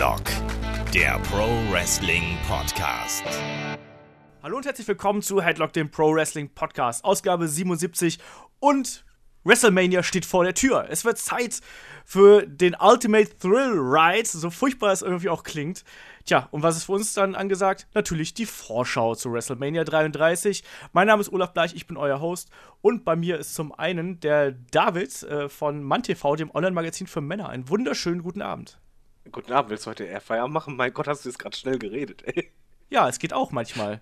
Headlock, der Pro Wrestling Podcast. Hallo und herzlich willkommen zu Headlock, dem Pro Wrestling Podcast, Ausgabe 77 und WrestleMania steht vor der Tür. Es wird Zeit für den Ultimate Thrill Ride, so furchtbar es irgendwie auch klingt. Tja, und was ist für uns dann angesagt? Natürlich die Vorschau zu WrestleMania 33. Mein Name ist Olaf Bleich, ich bin euer Host. Und bei mir ist zum einen der David äh, von MannTV, dem Online-Magazin für Männer. Einen wunderschönen guten Abend. Guten Abend, willst du heute Feierabend machen? Mein Gott, hast du jetzt gerade schnell geredet, ey. Ja, es geht auch manchmal.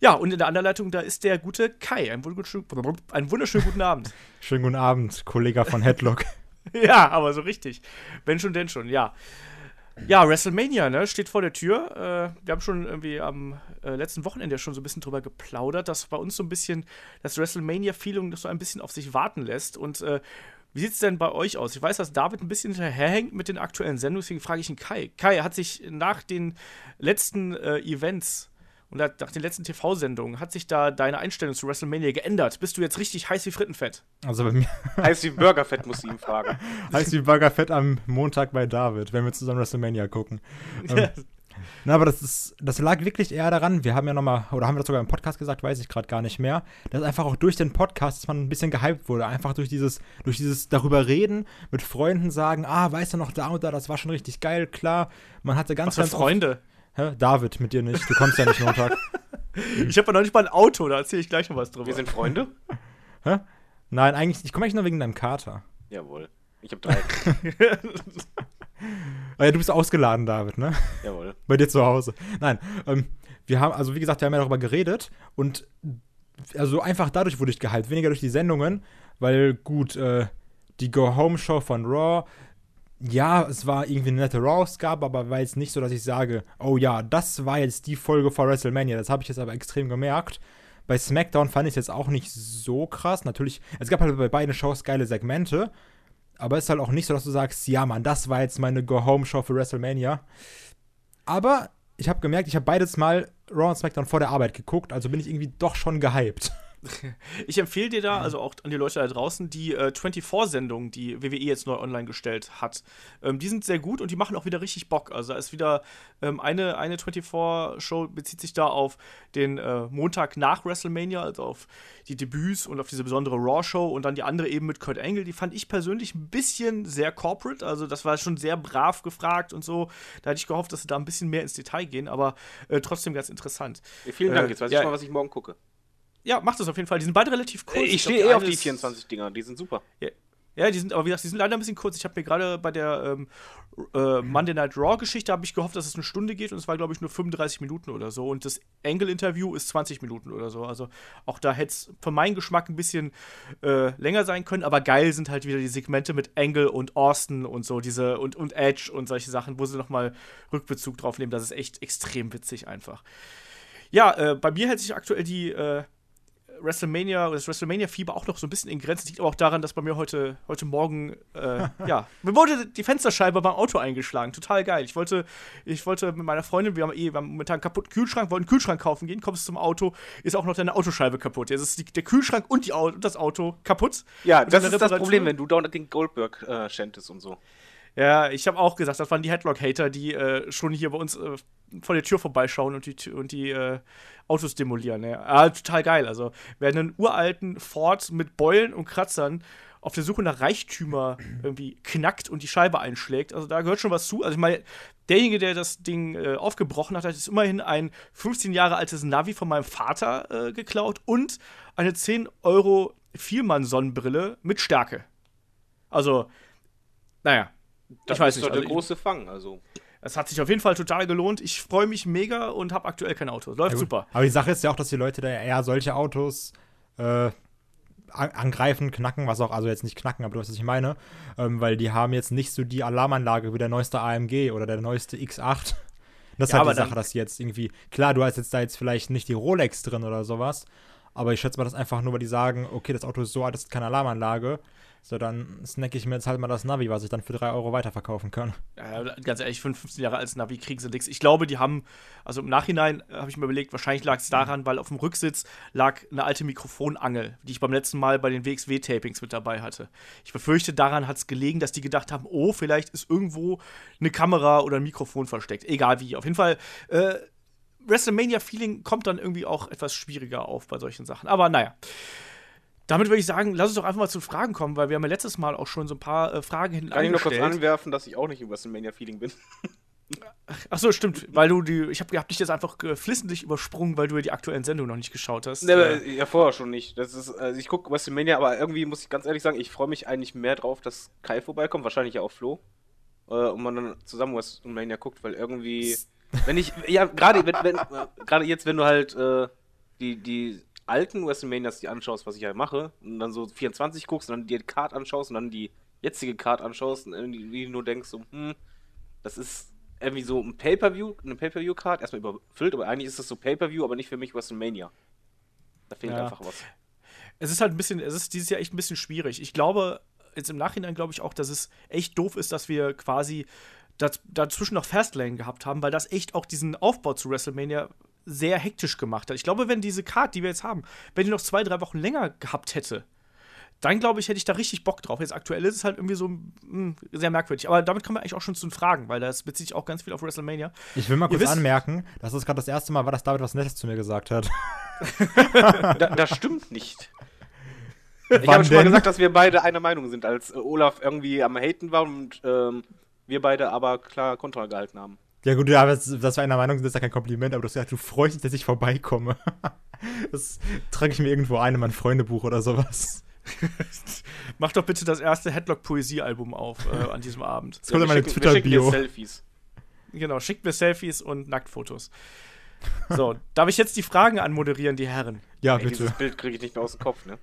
Ja, und in der anderen Leitung, da ist der gute Kai. Einen wunderschönen, einen wunderschönen guten Abend. Schönen guten Abend, Kollege von Headlock. ja, aber so richtig. Wenn schon, denn schon, ja. Ja, WrestleMania, ne, steht vor der Tür. Äh, wir haben schon irgendwie am äh, letzten Wochenende schon so ein bisschen drüber geplaudert, dass bei uns so ein bisschen das WrestleMania-Feeling so ein bisschen auf sich warten lässt. Und äh, wie sieht es denn bei euch aus? Ich weiß, dass David ein bisschen hinterherhängt mit den aktuellen Sendungen, deswegen frage ich ihn Kai. Kai, hat sich nach den letzten äh, Events und nach den letzten TV-Sendungen, hat sich da deine Einstellung zu WrestleMania geändert? Bist du jetzt richtig heiß wie Frittenfett? Also bei mir. heiß wie Burgerfett, muss ich ihm fragen. heiß wie Burgerfett am Montag bei David, wenn wir zusammen WrestleMania gucken. ähm, na, aber das ist, das lag wirklich eher daran, wir haben ja nochmal, oder haben wir das sogar im Podcast gesagt, weiß ich gerade gar nicht mehr, dass einfach auch durch den Podcast, dass man ein bisschen gehypt wurde, einfach durch dieses, durch dieses darüber reden, mit Freunden sagen, ah, weißt du noch, da und da, das war schon richtig geil, klar, man hatte ganz, Was für Freunde? Hä? David, mit dir nicht. Du kommst ja nicht Montag. ich habe ja noch nicht mal ein Auto, da erzähle ich gleich noch was drüber. Wir sind Freunde? Hä? Nein, eigentlich, ich komme eigentlich nur wegen deinem Kater. Jawohl. Ich habe drei. oh ja, du bist ausgeladen, David, ne? Jawohl. Bei dir zu Hause. Nein, ähm, wir haben, also wie gesagt, wir haben ja darüber geredet und also einfach dadurch wurde ich gehypt, weniger durch die Sendungen, weil gut, äh, die Go-Home-Show von Raw, ja, es war irgendwie eine nette Raw-Ausgabe, aber war jetzt nicht so, dass ich sage, oh ja, das war jetzt die Folge vor WrestleMania. Das habe ich jetzt aber extrem gemerkt. Bei SmackDown fand ich es jetzt auch nicht so krass. Natürlich, es gab halt bei beiden Shows geile Segmente, aber es ist halt auch nicht so, dass du sagst, ja, Mann, das war jetzt meine Go-Home-Show für WrestleMania. Aber ich habe gemerkt, ich habe beides mal Raw und SmackDown vor der Arbeit geguckt, also bin ich irgendwie doch schon gehypt. Ich empfehle dir da, also auch an die Leute da draußen, die äh, 24-Sendung, die WWE jetzt neu online gestellt hat. Ähm, die sind sehr gut und die machen auch wieder richtig Bock. Also da ist wieder ähm, eine, eine 24-Show bezieht sich da auf den äh, Montag nach WrestleMania, also auf die Debüts und auf diese besondere Raw-Show und dann die andere eben mit Kurt Angle. Die fand ich persönlich ein bisschen sehr corporate, also das war schon sehr brav gefragt und so. Da hätte ich gehofft, dass sie da ein bisschen mehr ins Detail gehen, aber äh, trotzdem ganz interessant. Vielen Dank, jetzt weiß ja, ich schon mal, was ich morgen gucke ja, macht das auf jeden Fall. Die sind beide relativ kurz. Ich, ich stehe eh auf die 24 Dinger, die sind super. Ja, ja, die sind, aber wie gesagt, die sind leider ein bisschen kurz. Ich habe mir gerade bei der ähm, äh, Monday Night Raw-Geschichte habe ich gehofft, dass es eine Stunde geht und es war, glaube ich, nur 35 Minuten oder so. Und das Angle-Interview ist 20 Minuten oder so. Also auch da hätte es für meinen Geschmack ein bisschen äh, länger sein können, aber geil sind halt wieder die Segmente mit Angle und Austin und so, diese und, und Edge und solche Sachen, wo sie nochmal Rückbezug drauf nehmen. Das ist echt extrem witzig einfach. Ja, äh, bei mir hält sich aktuell die äh, WrestleMania, das WrestleMania-Fieber auch noch so ein bisschen in Grenzen. Liegt aber auch daran, dass bei mir heute, heute Morgen, äh, ja, mir wurde die Fensterscheibe beim Auto eingeschlagen. Total geil. Ich wollte, ich wollte mit meiner Freundin, wir haben eh, wir haben momentan einen kaputten Kühlschrank, wollten einen Kühlschrank kaufen gehen, kommst zum Auto, ist auch noch deine Autoscheibe kaputt. Jetzt ist die, der Kühlschrank und, die, das Auto kaputt. Ja, das ist das Problem, wenn du dauernd den Goldberg äh, schändest und so. Ja, ich habe auch gesagt, das waren die Headlock-Hater, die äh, schon hier bei uns äh, vor der Tür vorbeischauen und die, und die äh, Autos demolieren. Ja. Ah, total geil. Also, wer einen uralten Ford mit Beulen und Kratzern auf der Suche nach Reichtümer irgendwie knackt und die Scheibe einschlägt. Also da gehört schon was zu. Also ich meine, derjenige, der das Ding äh, aufgebrochen hat, hat jetzt immerhin ein 15 Jahre altes Navi von meinem Vater äh, geklaut und eine 10 Euro Vielmann-Sonnenbrille mit Stärke. Also, naja, das ich weiß ist nicht. doch der also große Fang, also. Es hat sich auf jeden Fall total gelohnt. Ich freue mich mega und habe aktuell kein Auto. Läuft ja, super. Aber die Sache ist ja auch, dass die Leute da eher solche Autos äh, angreifen, knacken, was auch, also jetzt nicht knacken, aber du weißt, was ich meine. Ähm, weil die haben jetzt nicht so die Alarmanlage wie der neueste AMG oder der neueste X8. Das ist ja, halt die Sache, dass jetzt irgendwie, klar, du hast jetzt da jetzt vielleicht nicht die Rolex drin oder sowas, Aber ich schätze mal, das einfach nur, weil die sagen, okay, das Auto ist so alt, das ist keine Alarmanlage. So, dann snacke ich mir jetzt halt mal das Navi, was ich dann für 3 Euro weiterverkaufen kann. Ja, ganz ehrlich, 15 Jahre als Navi kriegen sie nichts. Ich glaube, die haben, also im Nachhinein äh, habe ich mir überlegt, wahrscheinlich lag es daran, weil auf dem Rücksitz lag eine alte Mikrofonangel, die ich beim letzten Mal bei den WXW-Tapings mit dabei hatte. Ich befürchte, daran hat es gelegen, dass die gedacht haben, oh, vielleicht ist irgendwo eine Kamera oder ein Mikrofon versteckt. Egal wie. Auf jeden Fall, äh, WrestleMania-Feeling kommt dann irgendwie auch etwas schwieriger auf bei solchen Sachen. Aber naja. Damit würde ich sagen, lass uns doch einfach mal zu Fragen kommen, weil wir haben ja letztes Mal auch schon so ein paar äh, Fragen hinten Kann ich noch kurz anwerfen, dass ich auch nicht im WrestleMania-Feeling bin? Ach so, stimmt, weil du die, ich habe hab dich jetzt einfach äh, flissentlich übersprungen, weil du ja die aktuellen Sendungen noch nicht geschaut hast. Ne, aber, Äh, ja, vorher schon nicht. Das ist, also ich gucke WrestleMania, aber irgendwie muss ich ganz ehrlich sagen, ich freue mich eigentlich mehr drauf, dass Kai vorbeikommt, wahrscheinlich ja auch Flo. Äh, und man dann zusammen WrestleMania guckt, weil irgendwie. Wenn ich. Ja, gerade wenn, wenn, äh, gerade jetzt, wenn du halt äh, die, die alten WrestleManias die anschaust, was ich halt mache, und dann so 24 guckst und dann die Card anschaust und dann die jetzige Card anschaust und irgendwie nur denkst, so, hm, das ist irgendwie so ein Pay-Per-View, eine Pay-Per-View-Card, erstmal überfüllt, aber eigentlich ist das so Pay-Per-View, aber nicht für mich WrestleMania. Da fehlt Ja. einfach was. es ist halt ein bisschen, es ist dieses Jahr echt ein bisschen schwierig. Ich glaube, jetzt im Nachhinein glaube ich auch, dass es echt doof ist, dass wir quasi daz dazwischen noch Fastlane gehabt haben, weil das echt auch diesen Aufbau zu WrestleMania sehr hektisch gemacht hat. Ich glaube, wenn diese Card, die wir jetzt haben, wenn die noch zwei, drei Wochen länger gehabt hätte, dann glaube ich, hätte ich da richtig Bock drauf. Jetzt aktuell ist es halt irgendwie so mh, sehr merkwürdig. Aber damit kommen wir eigentlich auch schon zu den Fragen, weil das bezieht sich auch ganz viel auf WrestleMania. Ich will mal Ihr kurz wisst- anmerken, dass es gerade das erste Mal war, dass David was Nettes zu mir gesagt hat. Da, das stimmt nicht. Ich habe schon mal gesagt, dass wir beide einer Meinung sind, als Olaf irgendwie am Haten war und ähm, wir beide aber klar Kontra gehalten haben. Ja gut, ja, das, das war einer Meinung, das ist ja kein Kompliment, aber du hast gesagt, du freust dich, dass ich vorbeikomme. Das trage ich mir irgendwo ein in mein Freundebuch oder sowas. Mach doch bitte das erste Headlock-Poesie-Album auf äh, an diesem Abend. Das kommt in meine wir schicken- wir schicken dir Twitter-Bio. Selfies. Genau, schickt mir Selfies und Nacktfotos. So, darf ich jetzt die Fragen anmoderieren, die Herren? Ja, Ey, bitte. dieses Bild kriege ich nicht mehr aus dem Kopf, ne?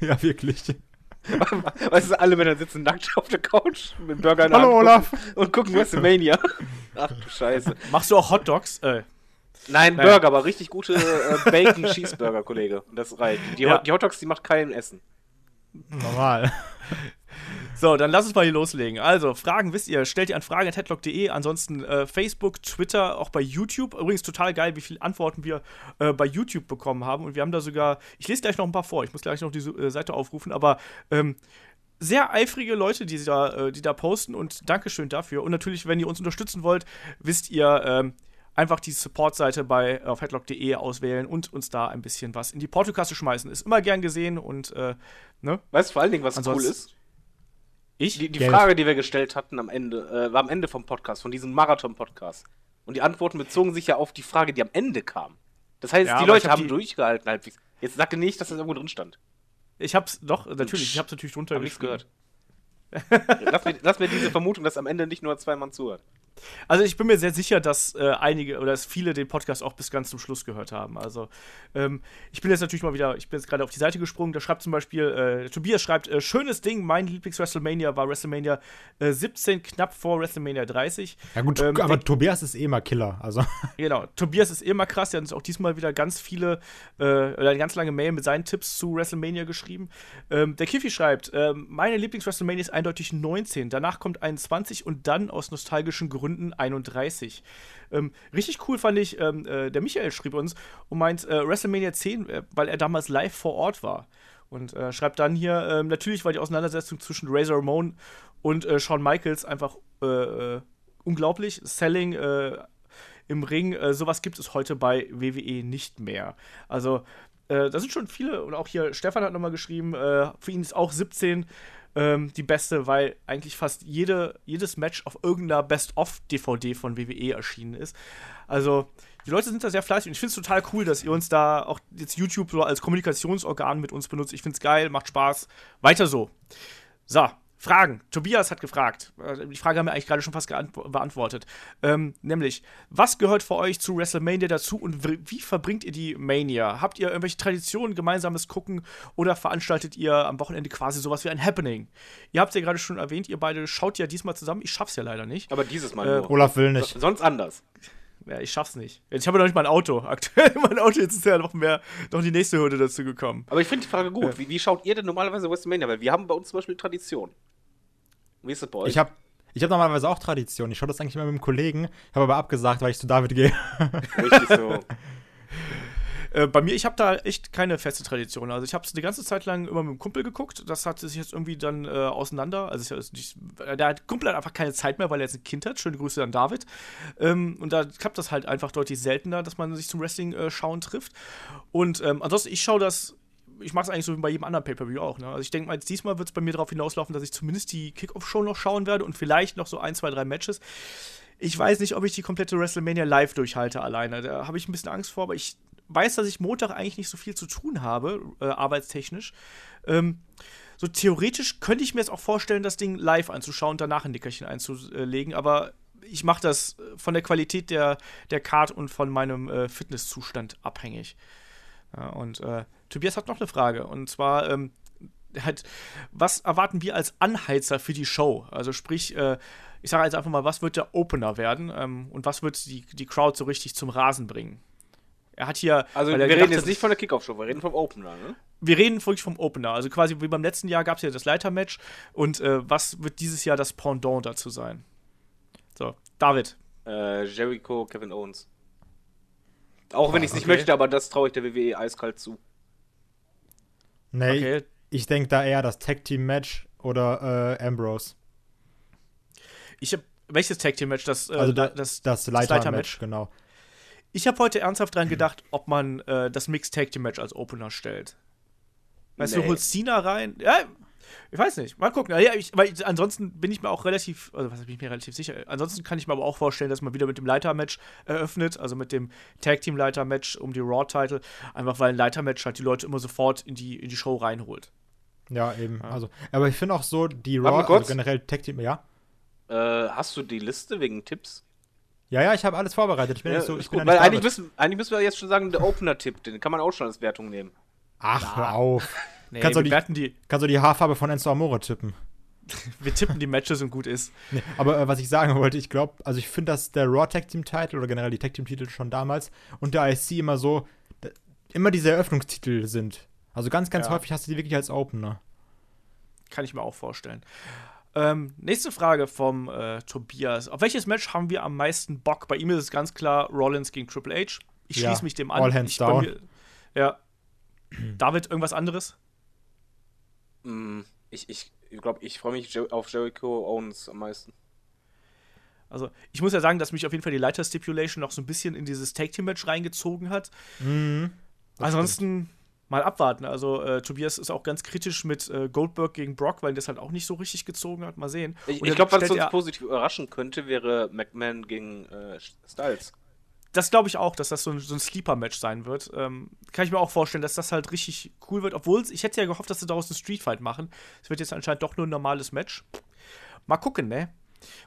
Ja, wirklich. Weißt du, alle Männer sitzen nackt auf der Couch mit Burger in der Hallo, Olaf. und gucken WrestleMania. Ach du Scheiße. Machst du auch Hotdogs? Äh, Nein, Naja. Burger, aber richtig gute äh, Bacon Cheeseburger, Kollege. Das reicht. Die, Ja. die Hotdogs, die macht kein Essen. Normal. So, dann lass uns mal hier loslegen. Also, Fragen wisst ihr, stellt ihr an fragen.headlock.de, ansonsten äh, Facebook, Twitter, auch bei YouTube. Übrigens total geil, wie viele Antworten wir äh, bei YouTube bekommen haben. Und wir haben da sogar, ich lese gleich noch ein paar vor, ich muss gleich noch diese äh, Seite aufrufen, aber ähm, sehr eifrige Leute, die da, äh, die da posten und Dankeschön dafür. Und natürlich, wenn ihr uns unterstützen wollt, wisst ihr, ähm, einfach die Support-Seite bei auf headlock.de auswählen und uns da ein bisschen was in die Portokasse schmeißen. Ist immer gern gesehen und äh, ne? Weißt du vor allen Dingen, was Ansonsten- cool ist? Ich? Die, die. Frage, die wir gestellt hatten am Ende, äh, war am Ende vom Podcast, von diesem Marathon-Podcast. Und die Antworten bezogen sich ja auf die Frage, die am Ende kam. Das heißt, Ja, die Leute haben die- durchgehalten halbwegs. Jetzt sage nicht, dass das irgendwo drin stand. Ich hab's doch, natürlich, ich hab's natürlich drunter Hab nichts gehört. lass, mir, lass mir diese Vermutung, dass am Ende nicht nur zwei Mann zuhört. Also ich bin mir sehr sicher, dass äh, einige oder dass viele den Podcast auch bis ganz zum Schluss gehört haben. Also ähm, ich bin jetzt natürlich mal wieder, ich bin jetzt gerade auf die Seite gesprungen. Da schreibt zum Beispiel, äh, Tobias schreibt, äh, schönes Ding, mein Lieblings-WrestleMania war WrestleMania äh, 17, knapp vor WrestleMania 30. Ja gut, Ähm, aber Tobias ist eh immer Killer. Also, Genau, Tobias ist immer krass, der hat uns auch diesmal wieder ganz viele, äh, oder eine ganz lange Mail mit seinen Tipps zu WrestleMania geschrieben. Ähm, der Kiffi schreibt, ähm, meine Lieblings-WrestleMania ist eindeutig 19, danach kommt 21 und dann aus nostalgischen Gründen 31. Ähm, richtig cool fand ich, ähm, äh, der Michael schrieb uns und meint äh, WrestleMania 10, äh, weil er damals live vor Ort war. Und äh, schreibt dann hier, ähm, natürlich war die Auseinandersetzung zwischen Razor Ramon und äh, Shawn Michaels einfach äh, unglaublich. Selling im Ring, sowas gibt es heute bei WWE nicht mehr. Also, äh, da sind schon viele, und auch hier Stefan hat nochmal geschrieben, für ihn ist auch 17 ähm, die beste, weil eigentlich fast jede, jedes Match auf irgendeiner Best-of-DVD von WWE erschienen ist. Also, die Leute sind da sehr fleißig und ich finde es total cool, dass ihr uns da auch jetzt YouTube so als Kommunikationsorgan mit uns benutzt. Ich finde es geil, macht Spaß. Weiter so. So, Fragen. Tobias hat gefragt. Äh, Die Frage haben wir eigentlich gerade schon fast beantwortet. Ähm, nämlich, was gehört für euch zu WrestleMania dazu und wie verbringt ihr die Mania? Habt ihr irgendwelche Traditionen, gemeinsames Gucken oder veranstaltet ihr am Wochenende quasi sowas wie ein Happening? Ihr habt es ja gerade schon erwähnt, ihr beide schaut ja diesmal zusammen. Ich schaff's ja leider nicht. Aber dieses Mal Äh, nur. Olaf will nicht. So- Sonst anders. Ja, ich schaff's nicht. Ich habe ja noch nicht mal ein Auto. Aktuell mein Auto, jetzt ist ja noch mehr, noch die nächste Hürde dazu gekommen. Aber ich finde die Frage gut. Ja. Wie, wie schaut ihr denn normalerweise WrestleMania? Weil wir haben bei uns zum Beispiel Tradition. Wie ist das bei euch? Ich habe ich hab normalerweise auch Tradition. Ich schaue das eigentlich immer mit einem Kollegen, habe aber abgesagt, weil ich zu David gehe. richtig so. Äh, bei mir, ich habe da echt keine feste Tradition. Also ich habe es die ganze Zeit lang immer mit dem Kumpel geguckt. Das hat sich jetzt irgendwie dann äh, auseinander. Also ich, ich, der Kumpel hat einfach keine Zeit mehr, weil er jetzt ein Kind hat. Schöne Grüße an David. Ähm, und da klappt das halt einfach deutlich seltener, dass man sich zum Wrestling äh, schauen trifft. Und ähm, ansonsten, ich schaue das. Ich mache es eigentlich so wie bei jedem anderen Pay-Per-View auch. Ne? Also ich denke mal, diesmal wird es bei mir darauf hinauslaufen, dass ich zumindest die Kickoff-Show noch schauen werde und vielleicht noch so ein, zwei, drei Matches. Ich weiß nicht, ob ich die komplette WrestleMania live durchhalte alleine. Da habe ich ein bisschen Angst vor, aber ich weiß, dass ich Montag eigentlich nicht so viel zu tun habe, äh, arbeitstechnisch. Ähm, so theoretisch könnte ich mir jetzt auch vorstellen, das Ding live anzuschauen und danach ein Nickerchen einzulegen, aber ich mache das äh, von der Qualität der, der Card und von meinem äh, Fitnesszustand abhängig. Ja, und äh, Tobias hat noch eine Frage, und zwar, ähm, halt, was erwarten wir als Anheizer für die Show? Also sprich, äh, ich sage jetzt einfach mal, was wird der Opener werden ähm, und was wird die, die Crowd so richtig zum Rasen bringen? Er hat hier. Also wir reden gedacht jetzt hat, nicht von der Kickoff-Show, wir reden vom Opener, ne? wir reden wirklich vom Opener. Also quasi wie beim letzten Jahr gab es ja das Leitermatch. Und äh, was wird dieses Jahr das Pendant dazu sein? So, David. Äh, Jericho, Kevin Owens. Auch wenn ich es nicht okay. möchte, aber das traue ich der WWE eiskalt zu. Nee, Okay. ich denke da eher das Tag Team Match oder äh, Ambrose. Ich habe welches Tag Team Match? Das, äh, Also da, das, das, Leiter Leiter-Match. Match, genau. Ich habe heute ernsthaft dran gedacht, ob man äh, das Mixed Tag Team Match als Opener stellt. Weißt du, Nee. holst Cena rein? Ja, ich weiß nicht. Mal gucken. Ja, ich, weil ich, ansonsten bin ich mir auch relativ, also was bin ich mir relativ sicher. Ansonsten kann ich mir aber auch vorstellen, dass man wieder mit dem Leiter-Match eröffnet, also mit dem Tag Team Leiter-Match um die Raw-Title, einfach weil ein Leiter-Match halt die Leute immer sofort in die, in die Show reinholt. Ja, eben. Also, aber ich finde auch so, die Raw, also generell Tag Team, ja. Äh, hast du die Liste wegen Tipps? Ja, ja, ich habe alles vorbereitet. Ich bin Ja, nicht so, ich bin gut, ja weil nicht eigentlich müssen, eigentlich müssen wir jetzt schon sagen, der Opener-Tipp, den kann man auch schon als Wertung nehmen. Ach, hör auf. Nee, Kannst du die- die, Kannst du die Haarfarbe von Enzo Amore tippen? wir tippen die Matches und gut ist. Nee, aber äh, was ich sagen wollte, ich glaube, also ich finde, dass der Raw Tag Team Title oder generell die Tag Team Titel schon damals und der IC immer so, immer diese Eröffnungstitel sind. Also ganz, ganz Ja. häufig hast du die wirklich als Opener. Kann ich mir auch vorstellen. Ähm, nächste Frage vom äh, Tobias. Auf welches Match haben wir am meisten Bock? Bei ihm ist es ganz klar Rollins gegen Triple H. Ich Ja, schließe mich dem an. all hands ich, down. Mir, ja. David, irgendwas anderes? Mm, Ich, ich, ich glaube, ich freue mich auf Jericho Owens am meisten. Also, ich muss ja sagen, dass mich auf jeden Fall die Leiter-Stipulation noch so ein bisschen in dieses Tag-Team-Match reingezogen hat. Mhm. Ansonsten mal abwarten. Also, äh, Tobias ist auch ganz kritisch mit äh, Goldberg gegen Brock, weil das halt auch nicht so richtig gezogen hat. Mal sehen. Ich, ich glaube, was uns positiv überraschen könnte, wäre McMahon gegen äh, Styles. Das glaube ich auch, dass das so ein, so ein Sleeper-Match sein wird. Ähm, kann ich mir auch vorstellen, dass das halt richtig cool wird. Obwohl, ich hätte ja gehofft, dass sie daraus einen Streetfight machen. Es wird jetzt anscheinend doch nur ein normales Match. Mal gucken, ne?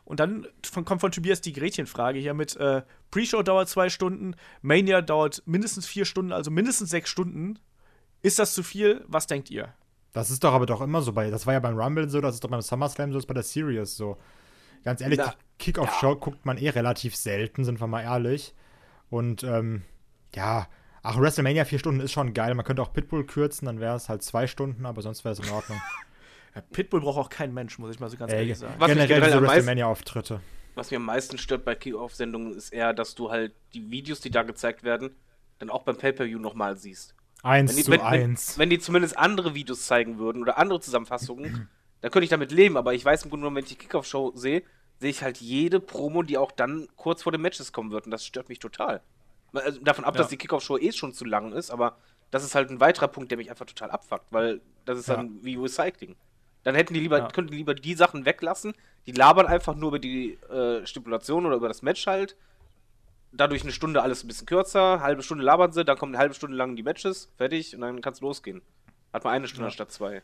Und dann von, kommt von Tobias die Gretchenfrage hier mit äh, Pre-Show dauert zwei Stunden, Mania dauert mindestens vier Stunden, also mindestens sechs Stunden. Ist das zu viel? Was denkt ihr? Das ist doch aber doch immer so bei, das war ja beim Rumble so, das ist doch beim SummerSlam so, das ist bei der Series so. Ganz ehrlich, Na, Kickoff-Show guckt man eh relativ selten, sind wir mal ehrlich. Und, ähm, ja, ach, WrestleMania vier Stunden ist schon geil. Man könnte auch Pitbull kürzen, dann wäre es halt zwei Stunden, aber sonst wäre es in Ordnung. Pitbull braucht auch kein Mensch, muss ich mal so ganz Ey, ehrlich sagen. Was generell generell diese WrestleMania-Auftritte. Was mir am meisten stört bei Kickoff-Sendungen ist eher, dass du halt die Videos, die da gezeigt werden, dann auch beim Pay-Per-View nochmal siehst. Eins Wenn die, zu wenn, eins. Wenn, wenn die zumindest andere Videos zeigen würden oder andere Zusammenfassungen, dann könnte ich damit leben, aber ich weiß im Grunde genommen, wenn ich die Kickoff-Show sehe, sehe ich halt jede Promo, die auch dann kurz vor den Matches kommen wird und das stört mich total. Also davon ab, Ja. dass die Kickoff-Show eh schon zu lang ist, aber das ist halt ein weiterer Punkt, der mich einfach total abfuckt, weil das ist dann wie Recycling. Dann hätten die lieber, Ja. könnten die lieber die Sachen weglassen, die labern einfach nur über die äh, Stipulation oder über das Match halt. Dadurch eine Stunde alles ein bisschen kürzer, halbe Stunde labern sie, dann kommen eine halbe Stunde lang die Matches, fertig und dann kann's losgehen. Hat man eine Stunde Ja. statt zwei.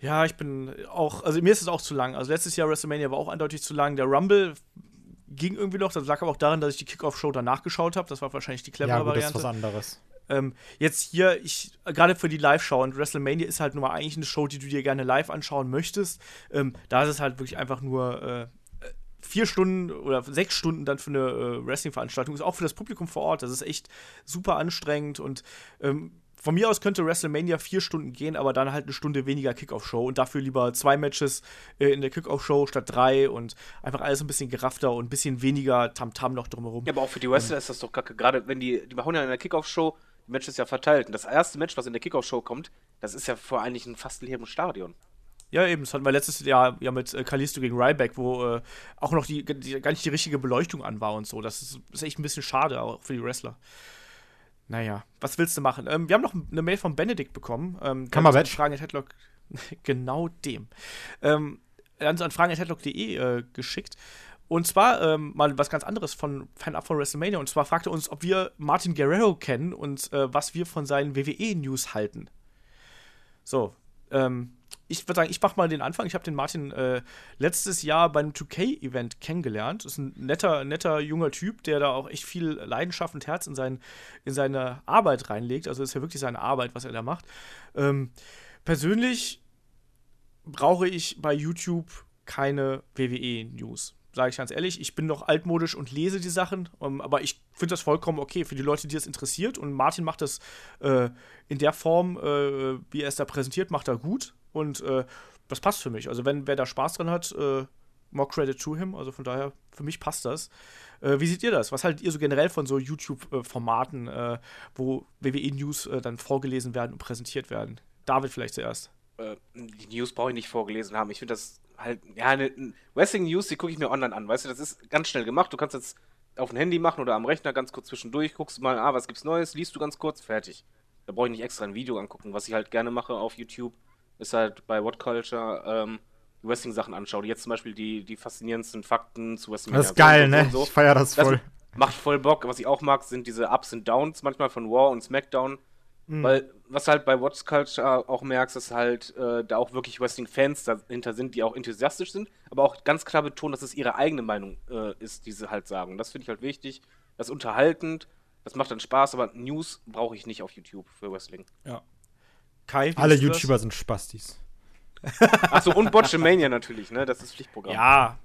Ja, ich bin auch, also mir ist es auch zu lang. Also letztes Jahr WrestleMania war auch eindeutig zu lang. Der Rumble ging irgendwie noch, das lag aber auch daran, dass ich die Kickoff-Show danach geschaut habe. Das war wahrscheinlich die clevere Ja, gut, das ist Variante. was anderes. Ähm, jetzt hier, ich, gerade für die Live-Schau und WrestleMania ist halt nun mal eigentlich eine Show, die du dir gerne live anschauen möchtest. Ähm, da ist es halt wirklich einfach nur, äh, vier Stunden oder sechs Stunden dann für eine äh, Wrestling-Veranstaltung ist, auch für das Publikum vor Ort. Das ist echt super anstrengend und ähm, von mir aus könnte WrestleMania vier Stunden gehen, aber dann halt eine Stunde weniger Kickoff-Show und dafür lieber zwei Matches äh, in der Kickoff-Show statt drei und einfach alles ein bisschen geraffter und ein bisschen weniger Tamtam -Tam noch drumherum. Ja, aber auch für die Wrestler ist das doch kacke. Gerade wenn die, die machen ja in der Kickoff-Show die Matches ja verteilt. Und das erste Match, was in der Kickoff-Show kommt, das ist ja vor eigentlich ein fast leerem Stadion. Ja, eben. Das hatten wir letztes Jahr ja mit äh, Kalisto gegen Ryback, wo äh, auch noch die, die, gar nicht die richtige Beleuchtung an war und so. Das ist, ist echt ein bisschen schade, auch für die Wrestler. Naja, was willst du machen? Ähm, wir haben noch eine Mail von Benedikt bekommen. Ähm, Kammerbatch. Fragen at Headlock. genau dem. Ähm, er hat uns an fragen.headlock.de äh, geschickt. Und zwar ähm, mal was ganz anderes von Fan-Up von WrestleMania. Und zwar fragte uns, ob wir Martin Guerrero kennen und äh, was wir von seinen WWE-News halten. So, ähm, ich würde sagen, ich mache mal den Anfang. Ich habe den Martin äh, letztes Jahr beim 2K-Event kennengelernt. Das ist ein netter, netter junger Typ, der da auch echt viel Leidenschaft und Herz in, sein, in seine Arbeit reinlegt. Also ist ja wirklich seine Arbeit, was er da macht. Ähm, persönlich brauche ich bei YouTube keine WWE-News sage ich ganz ehrlich. Ich bin noch altmodisch und lese die Sachen, um, ähm, aber ich finde das vollkommen okay für die Leute, die das interessiert. Und Martin macht das äh, in der Form, äh, wie er es da präsentiert, macht er gut. Und äh, das passt für mich. Also, wenn wer da Spaß dran hat, äh, more credit to him. Also von daher, für mich passt das. Äh, wie seht ihr das? Was haltet ihr so generell von so YouTube-Formaten, äh, wo WWE-News dann vorgelesen werden und präsentiert werden? David vielleicht zuerst. die News brauche ich nicht vorgelesen haben. Ich finde das halt, ja, eine, Wrestling News, die gucke ich mir online an, weißt du, das ist ganz schnell gemacht. Du kannst jetzt auf dem Handy machen oder am Rechner ganz kurz zwischendurch, guckst mal, ah, was gibt's Neues, liest du ganz kurz, fertig. Da brauche ich nicht extra ein Video angucken. Was ich halt gerne mache auf YouTube, ist halt bei What Culture ähm, Wrestling-Sachen anschauen. Jetzt zum Beispiel die, die faszinierendsten Fakten zu Wrestling. Das ist geil, ne? So. Ich feier das voll. Das macht voll Bock. Was ich auch mag, sind diese Ups und Downs manchmal von War und SmackDown. Mhm. Weil, was halt bei Watch Culture auch merkst, ist halt, äh, da auch wirklich Wrestling-Fans dahinter sind, die auch enthusiastisch sind, aber auch ganz klar betonen, dass es ihre eigene Meinung äh, ist, die sie halt sagen. Das finde ich halt wichtig. Das ist unterhaltend, das macht dann Spaß, aber News brauche ich nicht auf YouTube für Wrestling. Ja. Kai, Alle YouTuber das? sind Spastis. Achso, und Botchamania natürlich, ne? Das ist Pflichtprogramm. Ja,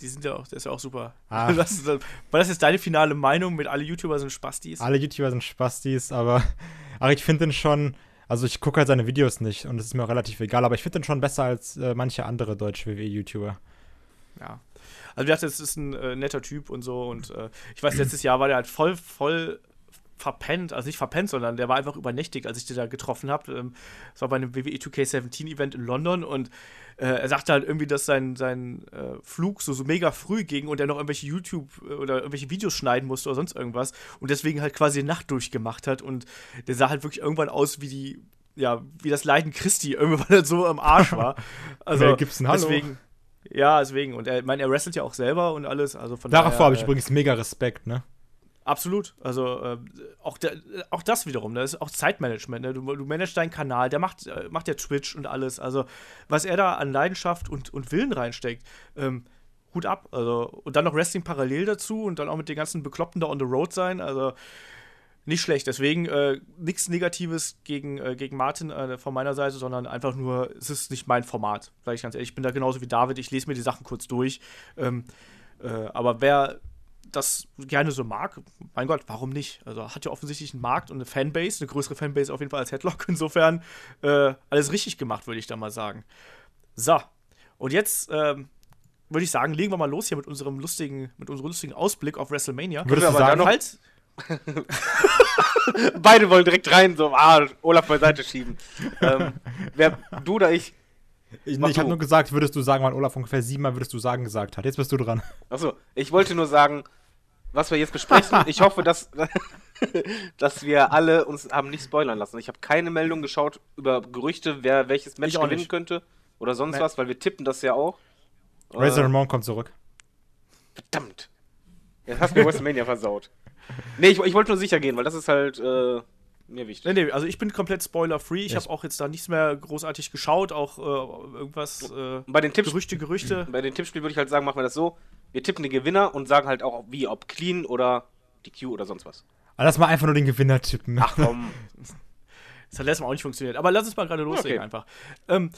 die sind ja auch, das ist ja auch super. Ah. Das ist, war das jetzt deine finale Meinung mit alle YouTuber sind Spastis? Alle YouTuber sind Spastis, aber aber ich finde den schon, also ich gucke halt seine Videos nicht und es ist mir auch relativ egal, aber ich finde den schon besser als äh, manche andere deutsche WWE-YouTuber. Ja. Also wie gesagt, das ist ein äh, netter Typ und so und äh, ich weiß, letztes Jahr war der halt voll, voll verpennt, also nicht verpennt, sondern der war einfach übernächtig, als ich den da getroffen habe. Ähm, das war bei einem WWE 2K17 Event in London und äh, er sagte halt irgendwie, dass sein, sein äh, Flug so, so mega früh ging und er noch irgendwelche YouTube äh, oder irgendwelche Videos schneiden musste oder sonst irgendwas und deswegen halt quasi die Nacht durchgemacht hat und der sah halt wirklich irgendwann aus wie die, ja, wie das Leiden Christi, irgendwann, weil er so am Arsch war. Also hey, gibt's ein Hallo? deswegen. Ja, deswegen. Und er, ich meine, er wrestelt ja auch selber und alles. Also von Davor habe ich äh, übrigens mega Respekt, ne? Absolut. Also äh, auch, der, auch das wiederum, das ist auch Zeitmanagement. Ne? Du, du managst deinen Kanal, der macht, äh, macht ja Twitch und alles. Also was er da an Leidenschaft und, und Willen reinsteckt, ähm, Hut ab. Also, und dann noch Wrestling parallel dazu und dann auch mit den ganzen Bekloppten da on the road sein. Also nicht schlecht. Deswegen äh, nichts Negatives gegen, äh, gegen Martin äh, von meiner Seite, sondern einfach nur, es ist nicht mein Format, sage ich ganz ehrlich. Ich bin da genauso wie David, ich lese mir die Sachen kurz durch. Ähm, äh, aber wer das gerne so mag, mein Gott, warum nicht? Also hat ja offensichtlich einen Markt und eine Fanbase, eine größere Fanbase auf jeden Fall als Headlock. Insofern äh, alles richtig gemacht, würde ich da mal sagen. So, und jetzt ähm, würde ich sagen, legen wir mal los hier mit unserem lustigen, mit unserem lustigen Ausblick auf WrestleMania. Würdest du sagen, halt Beide wollen direkt rein, so, ah, Olaf beiseite schieben. ähm, wer, du oder ich? Ich, nee, ich habe nur gesagt, würdest du sagen, wann Olaf ungefähr siebenmal würdest du sagen gesagt hat. Jetzt bist du dran. Achso, ich wollte nur sagen, was wir jetzt besprechen. ich hoffe, dass, dass wir alle uns haben nicht spoilern lassen. Ich habe keine Meldung geschaut über Gerüchte, wer welches Match gewinnen nicht. könnte oder sonst nee. was, weil wir tippen das ja auch. Razor äh, Ramon kommt zurück. Verdammt. Jetzt hast du mir WrestleMania versaut. Nee, ich, ich wollte nur sicher gehen, weil das ist halt äh, mir wichtig. Nee, nee, also ich bin komplett spoiler-free. Ich habe auch jetzt da nichts mehr großartig geschaut, auch äh, irgendwas. Äh, bei den Tipps, Gerüchte, Gerüchte. Bei den Tippspielen würde ich halt sagen, machen wir das so: Wir tippen den Gewinner und sagen halt auch, wie, ob clean oder DQ oder sonst was. Aber lass mal einfach nur den Gewinner tippen. Ach komm. das hat letztes Mal auch nicht funktioniert. Aber lass uns mal gerade loslegen okay. einfach. Ähm,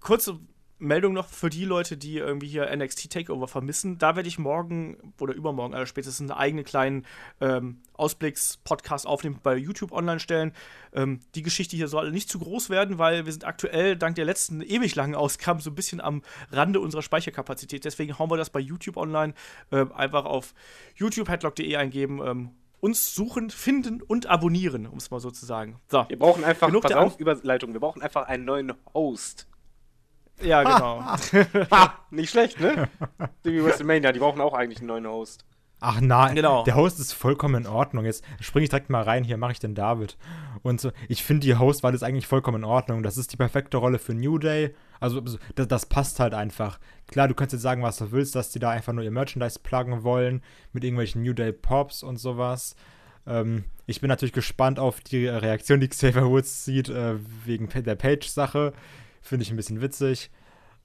kurze Meldung noch für die Leute, die irgendwie hier NXT Takeover vermissen. Da werde ich morgen oder übermorgen aller spätestens einen eigenen kleinen ähm, Ausblicks-Podcast aufnehmen, bei YouTube online stellen. Ähm, die Geschichte hier soll nicht zu groß werden, weil wir sind aktuell dank der letzten ewig langen Ausgaben so ein bisschen am Rande unserer Speicherkapazität. Deswegen hauen wir das bei YouTube online. Äh, einfach auf youtube-headlock.de eingeben. Ähm, uns suchen, finden und abonnieren, um es mal so zu sagen. So. Wir brauchen einfach, Genug pass auf, Überleitung, wir brauchen einfach einen neuen Host. Ja, genau. Ha, nicht schlecht, ne? Die wie WrestleMania, die brauchen auch eigentlich einen neuen Host. Ach nein, Genau. der Host ist vollkommen in Ordnung. Jetzt springe ich direkt mal rein, hier mache ich den David. Und so, ich finde die Hostwahl ist eigentlich vollkommen in Ordnung. Das ist die perfekte Rolle für New Day. Also so, das, das passt halt einfach. Klar, du kannst jetzt sagen, was du willst, dass die da einfach nur ihr Merchandise pluggen wollen mit irgendwelchen New Day Pops und sowas. Ähm, ich bin natürlich gespannt auf die Reaktion, die Xavier Woods sieht, äh, wegen der Page-Sache. Finde ich ein bisschen witzig.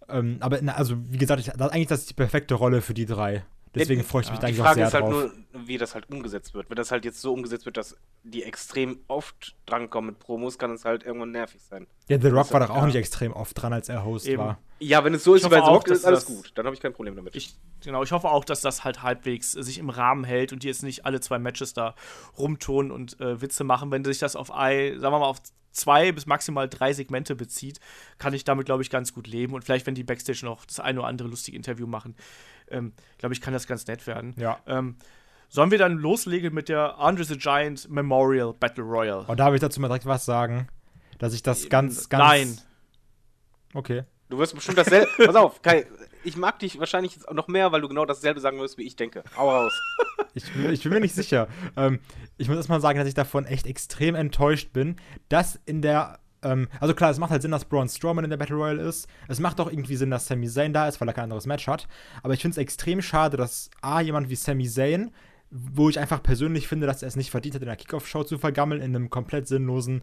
Ähm, aber na, also, wie gesagt, ich, das, eigentlich das ist die perfekte Rolle für die drei. Deswegen freue ich mich da Die eigentlich auch Frage sehr ist halt drauf. nur, wie das halt umgesetzt wird. Wenn das halt jetzt so umgesetzt wird, dass die extrem oft drankommen mit Promos, kann es halt irgendwann nervig sein. Ja, The Rock ist war ja doch auch klar. nicht extrem oft dran, als er Host Eben. war. Ja, wenn es so ist Ich hoffe The auch, Rock, ist alles das- gut. Dann habe ich kein Problem damit. Ich, genau, ich hoffe auch, dass das halt halbwegs äh, sich im Rahmen hält und die jetzt nicht alle zwei Matches da rumtun und äh, Witze machen. Wenn sich das auf, ein, sagen wir mal, auf zwei bis maximal drei Segmente bezieht, kann ich damit, glaube ich, ganz gut leben. Und vielleicht, wenn die Backstage noch das eine oder andere lustige Interview machen, ähm, glaube ich, kann das ganz nett werden. Ja. Ähm, sollen wir dann loslegen mit der Andre the Giant Memorial Battle Royale? Und darf ich dazu mal direkt was sagen? Dass ich das ganz, ganz. Nein. Okay. Du wirst bestimmt dasselbe. Pass auf, Kai, ich mag dich wahrscheinlich jetzt auch noch mehr, weil du genau dasselbe sagen wirst, wie ich denke. Hau raus. Ich, bin- ich bin mir nicht sicher. Ähm, ich muss erstmal sagen, dass ich davon echt extrem enttäuscht bin, dass in der. Ähm, also klar, es macht halt Sinn, dass Braun Strowman in der Battle Royale ist. Es macht auch irgendwie Sinn, dass Sami Zayn da ist, weil er kein anderes Match hat. Aber ich finde es extrem schade, dass A, jemand wie Sami Zayn, wo ich einfach persönlich finde, dass er es nicht verdient hat, in der Kickoff-Show zu vergammeln, in einem komplett sinnlosen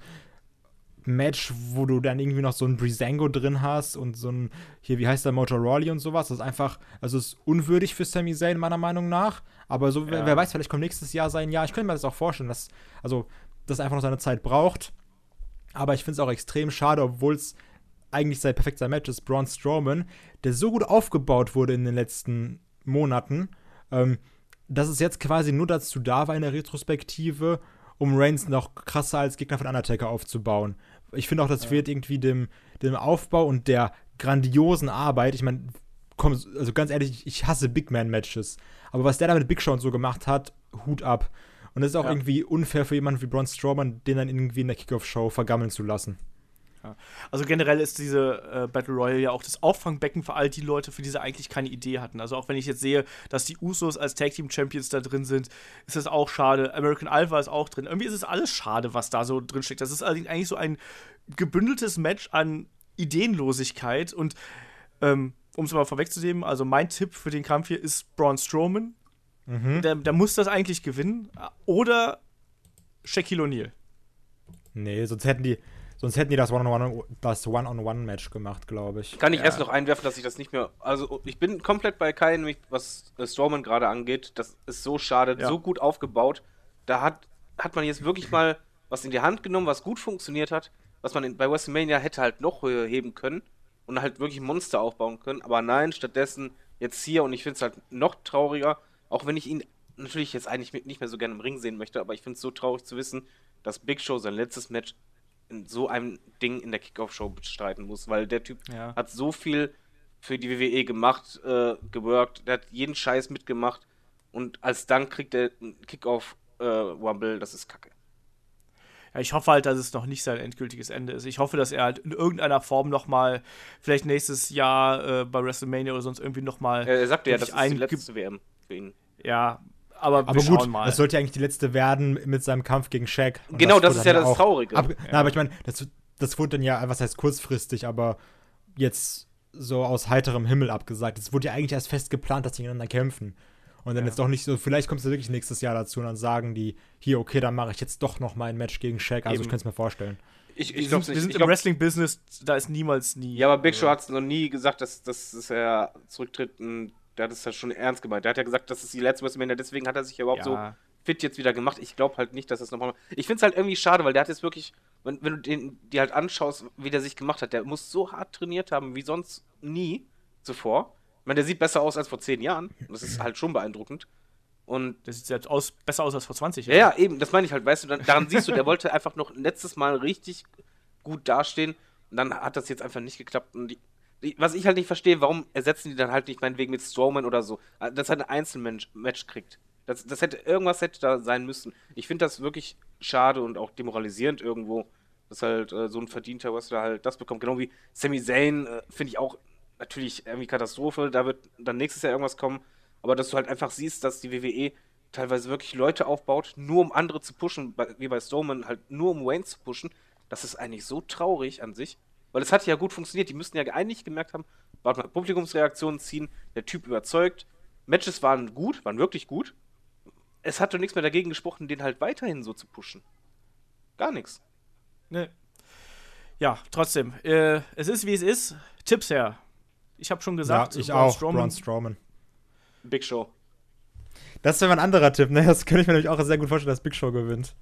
Match, wo du dann irgendwie noch so ein Breezango drin hast und so ein, hier, wie heißt der, Motor Rawley und sowas. Das ist einfach, also es ist unwürdig für Sami Zayn, meiner Meinung nach. Aber so, wer, Ja. wer weiß, vielleicht kommt nächstes Jahr sein Jahr. Ich könnte mir das auch vorstellen, dass, also, das einfach noch seine Zeit braucht. Aber ich finde es auch extrem schade, obwohl es eigentlich sein perfekter Match ist, Braun Strowman, der so gut aufgebaut wurde in den letzten Monaten, ähm, dass es jetzt quasi nur dazu da war in der Retrospektive, um Reigns noch krasser als Gegner von Undertaker aufzubauen. Ich finde auch, das fehlt irgendwie dem, dem Aufbau und der grandiosen Arbeit. Ich meine, komm, also ganz ehrlich, ich- hasse Big Man-Matches. Aber was der da mit Big Show und so gemacht hat, Hut ab. Und es ist auch Ja. irgendwie unfair für jemanden wie Braun Strowman, den dann irgendwie in der Kickoff-Show vergammeln zu lassen. Also generell ist diese äh, Battle Royale ja auch das Auffangbecken für all die Leute, für die sie eigentlich keine Idee hatten. Also auch wenn ich jetzt sehe, dass die Usos als Tag Team Champions da drin sind, ist das auch schade. American Alpha ist auch drin. Irgendwie ist es alles schade, was da so drin steckt. Das ist eigentlich so ein gebündeltes Match an Ideenlosigkeit und ähm, um es mal vorwegzunehmen, also mein Tipp für den Kampf hier ist Braun Strowman. Der, der muss das eigentlich gewinnen. Oder Shaquille O'Neal. Nee, sonst hätten die, sonst hätten die das One-on-One das One-on-One-Match gemacht, glaube ich. Kann ich Ja. erst noch einwerfen, dass ich das nicht mehr. Also, ich bin komplett bei Kai, nämlich was äh, Strowman gerade angeht. Das ist so schade, Ja. so gut aufgebaut. Da hat, hat man jetzt wirklich mal was in die Hand genommen, was gut funktioniert hat, was man in, bei WrestleMania hätte halt noch höher heben können und halt wirklich Monster aufbauen können. Aber nein, stattdessen jetzt hier und ich finde es halt noch trauriger, auch wenn ich ihn natürlich jetzt eigentlich nicht mehr so gerne im Ring sehen möchte, aber ich finde es so traurig zu wissen, dass Big Show sein letztes Match in so einem Ding in der Kickoff-Show bestreiten muss, weil der Typ Ja. hat so viel für die WWE gemacht, äh, geworkt, der hat jeden Scheiß mitgemacht und als Dank kriegt er einen Kickoff-Wumble, das ist kacke. Ja, ich hoffe halt, dass es noch nicht sein endgültiges Ende ist. Ich hoffe, dass er halt in irgendeiner Form noch mal, vielleicht nächstes Jahr äh, bei WrestleMania oder sonst irgendwie noch mal, Er sagte ja, das ist die letzte WM für ihn. ja, aber, Aber wir gut, schauen mal. das sollte ja eigentlich die letzte werden mit seinem Kampf gegen Shaq. Und Genau, das wurde ist ja das Traurige. Ab, Na, aber ich meine, das, das wurde dann ja, was heißt kurzfristig, aber jetzt so aus heiterem Himmel abgesagt. Es wurde ja eigentlich erst fest geplant, dass die gegeneinander kämpfen. Und dann jetzt doch nicht so, vielleicht kommt es ja wirklich nächstes Jahr dazu und dann sagen die, hier, okay, dann mache ich jetzt doch noch mal ein Match gegen Shaq. Also Eben. ich könnte es mir vorstellen. Ich, ich glaube wir nicht. sind Ich im Wrestling-Business, da ist niemals nie. ja, aber Big Show äh, hat es noch nie gesagt, dass, dass, dass er zurücktritt. Und der hat es ja schon ernst gemeint. Der hat ja gesagt, das ist die letzte WrestleMania, deswegen hat er sich ja überhaupt so ja, fit jetzt wieder gemacht. Ich glaube halt nicht, dass das nochmal. Ich finde es halt irgendwie schade, weil der hat jetzt wirklich, wenn, wenn du den die halt anschaust, wie der sich gemacht hat, der muss so hart trainiert haben wie sonst nie zuvor. Ich meine, der sieht besser aus als vor zehn Jahren. Das ist halt schon beeindruckend. Und Das sieht jetzt aus, besser aus als vor 20 ja, ja, eben, das meine ich halt, weißt du, dann, daran siehst du, der wollte einfach noch letztes Mal richtig gut dastehen und dann hat das jetzt einfach nicht geklappt. Und was ich halt nicht verstehe, warum ersetzen die dann halt nicht meinetwegen mit Strowman oder so, äh, dass er ein Einzelmatch kriegt. Das, das hätte, irgendwas hätte da sein müssen. Ich finde das wirklich schade und auch demoralisierend irgendwo, dass halt äh, so ein verdienter Wrestler halt das bekommt. Genau wie Sami Zayn, äh, finde ich auch natürlich irgendwie Katastrophe. Da wird dann nächstes Jahr irgendwas kommen. Aber dass du halt einfach siehst, dass die WWE teilweise wirklich Leute aufbaut, nur um andere zu pushen, wie bei Strowman, halt nur um Wayne zu pushen, das ist eigentlich so traurig an sich. Weil es hat ja gut funktioniert. Die müssten ja eigentlich gemerkt haben, warte mal, Publikumsreaktionen ziehen, der Typ überzeugt. Matches waren gut, waren wirklich gut. Es hat doch nichts mehr dagegen gesprochen, den halt weiterhin so zu pushen. Gar nichts. Nee. Ja, trotzdem. Äh, es ist, wie es ist. Tipps her. Ich habe schon Ja, gesagt, ich Braun auch, Strowman- Braun Strowman. Big Show. Das wäre mein anderer Tipp, ne? Das könnte ich mir nämlich auch sehr gut vorstellen, dass Big Show gewinnt.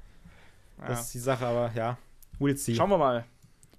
Ja. Das ist die Sache, aber ja. We'll see. Schauen wir mal.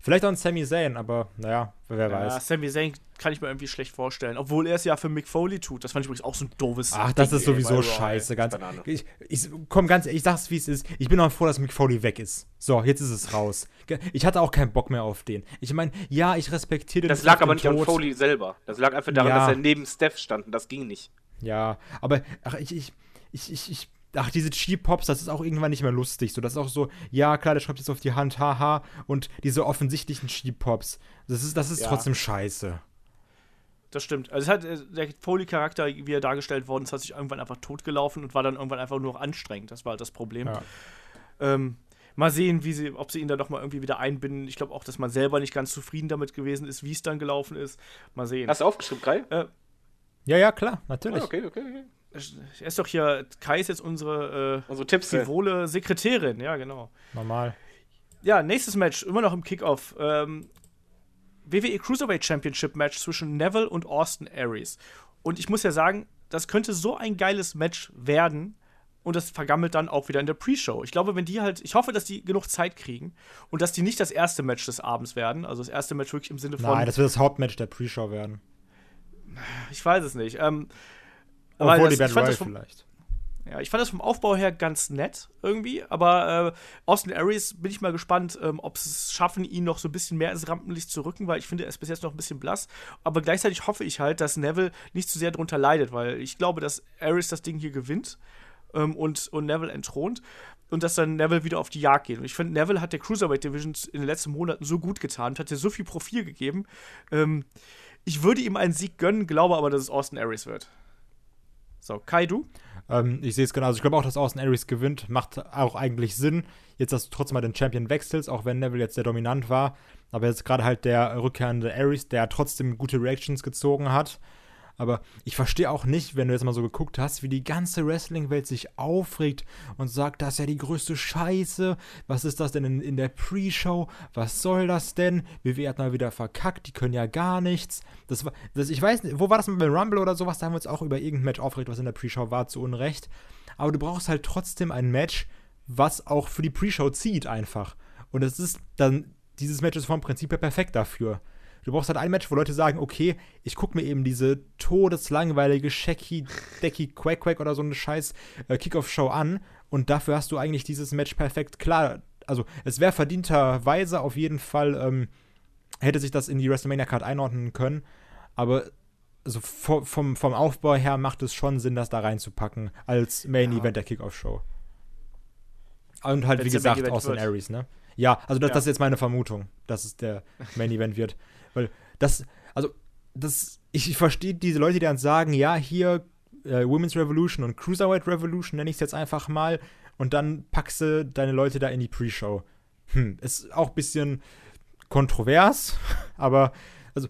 Vielleicht auch ein Sami Zayn, aber naja, wer Ja, weiß. Sami Zayn kann ich mir irgendwie schlecht vorstellen. Obwohl er es ja für Mick Foley tut. Das fand ich übrigens auch so ein doofes Ach, das Ding, ist ey, sowieso Raw, scheiße. Ganz, ich, ich, komm, ganz ehrlich, ich sag's wie es ist. Ich bin auch froh, dass Mick Foley weg ist. So, jetzt ist es raus. Ich hatte auch keinen Bock mehr auf den. Ich meine, ja, ich respektiere den. Das lag aber nicht an Tod. Foley selber. Das lag einfach daran, Ja. dass er neben Steph stand und das ging nicht. Ja, aber ach, ich, ich, ich, ich, ich ach, diese Cheap-Pops, das ist auch irgendwann nicht mehr lustig. So, das ist auch so, ja, klar, der schreibt jetzt auf die Hand, haha, und diese offensichtlichen Cheap-Pops. Das ist, das ist Ja. trotzdem scheiße. Das stimmt. Also es hat, äh, der Foley-Charakter, wie er dargestellt worden ist, hat sich irgendwann einfach totgelaufen und war dann irgendwann einfach nur noch anstrengend. Das war halt das Problem. Ja. Ähm, mal sehen, wie sie, ob sie ihn dann doch mal irgendwie wieder einbinden. Ich glaube auch, dass man selber nicht ganz zufrieden damit gewesen ist, wie es dann gelaufen ist. Mal sehen. Hast du aufgeschrieben, Kai? Ja, ja, klar, natürlich. Ah, okay, okay, okay. Er ist doch hier, Kai ist jetzt unsere Unsere Tipps. äh, äh, frivole Sekretärin. Ja, genau. Normal. Ja, nächstes Match, immer noch im Kickoff. Ähm, WWE Cruiserweight Championship Match zwischen Neville und Austin Aries. Und ich muss ja sagen, das könnte so ein geiles Match werden. Und das vergammelt dann auch wieder in der Pre-Show. Ich glaube, wenn die halt, ich hoffe, dass die genug Zeit kriegen und dass die nicht das erste Match des Abends werden. Also das erste Match wirklich im Sinne von. Nein, das wird das Hauptmatch der Pre-Show werden. ich weiß es nicht. Ähm, Obwohl weil die das, Battle ich, fand Royale das vom, vielleicht. ja, ich fand das vom Aufbau her ganz nett irgendwie, aber äh, Austin Aries bin ich mal gespannt, ähm, ob sie es schaffen, ihn noch so ein bisschen mehr ins Rampenlicht zu rücken, weil ich finde, er ist bis jetzt noch ein bisschen blass. Aber gleichzeitig hoffe ich halt, dass Neville nicht zu sehr darunter leidet, weil ich glaube, dass Aries das Ding hier gewinnt ähm, und, und Neville entthront und dass dann Neville wieder auf die Jagd geht. Und ich finde, Neville hat der Cruiserweight Division in den letzten Monaten so gut getan und hat dir so viel Profil gegeben. Ähm, ich würde ihm einen Sieg gönnen, glaube aber, dass es Austin Aries wird. So, Kai, du? Ähm, ich sehe es genau. Also ich glaube auch, dass Austin Aries gewinnt. Macht auch eigentlich Sinn. Jetzt, dass du trotzdem mal den Champion wechselst, auch wenn Neville jetzt sehr dominant war. Aber jetzt gerade halt der rückkehrende Aries, der trotzdem gute Reactions gezogen hat. Aber ich verstehe auch nicht, wenn du jetzt mal so geguckt hast, wie die ganze Wrestling-Welt sich aufregt und sagt, das ist ja die größte Scheiße. Was ist das denn in, in der Pre-Show? Was soll das denn? WWE hat mal wieder verkackt, die können ja gar nichts. Das war, das, ich weiß nicht, wo war das mal beim Rumble oder sowas? Da haben wir uns auch über irgendein Match aufgeregt, was in der Pre-Show war, zu Unrecht. Aber du brauchst halt trotzdem ein Match, was auch für die Pre-Show zieht, einfach. Und es ist dann, dieses Match ist vom Prinzip her perfekt dafür. Du brauchst halt ein Match, wo Leute sagen, okay, ich gucke mir eben diese todeslangweilige Shaky, Decky, Quack Quack oder so eine scheiß äh, Kickoff-Show an und dafür hast du eigentlich dieses Match perfekt klar. Also es wäre verdienterweise auf jeden Fall, ähm, hätte sich das in die WrestleMania-Card einordnen können, aber also vom, vom, Aufbau her macht es schon Sinn, das da reinzupacken als Main-Event der Kickoff-Show. Und halt, Wenn's wie Main gesagt, Event Austin. Aries, ne? Ja, also das, Ja. das ist jetzt meine Vermutung, dass es der Main Event wird. Weil das, also, das, ich, ich verstehe diese Leute, die dann sagen, ja, hier äh, Women's Revolution und Cruiserweight Revolution nenne ich es jetzt einfach mal und dann packst du deine Leute da in die Pre-Show. Hm, ist auch ein bisschen kontrovers, aber also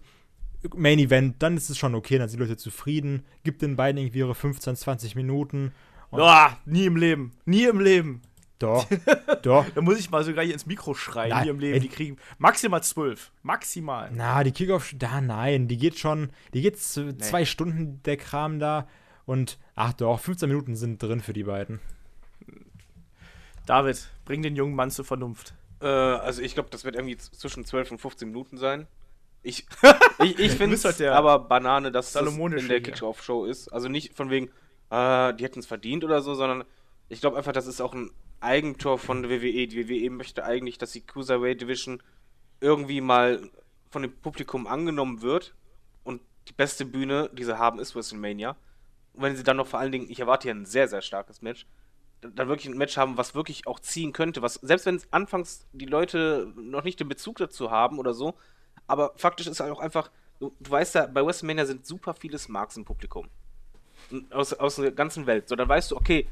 Main Event, dann ist es schon okay, dann sind die Leute zufrieden, gibt den beiden irgendwie ihre 15, 20 Minuten. Boah, nie im Leben. Nie im Leben. Doch, doch. Da muss ich mal sogar hier ins Mikro schreien. Nein, nie im Leben. ey. Die kriegen maximal zwölf. Maximal. Na, die Kickoff, da nein, die geht schon, die geht z- zwei Stunden, der Kram da. Und, ach doch, 15 Minuten sind drin für die beiden. David, bring den jungen Mann zur Vernunft. Äh, also ich glaube, das wird irgendwie zwischen 12 und 15 Minuten sein. Ich, ich, ich finde bist halt aber Banane, dass das in der hier. Kickoff-Show ist. Also nicht von wegen, äh, die hätten es verdient oder so, sondern ich glaube einfach, das ist auch ein Eigentor von der WWE. Die WWE möchte eigentlich, dass die Cruiserweight Division irgendwie mal von dem Publikum angenommen wird und die beste Bühne, die sie haben, ist WrestleMania. Und wenn sie dann noch vor allen Dingen, ich erwarte hier ein sehr, sehr starkes Match, dann wirklich ein Match haben, was wirklich auch ziehen könnte, was, selbst wenn anfangs die Leute noch nicht den Bezug dazu haben oder so, aber faktisch ist halt auch einfach, du, du weißt ja, bei WrestleMania sind super viele Smarks im Publikum. Aus, aus der ganzen Welt. So, dann weißt du, okay,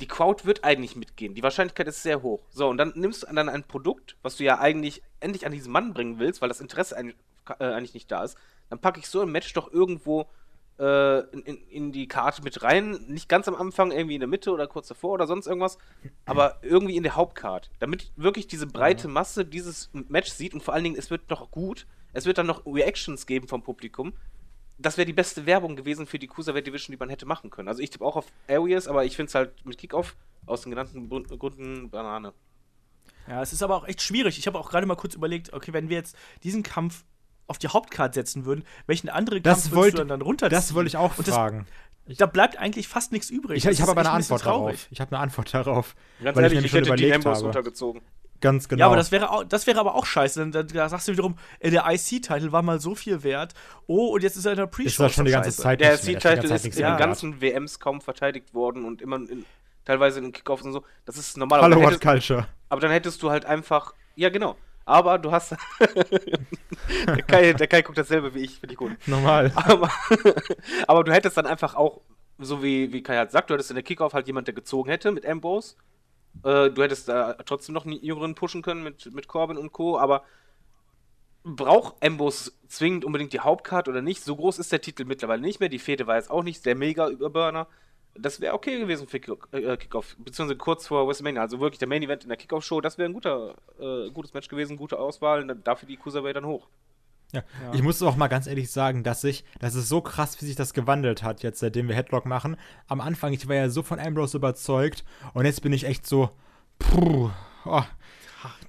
die Crowd wird eigentlich mitgehen. Die Wahrscheinlichkeit ist sehr hoch. So, und dann nimmst du dann ein Produkt, was du ja eigentlich endlich an diesen Mann bringen willst, weil das Interesse eigentlich, äh, eigentlich nicht da ist. Dann packe ich so ein Match doch irgendwo äh, in, in, in die Karte mit rein. Nicht ganz am Anfang, irgendwie in der Mitte oder kurz davor oder sonst irgendwas, aber irgendwie in der Hauptcard. Damit wirklich diese breite Masse dieses Match sieht und vor allen Dingen, es wird noch gut. Es wird dann noch Reactions geben vom Publikum. Das wäre die beste Werbung gewesen für die Cruiserweight Division, die man hätte machen können. Also ich tippe auch auf Areas, aber ich finde es halt mit Kickoff aus den genannten Gründen Banane. Ja, es ist aber auch echt schwierig. Ich habe auch gerade mal kurz überlegt, okay, wenn wir jetzt diesen Kampf auf die Hauptcard setzen würden, welchen anderen Das Kampf wollte- du dann, dann runterziehen? Das wollte ich auch Und das, fragen. Da bleibt eigentlich fast nichts übrig. Ich, Das ich habe aber eine ein Antwort traurig. darauf. Ich habe eine Antwort darauf. Ganz weil ehrlich, ich ich, hätte die Ambos habe. Ganz genau. Ja, aber das wäre, auch, das wäre aber auch scheiße. Denn da, da sagst du wiederum, der IC-Titel war mal so viel wert. Oh, und jetzt ist er in der Pre-Show. das schon die ganze scheiße. Zeit Der. Das ist in den wert. ganzen WMs kaum verteidigt worden und immer in, teilweise in den Kickoffs und so. Das ist normal. Hallo, aber, dann What hättest, Culture. aber dann hättest du halt einfach. Ja, genau. Aber du hast. der, Kai, der Kai guckt dasselbe wie ich, finde ich gut. Normal. Aber, aber du hättest dann einfach auch, so wie, wie Kai halt sagt, du hättest in der Kickoff halt jemand, der gezogen hätte mit Ambrose. Äh, du hättest da trotzdem noch einen jüngeren pushen können mit, mit Corbin und Co. Aber braucht Ambrose zwingend unbedingt die Hauptcard oder nicht? So groß ist der Titel mittlerweile nicht mehr. Die Fehde war jetzt auch nicht der Mega-Überburner. Das wäre okay gewesen für äh, Kickoff, beziehungsweise kurz vor WrestleMania. Also wirklich der Main Event in der Kickoff-Show, das wäre ein guter, äh, gutes Match gewesen, gute Auswahl. Dafür die Cruiserweight dann hoch. Ja. Ich muss auch mal ganz ehrlich sagen, dass ich, das ist so krass, wie sich das gewandelt hat, jetzt seitdem wir Headlock machen. Am Anfang, ich war ja so von Ambrose überzeugt und jetzt bin ich echt so, puh, oh,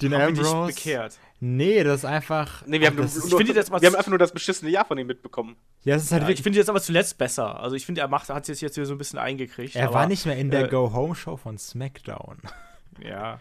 den Haben Ambrose. bekehrt. Nee, das ist einfach. Nee, wir haben, das, nur, ich finde das mal- wir haben einfach nur das beschissene Jahr von ihm mitbekommen. ja, das ist halt Ja, ich wirklich. finde jetzt aber zuletzt besser. Also ich finde, er macht, hat es jetzt, jetzt wieder so ein bisschen eingekriegt. Er aber, war nicht mehr in der äh, Go-Home-Show von SmackDown. Ja,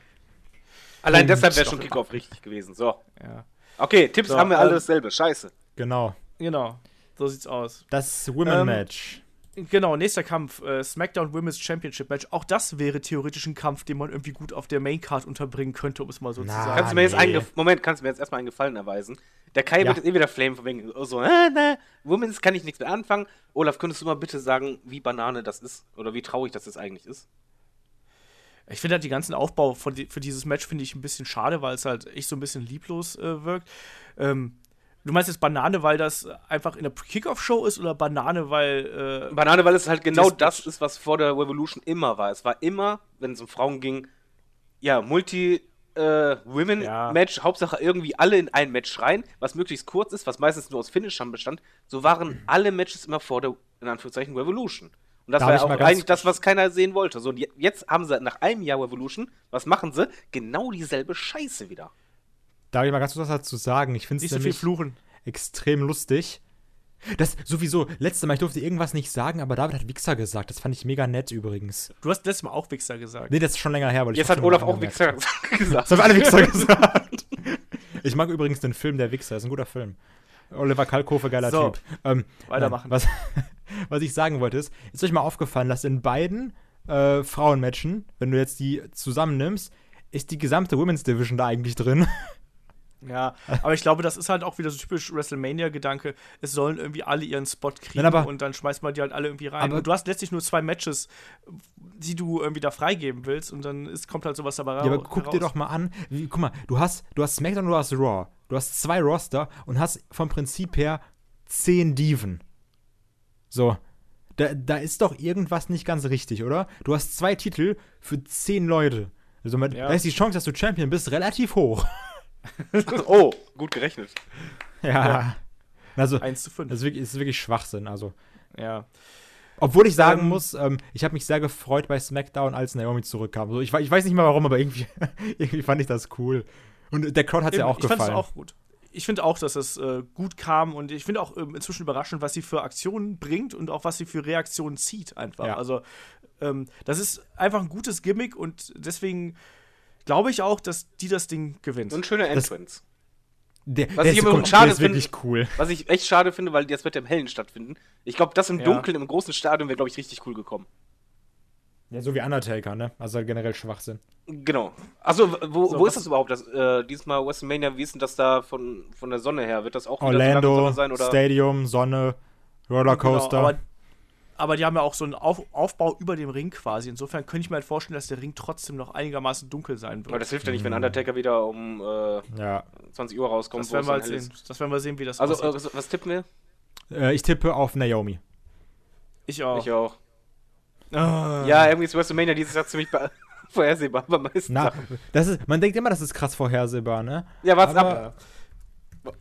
Allein deshalb wäre schon Kickoff richtig gewesen. So. ja. Okay, Tipps So, haben wir alle ähm, dasselbe. Scheiße. Genau. Genau. So sieht's aus. Das Ähm, Women-Match. Genau, nächster Kampf, äh, SmackDown Women's Championship Match. Auch das wäre theoretisch ein Kampf, den man irgendwie gut auf der Maincard unterbringen könnte, um es mal so zu Na, sagen. Kannst du mir jetzt nee. Moment, kannst du mir jetzt erstmal einen Gefallen erweisen? Der Kai Ja. wird jetzt eh wieder flamen von wegen so, äh, ne, Women's kann ich nichts mehr anfangen. Olaf, könntest du mal bitte sagen, wie Banane das ist? Oder wie traurig das jetzt eigentlich ist? Ich finde halt die ganzen Aufbau von die, für dieses Match finde ich ein bisschen schade, weil es halt echt so ein bisschen lieblos äh, wirkt. Ähm, du meinst jetzt Banane, weil das einfach in der Kickoff-Show ist oder Banane, weil äh, Banane, weil es halt genau Das- das, ist, was vor der Revolution immer war. Es war immer, wenn es um Frauen ging, ja, Multi- äh, Women-Match, Hauptsache irgendwie alle in ein Match rein, was möglichst kurz ist, was meistens nur aus Finishern bestand. So waren alle Matches immer vor der, in Anführungszeichen, Revolution. Und das Darf war ja auch eigentlich das, was keiner sehen wollte. So, und je- jetzt haben sie nach einem Jahr Revolution, was machen sie? Genau dieselbe Scheiße wieder. Darf ich mal ganz kurz was dazu sagen? Ich finde es so viel fluchen. extrem lustig. Das sowieso, letztes Mal, ich durfte irgendwas nicht sagen, aber David hat Wichser gesagt. Das fand ich mega nett übrigens. Du hast letztes Mal auch Wichser gesagt. Nee, das ist schon länger her, weil ich Jetzt hat Olaf auch Wichser gesagt. Das haben alle Wichser gesagt. Ich mag übrigens den Film Der Wichser, ist ein guter Film. Oliver Kalkofe, geiler So, Typ. Ähm, weitermachen. Was, was ich sagen wollte ist, ist euch mal aufgefallen, dass in beiden äh, Frauenmatchen, wenn du jetzt die zusammennimmst, ist die gesamte Women's Division da eigentlich drin. Ja, aber ich glaube, das ist halt auch wieder so typisch WrestleMania-Gedanke. Es sollen irgendwie alle ihren Spot kriegen Nein, aber- und dann schmeißt man die halt alle irgendwie rein. Aber- und du hast letztlich nur zwei Matches, die du irgendwie da freigeben willst und dann ist, kommt halt sowas dabei Ja, aber guck dir doch mal an, wie, guck mal, du hast, du hast SmackDown und du hast Raw. Du hast zwei Roster und hast vom Prinzip her zehn Diven. So. Da, da ist doch irgendwas nicht ganz richtig, oder? Du hast zwei Titel für zehn Leute. Also Ja. da ist die Chance, dass du Champion bist, relativ hoch. oh, gut gerechnet. Ja. Also, 1 zu 5. das ist wirklich, ist wirklich Schwachsinn. Also, ja. obwohl ich sagen Ähm, muss, ähm, ich habe mich sehr gefreut bei SmackDown, als Naomi zurückkam. So, ich, ich weiß nicht mal warum, aber irgendwie, irgendwie fand ich das cool. Und der Crowd hat ja Eben, auch ich fand es gefallen. auch gut. ich finde auch, dass das äh, gut kam und ich finde auch ähm, inzwischen überraschend, was sie für Aktionen bringt und auch was sie für Reaktionen zieht einfach. Ja. Also ähm, das ist einfach ein gutes Gimmick und deswegen glaube ich auch, dass die das Ding gewinnt. So ein schöner Das- Entrance. Der, Was der ich ist, immer schade der ist wirklich finde- cool. Was ich echt schade finde, weil das wird ja im Hellen stattfinden. Ich glaube, das im Ja. Dunkeln, im großen Stadion wäre, glaube ich, richtig cool gekommen. Ja, so wie Undertaker, ne? Also generell Schwachsinn. Genau. Achso, wo, So, wo ist das überhaupt? Das, äh, diesmal WrestleMania, wie ist denn das da von, von der Sonne her? Wird das auch wieder so lange Orlando, Sonne sein? Oder? Stadium, Sonne, Rollercoaster. Genau, aber, aber die haben ja auch so einen Auf Aufbau über dem Ring quasi. Insofern könnte ich mir halt vorstellen, dass der Ring trotzdem noch einigermaßen dunkel sein Aber wird. das hilft ja nicht, wenn Undertaker wieder um äh, ja. 20 Uhr rauskommt. Das werden wir halt sehen. Das werden wir sehen, wie das Also, aussieht. äh, was, tippen wir? Äh, ich tippe auf Naomi. ich auch. Ich auch. Ah. Ja, irgendwie ist WrestleMania dieses Jahr ziemlich vorhersehbar bei meisten Na, Sachen. das ist, man denkt immer, das ist krass vorhersehbar, ne? Ja, warte aber- ab.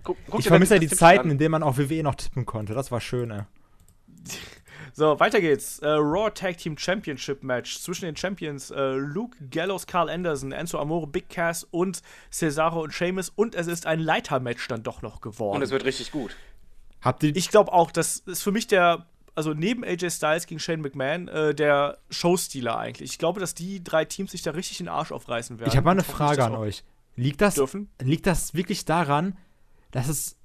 Guck, guck Ich vermisse ja deine die Zeiten, an. in denen man auf WWE noch tippen konnte. Das war schön, ey. So, weiter geht's. Äh, Raw Tag Team Championship Match zwischen den Champions äh, Luke Gallows, Carl Anderson, Enzo Amore, Big Cass und Cesaro und Sheamus. Und es ist ein Leitermatch dann doch noch geworden. Und es wird richtig gut. Habt ihr, ich glaube auch, das ist für mich der, also neben AJ Styles gegen Shane McMahon, äh, der Showstealer eigentlich. Ich glaube, dass die drei Teams sich da richtig in den Arsch aufreißen werden. ich habe mal eine Frage an euch. Liegt das, Dürfen? liegt das wirklich daran, dass es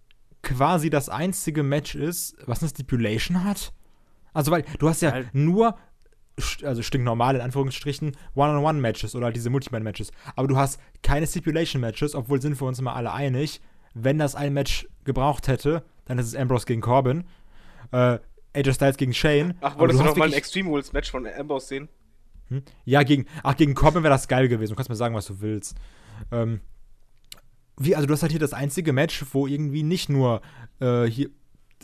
quasi das einzige Match ist, was eine Stipulation hat? Also, weil du hast ja Weil- nur, also stinknormal in Anführungsstrichen, One-on-One-Matches oder diese Multiman-Matches. Aber du hast keine Stipulation-Matches, obwohl sind wir uns immer alle einig, wenn das ein Match gebraucht hätte, dann ist es Ambrose gegen Corbin, äh, AJ Styles gegen Shane. Ach, wolltest du hast noch mal ein Extreme Rules Match von Ambrose sehen? Ja, gegen, ach, gegen Corbin wäre das geil gewesen. Du kannst mir sagen, was du willst. Ähm, wie, also du hast halt hier das einzige Match, wo irgendwie nicht nur äh, hier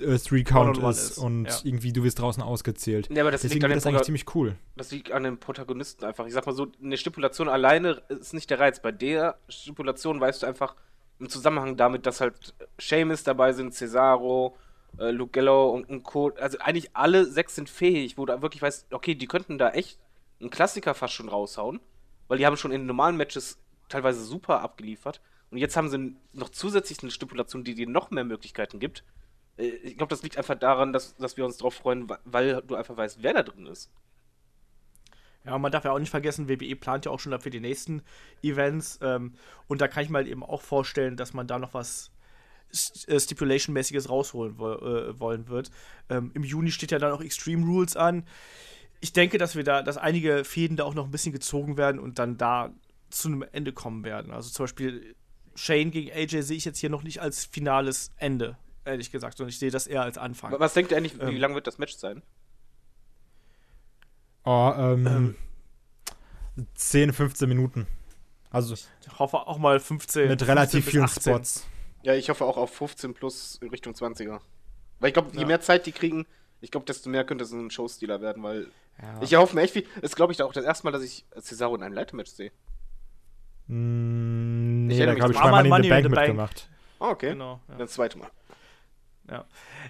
äh, Three Count One-on-one ist, ist, und ja. irgendwie du wirst draußen ausgezählt. Ja, aber das Deswegen liegt an dem das eigentlich ziemlich cool. Das liegt an den Protagonisten einfach. Ich sag mal so, eine Stipulation alleine ist nicht der Reiz. Bei der Stipulation weißt du einfach im Zusammenhang damit, dass halt Seamus dabei sind, Cesaro, äh, Luke Gallo und, und Co. Also eigentlich alle sechs sind fähig, wo du wirklich weißt, okay, die könnten da echt einen Klassiker fast schon raushauen, weil die haben schon in den normalen Matches teilweise super abgeliefert. Und jetzt haben sie noch zusätzlich eine Stipulation, die dir noch mehr Möglichkeiten gibt. Äh, Ich glaube, das liegt einfach daran, dass, dass wir uns drauf freuen, weil du einfach weißt, wer da drin ist. Ja, man darf ja auch nicht vergessen, WWE plant ja auch schon für die nächsten Events. Ähm, und da kann ich mir halt eben auch vorstellen, dass man da noch was äh, Stipulation-mäßiges rausholen wo äh, wollen wird. Ähm, Im Juni steht ja dann auch Extreme Rules an. Ich denke, dass wir da, dass einige Fäden da auch noch ein bisschen gezogen werden und dann da zu einem Ende kommen werden. Also zum Beispiel Shane gegen AJ sehe ich jetzt hier noch nicht als finales Ende, ehrlich gesagt, sondern ich sehe das eher als Anfang. Was denkt ihr eigentlich, wie Ähm. lang wird das Match sein? Oh, ähm, 10, 15 Minuten. Also Ich hoffe auch mal 15. mit 15 relativ bis vielen 18. Spots. Ja, ich hoffe auch auf 15 plus in Richtung 20er. Weil ich glaube, je Ja. mehr Zeit die kriegen, ich glaube, desto mehr könnte es ein Showstealer werden, weil Ja. ich erhoffe mir echt viel. Das ist, glaube ich, auch das erste Mal, dass ich Cesaro in einem Leitermatch sehe. Mm, nee, erinnere da mich habe ich bei Money in the in Bank the Bank. mitgemacht. Ah, okay. Genau. Ja. Das zweite Mal. Ja.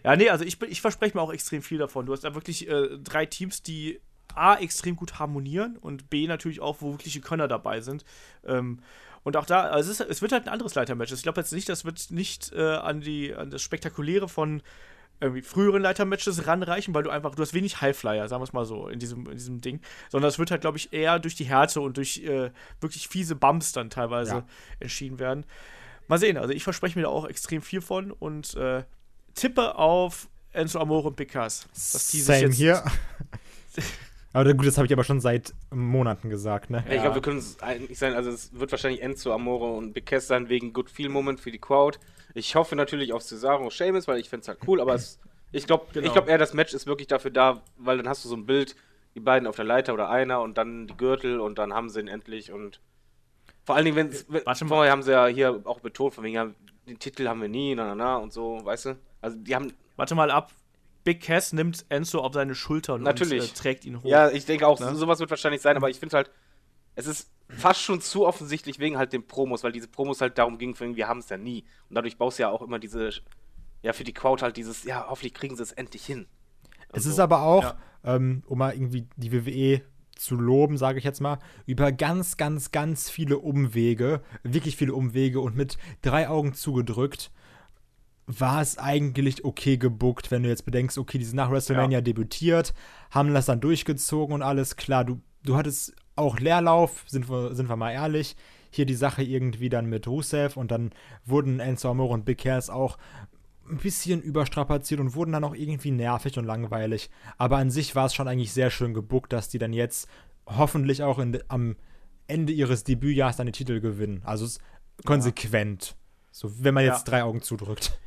ja, nee, also ich, ich verspreche mir auch extrem viel davon. Du hast da wirklich äh, drei Teams, die A, extrem gut harmonieren und B, natürlich auch, wo wirkliche Könner dabei sind. Ähm, und auch da, also es, ist, es wird halt ein anderes Leitermatch. Ich glaube jetzt nicht, das wird nicht äh, an, die, an das Spektakuläre von irgendwie früheren Leitermatches ranreichen, weil du einfach, du hast wenig Highflyer, sagen wir es mal so, in diesem, in diesem Ding. Sondern es wird halt, glaube ich, eher durch die Härte und durch äh, wirklich fiese Bumps dann teilweise Ja. entschieden werden. Mal sehen, also ich verspreche mir da auch extrem viel von und äh, tippe auf Enzo Amore und sich Same jetzt- hier. aber gut, das habe ich aber schon seit Monaten gesagt, ne? Ja. Ich glaube, wir können es eigentlich sein, also es wird wahrscheinlich Enzo, Amore und Big Cass sein, wegen Good Feel Moment für die Crowd. Ich hoffe natürlich auf Cesaro und Sheamus, weil ich finde es halt cool, aber es, ich glaube Genau. ich glaub eher, das Match ist wirklich dafür da, weil dann hast du so ein Bild, die beiden auf der Leiter oder einer und dann die Gürtel und dann haben sie ihn endlich und vor allen Dingen, wenn Warte mal. vorher haben sie ja hier auch betont, von wegen, ja, den Titel haben wir nie, na, na, na und so, weißt du? Also die haben, Warte mal ab. Big Cass nimmt Enzo auf seine Schultern Natürlich. und äh, trägt ihn hoch. ja, ich denke auch, Ne? sowas wird wahrscheinlich sein, aber ich finde halt, es ist fast schon zu offensichtlich wegen halt den Promos, weil diese Promos halt darum ging, wegen, wir haben es ja nie. Und dadurch baust du ja auch immer diese, ja, für die Crowd halt dieses, ja, hoffentlich kriegen sie es endlich hin. Es Und ist so. aber auch, Ja. ähm, um mal irgendwie die WWE zu loben, sage ich jetzt mal, über ganz, ganz, ganz viele Umwege, wirklich viele Umwege und mit drei Augen zugedrückt, war es eigentlich okay gebuckt, wenn du jetzt bedenkst, okay, die sind nach WrestleMania ja. debütiert, haben das dann durchgezogen und alles klar. Du, du hattest auch Leerlauf, sind wir, sind wir mal ehrlich. Hier die Sache irgendwie dann mit Rusev und dann wurden Enzo Amore und Big Cass auch ein bisschen überstrapaziert und wurden dann auch irgendwie nervig und langweilig. Aber an sich war es schon eigentlich sehr schön gebuckt, dass die dann jetzt hoffentlich auch in, am Ende ihres Debütjahres dann die Titel gewinnen. Also es konsequent. Ja. So, wenn man jetzt ja. drei Augen zudrückt.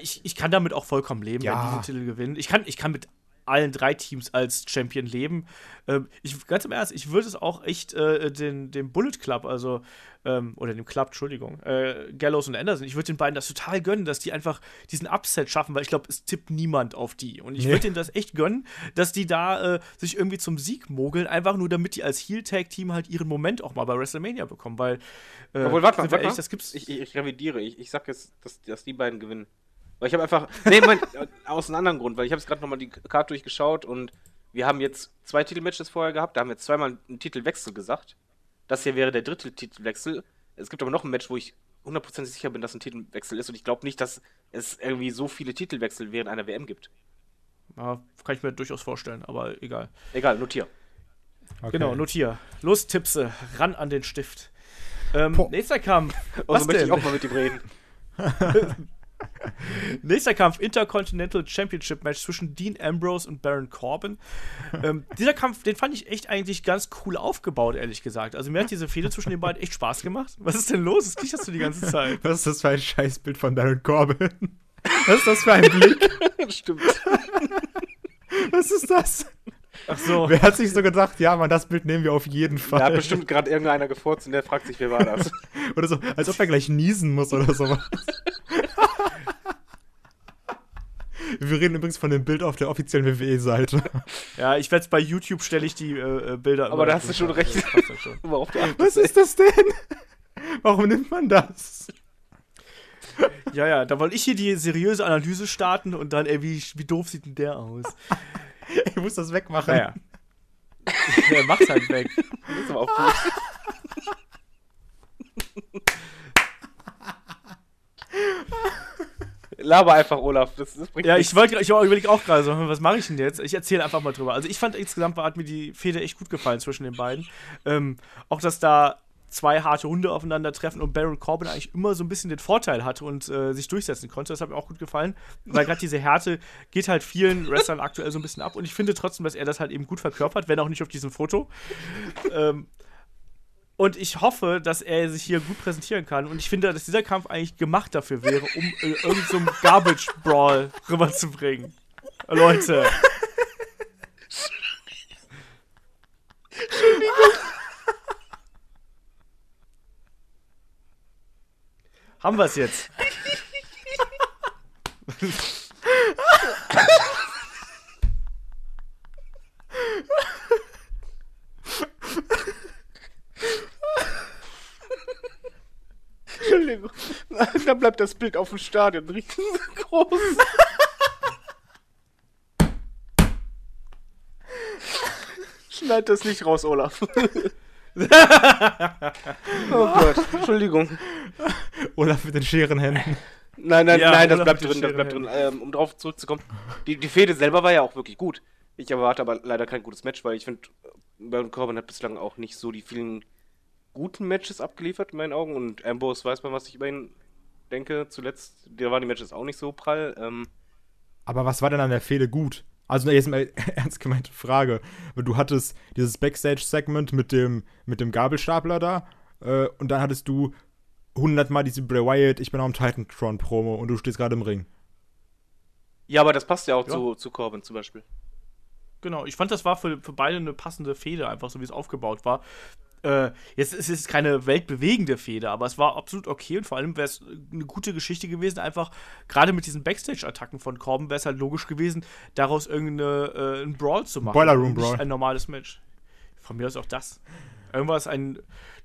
Ich, ich kann damit auch vollkommen leben, ja. wenn diese Titel gewinnen. Ich kann, ich kann mit allen drei Teams als Champion leben. Ähm, ich, ganz im Ernst, ich würde es auch echt äh, den, dem Bullet Club, also, ähm, oder dem Club, Entschuldigung, äh, Gallows und Anderson, ich würde den beiden das total gönnen, dass die einfach diesen Upset schaffen, weil ich glaube, es tippt niemand auf die. Und ich würde denen das echt gönnen, dass die da äh, sich irgendwie zum Sieg mogeln, einfach nur damit die als Heel-Tag-Team halt ihren Moment auch mal bei WrestleMania bekommen, weil. Äh, Obwohl, warte mal, warte mal. Das gibt's ich, ich revidiere, ich, ich sag jetzt, dass, dass die beiden gewinnen. Weil ich habe einfach. Nee, mein, aus einem anderen Grund, weil ich habe jetzt gerade nochmal die Karte durchgeschaut und wir haben jetzt zwei Titelmatches vorher gehabt, da haben wir jetzt zweimal einen Titelwechsel gesagt. Das hier wäre der dritte Titelwechsel. Es gibt aber noch ein Match, wo ich hundertprozentig sicher bin, dass ein Titelwechsel ist und ich glaube nicht, dass es irgendwie so viele Titelwechsel während einer WM gibt. Ja, kann ich mir durchaus vorstellen, aber egal. Egal, notier. Okay. Genau, notier. Los, Tippse, ran an den Stift. Ähm, nächster Kampf. Was so möchte ich auch mal mit ihm reden. Nächster Kampf: Intercontinental Championship Match zwischen Dean Ambrose und Baron Corbin. ähm, dieser Kampf, den fand ich echt eigentlich ganz cool aufgebaut, ehrlich gesagt. Also mir hat diese Fehde zwischen den beiden echt Spaß gemacht. Was ist denn los? Was kriegst du die ganze Zeit? Was ist das für ein Scheißbild von Baron Corbin? Was ist das für ein Blick? Stimmt. Was ist das? Ach so. Wer hat sich so gedacht, ja, man, das Bild nehmen wir auf jeden Fall. Da hat bestimmt gerade irgendeiner gefurzt und der fragt sich, wer war das? oder so, als ob er gleich niesen muss oder sowas. Wir reden übrigens von dem Bild auf der offiziellen WWE-Seite. Ja, ich werde bei YouTube stelle ich die äh, äh Bilder. Aber da hast du schon recht. Schon. Was ist das denn? Warum nimmt man das? Ja, ja, da wollte ich hier die seriöse Analyse starten und dann, ey, wie, wie doof sieht denn der aus? Ich muss das wegmachen. Ja, ja. mach's halt weg. Das ist aber auch gut. Laber einfach, Olaf. Das, das ja, ich wollte, ich überlege auch gerade so, was mache ich denn jetzt? Ich erzähle einfach mal drüber. Also ich fand insgesamt hat mir die Fehde echt gut gefallen zwischen den beiden. Ähm, auch dass da zwei harte Hunde aufeinandertreffen und Baron Corbin eigentlich immer so ein bisschen den Vorteil hatte und äh, sich durchsetzen konnte. Das hat mir auch gut gefallen, weil gerade diese Härte geht halt vielen Wrestlern aktuell so ein bisschen ab und ich finde trotzdem, dass er das halt eben gut verkörpert, wenn auch nicht auf diesem Foto. ähm, und ich hoffe, dass er sich hier gut präsentieren kann. Und ich finde, dass dieser Kampf eigentlich gemacht dafür wäre, um äh, irgendein so Garbage Brawl rüberzubringen. Leute. Haben wir es jetzt? Entschuldigung. Dann bleibt das Bild auf dem Stadion riesengroß. Schneid das nicht raus, Olaf. oh Gott, Entschuldigung. Olaf mit den Scherenhänden. Nein, nein, ja, nein, das bleibt drin, das bleibt drin. Ähm, um drauf zurückzukommen. Die, die Fehde selber war ja auch wirklich gut. Ich erwarte aber leider kein gutes Match, weil ich finde, Baron Corbin hat bislang auch nicht so die vielen guten Matches abgeliefert in meinen Augen und Ambrose weiß man, was ich über ihn denke. Zuletzt, da waren die Matches auch nicht so prall. Ähm, aber was war denn an der Fehde gut? Also jetzt mal ernst gemeinte Frage. Du hattest dieses Backstage-Segment mit dem, mit dem Gabelstapler da äh, und dann hattest du hundertmal diese Bray Wyatt, ich bin am Titantron-Promo und du stehst gerade im Ring. Ja, aber das passt ja auch ja. Zu, zu Corbin zum Beispiel. Genau, ich fand, das war für, für beide eine passende Fehde, einfach so wie es aufgebaut war. Äh, jetzt ist es keine weltbewegende Fehde, aber es war absolut okay und vor allem wäre es eine gute Geschichte gewesen, einfach gerade mit diesen Backstage-Attacken von Corbin wäre es halt logisch gewesen, daraus irgendeinen äh, Brawl zu machen. Boiler Room Brawl. Ein normales Match. Von mir aus auch das. Irgendwas, ein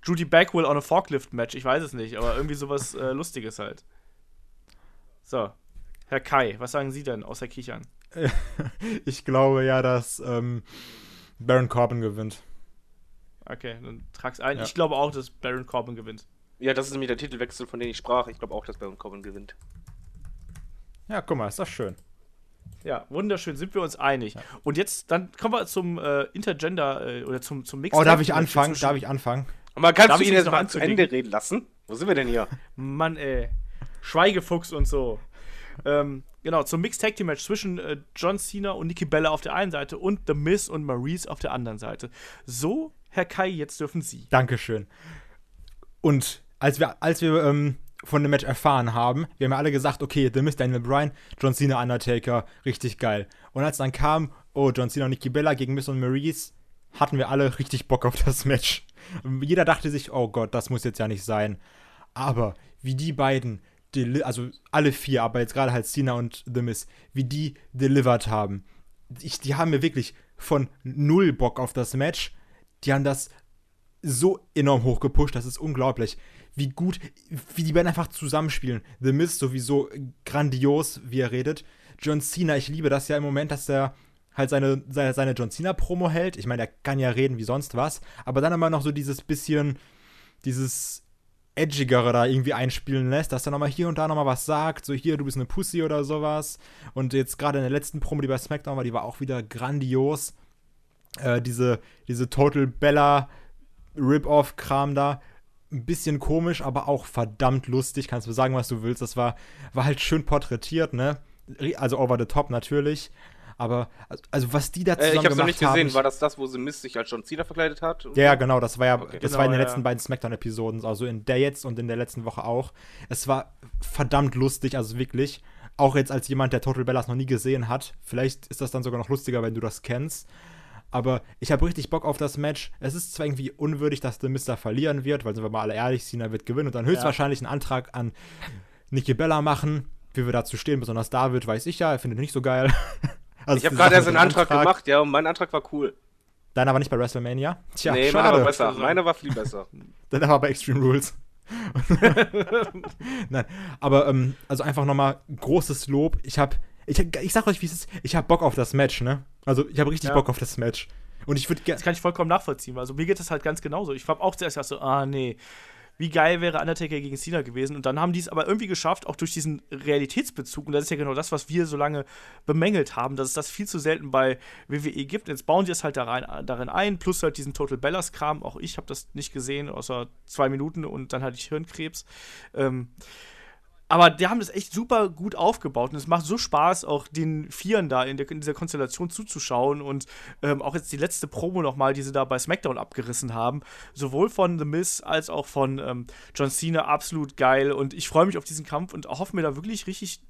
Judy Bagwell on a Forklift-Match, ich weiß es nicht, aber irgendwie sowas äh, Lustiges halt. So, Herr Kai, was sagen Sie denn außer Kichern? ich glaube ja, dass ähm, Baron Corbin gewinnt. Okay, dann trag's ein. Ja. Ich glaube auch, dass Baron Corbin gewinnt. Ja, das ist nämlich der Titelwechsel, von dem ich sprach. Ich glaube auch, dass Baron Corbin gewinnt. Ja, guck mal, ist das schön. Ja, wunderschön, sind wir uns einig. Und jetzt, dann kommen wir zum äh, Intergender äh, oder zum, zum Mix. Oh, darf ich anfangen? Darf ich anfangen? Und man kannst Darf du ihn jetzt noch mal zu? Ende reden lassen? Wo sind wir denn hier? Mann, ey. Schweigefuchs und so. Ähm, genau, zum Mixed Tag Team Match zwischen äh, John Cena und Nikki Bella auf der einen Seite und The Miz und Maurice auf der anderen Seite. So, Herr Kai, jetzt dürfen Sie. Dankeschön. Und als wir, als wir ähm, von dem Match erfahren haben, wir haben ja alle gesagt, okay, The Miz, Daniel Bryan, John Cena, Undertaker, richtig geil. Und als dann kam, oh, John Cena und Nikki Bella gegen Miz und Maurice, hatten wir alle richtig Bock auf das Match. Jeder dachte sich, oh Gott, das muss jetzt ja nicht sein. Aber wie die beiden, also alle vier, aber jetzt gerade halt Cena und The Miz, wie die delivered haben. Ich, die haben mir wirklich von null Bock auf das Match. Die haben das so enorm hochgepusht, das ist unglaublich. Wie gut, wie die beiden einfach zusammenspielen. The Miz sowieso grandios, wie er redet. John Cena, ich liebe das ja im Moment, dass er halt seine, seine, seine John Cena-Promo hält. Ich meine, er kann ja reden wie sonst was, aber dann immer noch so dieses bisschen, dieses edgigere da irgendwie einspielen lässt, dass er nochmal hier und da nochmal was sagt, so hier, du bist eine Pussy oder sowas. Und jetzt gerade in der letzten Promo, die bei SmackDown war, die war auch wieder grandios. Äh, diese, diese Total Bella Rip-Off-Kram da. Ein bisschen komisch, aber auch verdammt lustig. Kannst du sagen, was du willst. Das war, war halt schön porträtiert, ne? Also over the top natürlich. Aber, also, also was die da Äh, zusammen ich hab's noch gemacht nicht gesehen. haben. War das das, wo The Mist sich als John Cena verkleidet hat? Ja, ja, genau, das war ja, Okay. das Genau, war in den ja, letzten beiden Smackdown-Episoden, also in der jetzt und in der letzten Woche auch. Es war verdammt lustig, also wirklich. Auch jetzt als jemand, der Total Bellas noch nie gesehen hat. Vielleicht ist das dann sogar noch lustiger, wenn du das kennst. Aber ich habe richtig Bock auf das Match. Es ist zwar irgendwie unwürdig, dass der Mister verlieren wird, weil sind wir mal alle ehrlich, Cena wird gewinnen und dann höchstwahrscheinlich einen Antrag an Nikki Bella machen. Wie wir dazu stehen, besonders David, weiß ich ja, er findet nicht so geil. Also Ich habe gerade erst einen dem Antrag, gemacht, ja, und mein Antrag war cool. Deiner war nicht bei WrestleMania? Tja, nee, schade. meiner war besser. Meiner war viel besser. Dann aber bei Extreme Rules. Nein, aber ähm, also einfach nochmal großes Lob. Ich hab, ich, ich sag euch, wie es ist. Ich hab Bock auf das Match, ne? Also ich habe richtig Ja. Bock auf das Match. Und ich würde Das kann ich vollkommen nachvollziehen. Also mir geht das halt ganz genauso. Ich habe auch zuerst gedacht so, ah nee, wie geil wäre Undertaker gegen Cena gewesen. Und dann haben die es aber irgendwie geschafft, auch durch diesen Realitätsbezug. Und das ist ja genau das, was wir so lange bemängelt haben, dass es das viel zu selten bei WWE gibt. Jetzt bauen die es halt da rein, darin ein, plus halt diesen Total Bellas-Kram. Auch ich habe das nicht gesehen, außer zwei Minuten und dann hatte ich Hirnkrebs. Ähm, aber die haben das echt super gut aufgebaut und es macht so Spaß, auch den Vieren da in, der, in dieser Konstellation zuzuschauen und ähm, auch jetzt die letzte Promo nochmal, die sie da bei SmackDown abgerissen haben, sowohl von The Miz als auch von ähm, John Cena, absolut geil und ich freue mich auf diesen Kampf und hoffe mir da wirklich richtig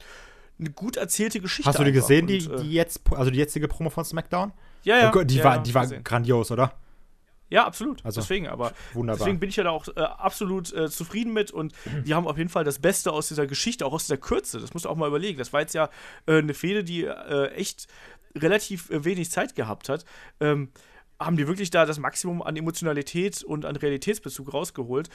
eine gut erzählte Geschichte. Hast du die gesehen, die, und, äh, die jetzt, also die jetzige Promo von SmackDown? Ja, ja. Oh die ja, war, ja, die war gesehen. grandios, oder? Ja, absolut. Also, deswegen, aber wunderbar. deswegen bin ich ja da auch äh, absolut äh, zufrieden mit und die haben auf jeden Fall das Beste aus dieser Geschichte, auch aus dieser Kürze. Das musst du auch mal überlegen. Das war jetzt ja äh, eine Fehde, die äh, echt relativ äh, wenig Zeit gehabt hat. Ähm, haben die wirklich da das Maximum an Emotionalität und an Realitätsbezug rausgeholt.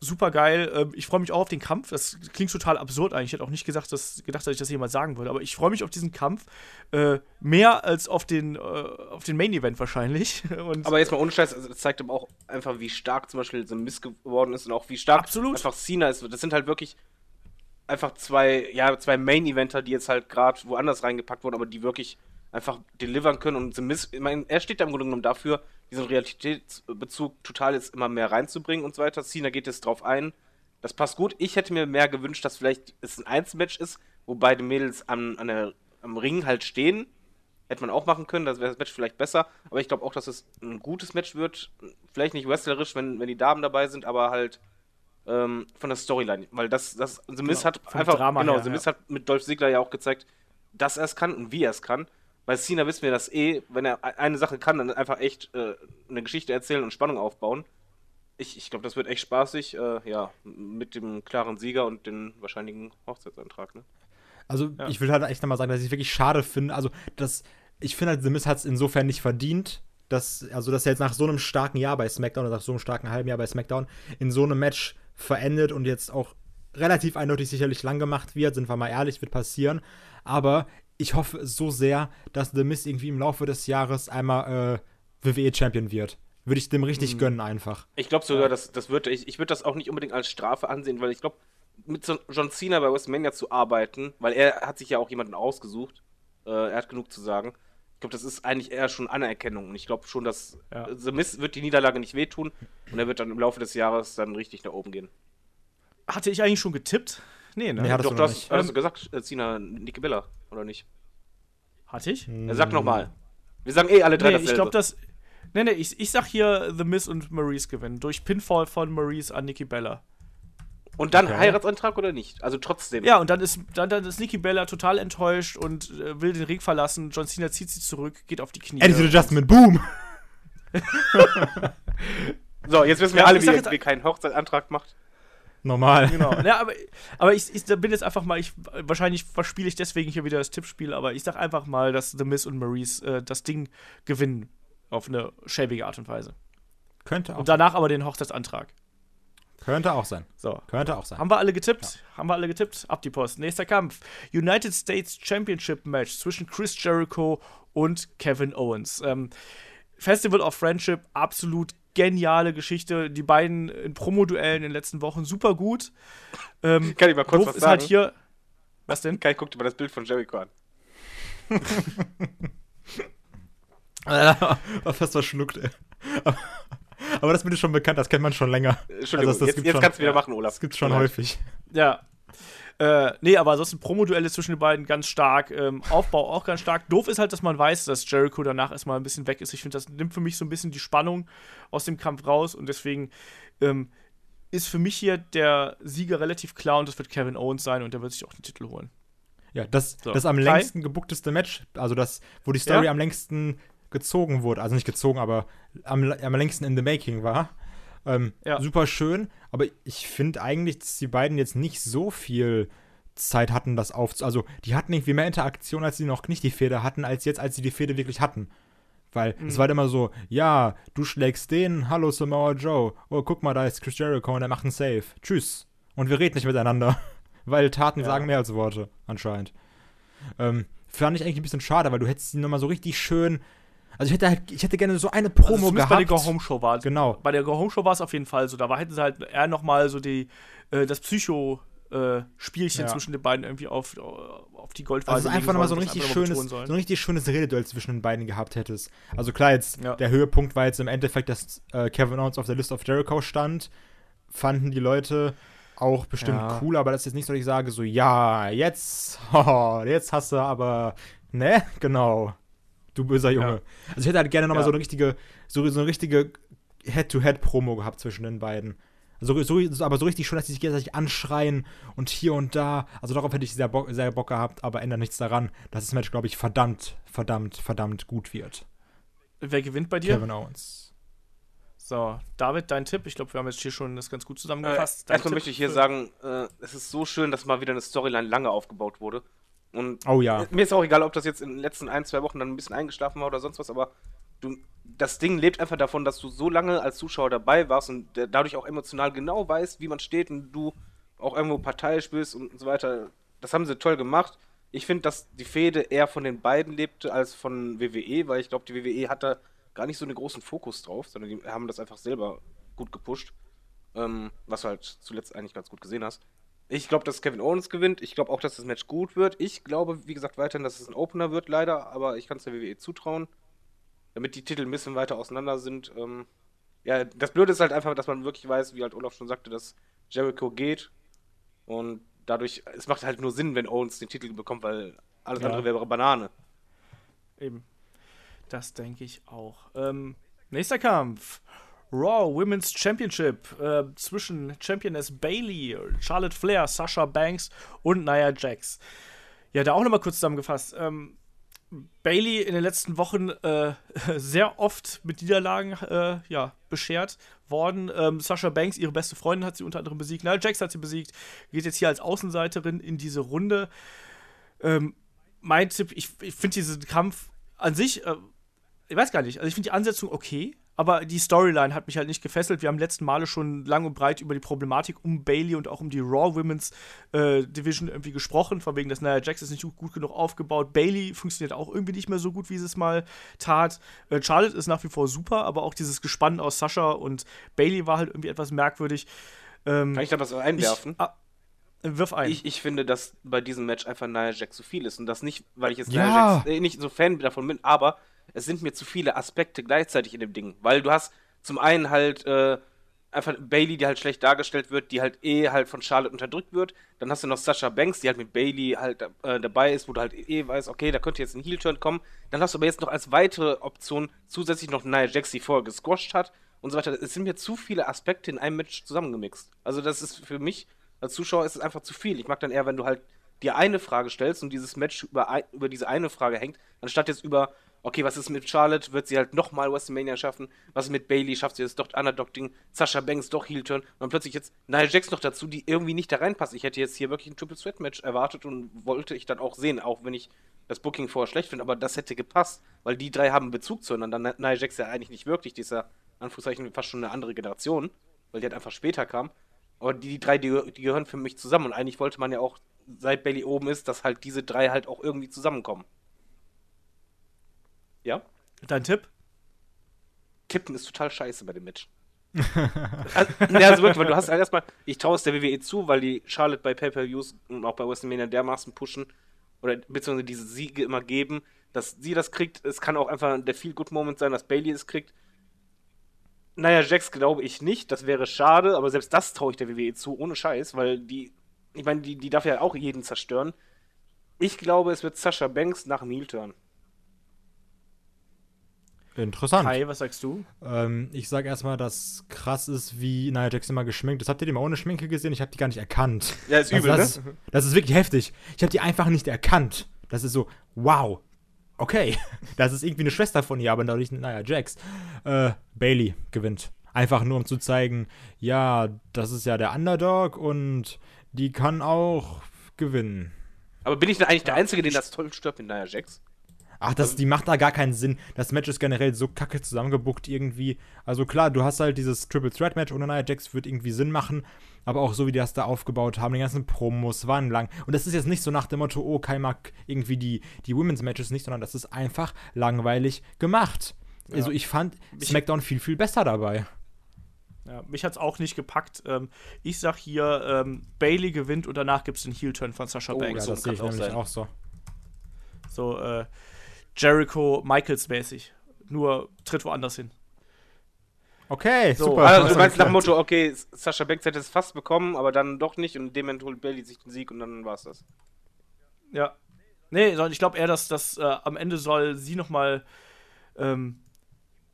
Super geil. Ähm, ich freue mich auch auf den Kampf. Das klingt total absurd eigentlich. Ich hätte auch nicht gesagt, dass, gedacht, dass ich das jemals sagen würde. Aber ich freue mich auf diesen Kampf äh, mehr als auf den, äh, auf den Main Event wahrscheinlich. Und Aber jetzt mal ohne Scheiß, also das zeigt aber auch einfach, wie stark zum Beispiel The Mist geworden ist und auch wie stark Absolut. einfach Cena ist. Das sind halt wirklich einfach zwei, ja, zwei Main-Eventer, die jetzt halt gerade woanders reingepackt wurden, aber die wirklich einfach delivern können. Und The Mist, ich meine, er steht da im Grunde genommen dafür, diesen Realitätsbezug total jetzt immer mehr reinzubringen und so weiter. Cena geht jetzt drauf ein. Das passt gut. Ich hätte mir mehr gewünscht, dass vielleicht es ein Einzelmatch ist, wo beide Mädels am, an der, am Ring halt stehen. Hätte man auch machen können, das wäre das Match vielleicht besser. Aber ich glaube auch, dass es ein gutes Match wird. Vielleicht nicht wrestlerisch, wenn, wenn die Damen dabei sind, aber halt ähm, von der Storyline. Weil das, das The Miz Genau, hat einfach, Drama genau, her, The Miz ja. hat mit Dolph Ziggler ja auch gezeigt, dass er es kann und wie er es kann. Bei Cena wissen wir das eh, wenn er e- eine Sache kann, dann einfach echt äh, eine Geschichte erzählen und Spannung aufbauen. Ich, ich glaube, das wird echt spaßig, äh, ja, mit dem klaren Sieger und dem wahrscheinlichen Hochzeitsantrag, ne? Also Ja. ich will halt echt nochmal sagen, dass ich wirklich schade finde. Also das, ich finde halt, The Miz hat es insofern nicht verdient, dass, also dass er jetzt nach so einem starken Jahr bei SmackDown oder nach so einem starken halben Jahr bei SmackDown in so einem Match verendet und jetzt auch relativ eindeutig sicherlich lang gemacht wird, sind wir mal ehrlich, wird passieren. Aber ich hoffe so sehr, dass The Miz irgendwie im Laufe des Jahres einmal äh, WWE Champion wird. Würde ich dem richtig gönnen einfach. Ich glaube sogar, dass das wird, ich, ich würde das auch nicht unbedingt als Strafe ansehen, weil ich glaube, mit so John Cena bei WrestleMania zu arbeiten, weil er hat sich ja auch jemanden ausgesucht, äh, er hat genug zu sagen. Ich glaube, das ist eigentlich eher schon Anerkennung und ich glaube schon, dass Ja. The Miz wird die Niederlage nicht wehtun und er wird dann im Laufe des Jahres dann richtig nach oben gehen. Hatte ich eigentlich schon getippt? Nee, ne? Nee, hattest Doch, du hast, nicht. hast du gesagt, äh, Cena, Niki Bella, oder nicht? Hatte ich? Er sagt nochmal. Wir sagen eh alle drei Nee, dasselbe. ich glaube, das. Nee, nee, ich, ich sag hier The Miz und Maurice gewinnen. Durch Pinfall von Maurice an Nikki Bella. und dann Okay. Heiratsantrag oder nicht? Also trotzdem. Ja, und dann ist, dann, dann ist Nikki Bella total enttäuscht und äh, will den Ring verlassen. John Cena zieht sie zurück, geht auf die Knie. Attitude Adjustment, boom! So, jetzt wissen wir Ja, alle, wie sag er jetzt- wie keinen Hochzeitsantrag macht. Normal. Genau. Ja, aber aber ich, ich bin jetzt einfach mal, ich, wahrscheinlich verspiele ich deswegen hier wieder das Tippspiel, aber ich sag einfach mal, dass The Miz und Maurice äh, das Ding gewinnen. Auf eine schäbige Art und Weise. Könnte auch, Und danach aber den Hochzeitsantrag. könnte auch sein. So. Könnte auch sein. Haben wir alle getippt? Haben wir alle getippt? Ab die Post. Nächster Kampf. United States Championship Match zwischen Chris Jericho und Kevin Owens. Ähm, Festival of Friendship, absolut geniale Geschichte. Die beiden in Promoduellen in den letzten Wochen super gut. Ähm, Kann ich mal kurz was ist sagen? halt hier. Was denn? Kai guckt über das Bild von Jericho an. Fast verschluckt, ey. Aber, aber das Bild ist schon bekannt, das kennt man schon länger. Entschuldigung, Also das jetzt, jetzt schon- kannst du wieder machen, Olaf. Das gibt's schon häufig. Ja. Äh, nee, aber ansonsten Promoduelle zwischen den beiden ganz stark. Ähm, Aufbau auch ganz stark. Doof ist halt, dass man weiß, dass Jericho danach erstmal ein bisschen weg ist. Ich finde, das nimmt für mich so ein bisschen die Spannung aus dem Kampf raus und deswegen ähm, ist für mich hier der Sieger relativ klar und das wird Kevin Owens sein und der wird sich auch den Titel holen. Ja, das, So. das am längsten gebuckteste Match, also das, wo die Story Ja? am längsten gezogen wurde, also nicht gezogen, aber am, am längsten in the making war. Ähm, Ja. Super schön, aber ich finde eigentlich, dass die beiden jetzt nicht so viel Zeit hatten, das aufzu... Also, die hatten irgendwie mehr Interaktion, als sie noch nicht die Fehde hatten, als jetzt, als sie die Fehde wirklich hatten. Weil es war halt immer so, ja, du schlägst den, hallo Samoa Joe, oh, guck mal, da ist Chris Jericho und er macht einen Save. Tschüss. Und wir reden nicht miteinander. Weil Taten Ja. sagen mehr als Worte, anscheinend. Ähm, fand ich eigentlich ein bisschen schade, weil du hättest sie nochmal so richtig schön. Also ich hätte halt, ich hätte gerne so eine Promo also gehabt. bei der Go Home Show war Genau. Bei der Go Home Show war es auf jeden Fall so. Da war, hätten sie halt eher nochmal so die, äh, das Psycho- äh, Spielchen Ja. zwischen den beiden irgendwie auf, auf die Goldwaage Also einfach nochmal so ein richtig schönes, so ein richtig schönes Rededuell zwischen den beiden gehabt hättest. Also klar, jetzt Ja. der Höhepunkt war jetzt im Endeffekt, dass äh, Kevin Owens auf der List of Jericho stand. Fanden die Leute auch bestimmt Ja. cool, aber das ist jetzt nicht so, dass ich sage, so, ja, jetzt, oh, jetzt hast du aber, ne, genau, du böser Junge. Ja. Also ich hätte halt gerne nochmal Ja. so eine richtige, so, so eine richtige Head-to-Head-Promo gehabt zwischen den beiden. So, so, aber so richtig schön, dass sie sich gegenseitig anschreien und hier und da. Also darauf hätte ich sehr Bock, sehr Bock gehabt, aber ändert nichts daran, dass das Match, glaube ich, verdammt, verdammt, verdammt gut wird. Wer gewinnt bei dir? Kevin Owens. So, David, dein Tipp. Ich glaube, wir haben jetzt hier schon das ganz gut Äh, zusammengefasst. Dein erstmal Tipp möchte ich hier sagen, äh, es ist so schön, dass mal wieder eine Storyline lange aufgebaut wurde. Und Oh ja. mir ist auch egal, ob das jetzt in den letzten ein, zwei Wochen dann ein bisschen eingeschlafen war oder sonst was, aber du, das Ding lebt einfach davon, dass du so lange als Zuschauer dabei warst und dadurch auch emotional genau weißt, wie man steht und du auch irgendwo parteiisch bist und so weiter. Das haben sie toll gemacht. Ich finde, dass die Fehde eher von den beiden lebte als von WWE, weil ich glaube, die WWE hat da gar nicht so einen großen Fokus drauf, sondern die haben das einfach selber gut gepusht. Ähm, was du halt zuletzt eigentlich ganz gut gesehen hast. Ich glaube, dass Kevin Owens gewinnt. Ich glaube auch, dass das Match gut wird. Ich glaube, wie gesagt, weiterhin, dass es ein Opener wird, leider. Aber ich kann es der WWE zutrauen. Damit die Titel ein bisschen weiter auseinander sind. Ähm, ja, das Blöde ist halt einfach, dass man wirklich weiß, wie halt Olaf schon sagte, dass Jericho geht. Und dadurch, es macht halt nur Sinn, wenn Owens den Titel bekommt, weil alles Ja. andere wäre Banane. Eben. Das denke ich auch. Ähm, nächster Kampf. Raw Women's Championship äh, zwischen Championess Bailey, Charlotte Flair, Sasha Banks und Nia Jax. Ja, da auch nochmal kurz zusammengefasst. Ähm, Bailey in den letzten Wochen äh, sehr oft mit Niederlagen äh, ja, beschert worden. Ähm, Sasha Banks, ihre beste Freundin, hat sie unter anderem besiegt. Nia Jax hat sie besiegt. Geht jetzt hier als Außenseiterin in diese Runde. Ähm, mein Tipp, ich, ich finde diesen Kampf an sich, äh, ich weiß gar nicht, also ich finde die Ansetzung okay. Aber die Storyline hat mich halt nicht gefesselt. Wir haben letzten Male schon lang und breit über die Problematik um Bailey und auch um die Raw Women's äh, Division irgendwie gesprochen, von wegen, dass Nia Jax ist nicht gut genug aufgebaut. Bailey funktioniert auch irgendwie nicht mehr so gut, wie sie es mal tat. Äh, Charlotte ist nach wie vor super, aber auch dieses Gespann aus Sascha und Bailey war halt irgendwie etwas merkwürdig. Ähm, Kann ich da was einwerfen? Ich, ah, Wirf ein. Ich, ich finde, dass bei diesem Match einfach Nia Jax zu viel ist. Und das nicht, weil ich jetzt ja. Nia Jax äh, nicht so Fan davon bin, aber es sind mir zu viele Aspekte gleichzeitig in dem Ding. Weil du hast zum einen halt äh, einfach Bailey, die halt schlecht dargestellt wird, die halt eh halt von Charlotte unterdrückt wird. Dann hast du noch Sasha Banks, die halt mit Bailey halt äh, dabei ist, wo du halt eh weißt, okay, da könnte jetzt ein Heel-Turn kommen. Dann hast du aber jetzt noch als weitere Option zusätzlich noch Nia Jax, die vorher gesquashed hat und so weiter. Es sind mir zu viele Aspekte in einem Match zusammengemixt. Also das ist für mich als Zuschauer ist es einfach zu viel. Ich mag dann eher, wenn du halt dir eine Frage stellst und dieses Match über, über diese eine Frage hängt, anstatt jetzt über, okay, was ist mit Charlotte? Wird sie halt nochmal WrestleMania schaffen? Was ist mit Bailey? Schafft sie das doch Underdog-Ding? Sasha Banks doch Heel-Turn? Und plötzlich jetzt Nia Jax noch dazu, die irgendwie nicht da reinpasst. Ich hätte jetzt hier wirklich ein Triple Threat Match erwartet und wollte ich dann auch sehen, auch wenn ich das Booking vorher schlecht finde, aber das hätte gepasst, weil die drei haben Bezug zueinander. Nia Jax ja eigentlich nicht wirklich, die ist ja, Anführungszeichen, fast schon eine andere Generation, weil die halt einfach später kam. Aber die, die drei, die, die, gehören für mich zusammen. Und eigentlich wollte man ja auch, seit Bailey oben ist, dass halt diese drei halt auch irgendwie zusammenkommen. Ja? Dein Tipp? Tippen ist total scheiße bei dem Match. also, ne, also wirklich, weil du hast halt erstmal, ich traue es der WWE zu, weil die Charlotte bei Pay-Per-Views und auch bei WrestleMania dermaßen pushen oder beziehungsweise diese Siege immer geben, dass sie das kriegt. Es kann auch einfach der Feel-Good-Moment sein, dass Bailey es kriegt. Naja, Jax glaube ich nicht, das wäre schade, aber selbst das traue ich der WWE zu, ohne Scheiß, weil die, ich meine, die, die darf ja auch jeden zerstören. Ich glaube, es wird Sascha Banks nach dem Heel-Turn. Interessant. Kai, was sagst du? Ähm, ich sag erstmal, dass krass ist, wie Nia Jax immer geschminkt ist. Habt ihr die mal ohne Schminke gesehen? Ich habe die gar nicht erkannt. Ja, ist übel, das, ne? Das ist wirklich heftig. Ich habe die einfach nicht erkannt. Das ist so, wow. Okay, das ist irgendwie eine Schwester von ihr, aber dadurch, naja, Jax. Äh, Bailey gewinnt. Einfach nur, um zu zeigen, ja, das ist ja der Underdog und die kann auch gewinnen. Aber bin ich denn eigentlich der Einzige, den das toll stört mit Nia Jax? Ach, das, die macht da gar keinen Sinn. Das Match ist generell so kacke zusammengebuckt irgendwie. Also klar, du hast halt dieses Triple Threat Match ohne Nia Jax wird irgendwie Sinn machen, aber auch so wie die das da aufgebaut haben, die ganzen Promos waren lang. Und das ist jetzt nicht so nach dem Motto, oh, Kai mag irgendwie die, die Women's Matches nicht, sondern das ist einfach langweilig gemacht. Ja. Also ich fand SmackDown viel, viel besser dabei. Ja, mich hat's auch nicht gepackt. Ähm, ich sag hier, ähm, Bailey gewinnt und danach gibt's den Heel-Turn von Sasha oh, Banks. Ja, das sehe ich nämlich auch so. So, äh, Jericho Michaels mäßig. Nur tritt woanders hin. Okay, so, super. Also du meinst nach dem Motto, okay, Sascha Banks hätte es fast bekommen, aber dann doch nicht und in dem holt Bailey sich den Sieg und dann war es das. Ja. Nee, sondern ich glaube eher, dass das äh, am Ende soll sie nochmal ähm,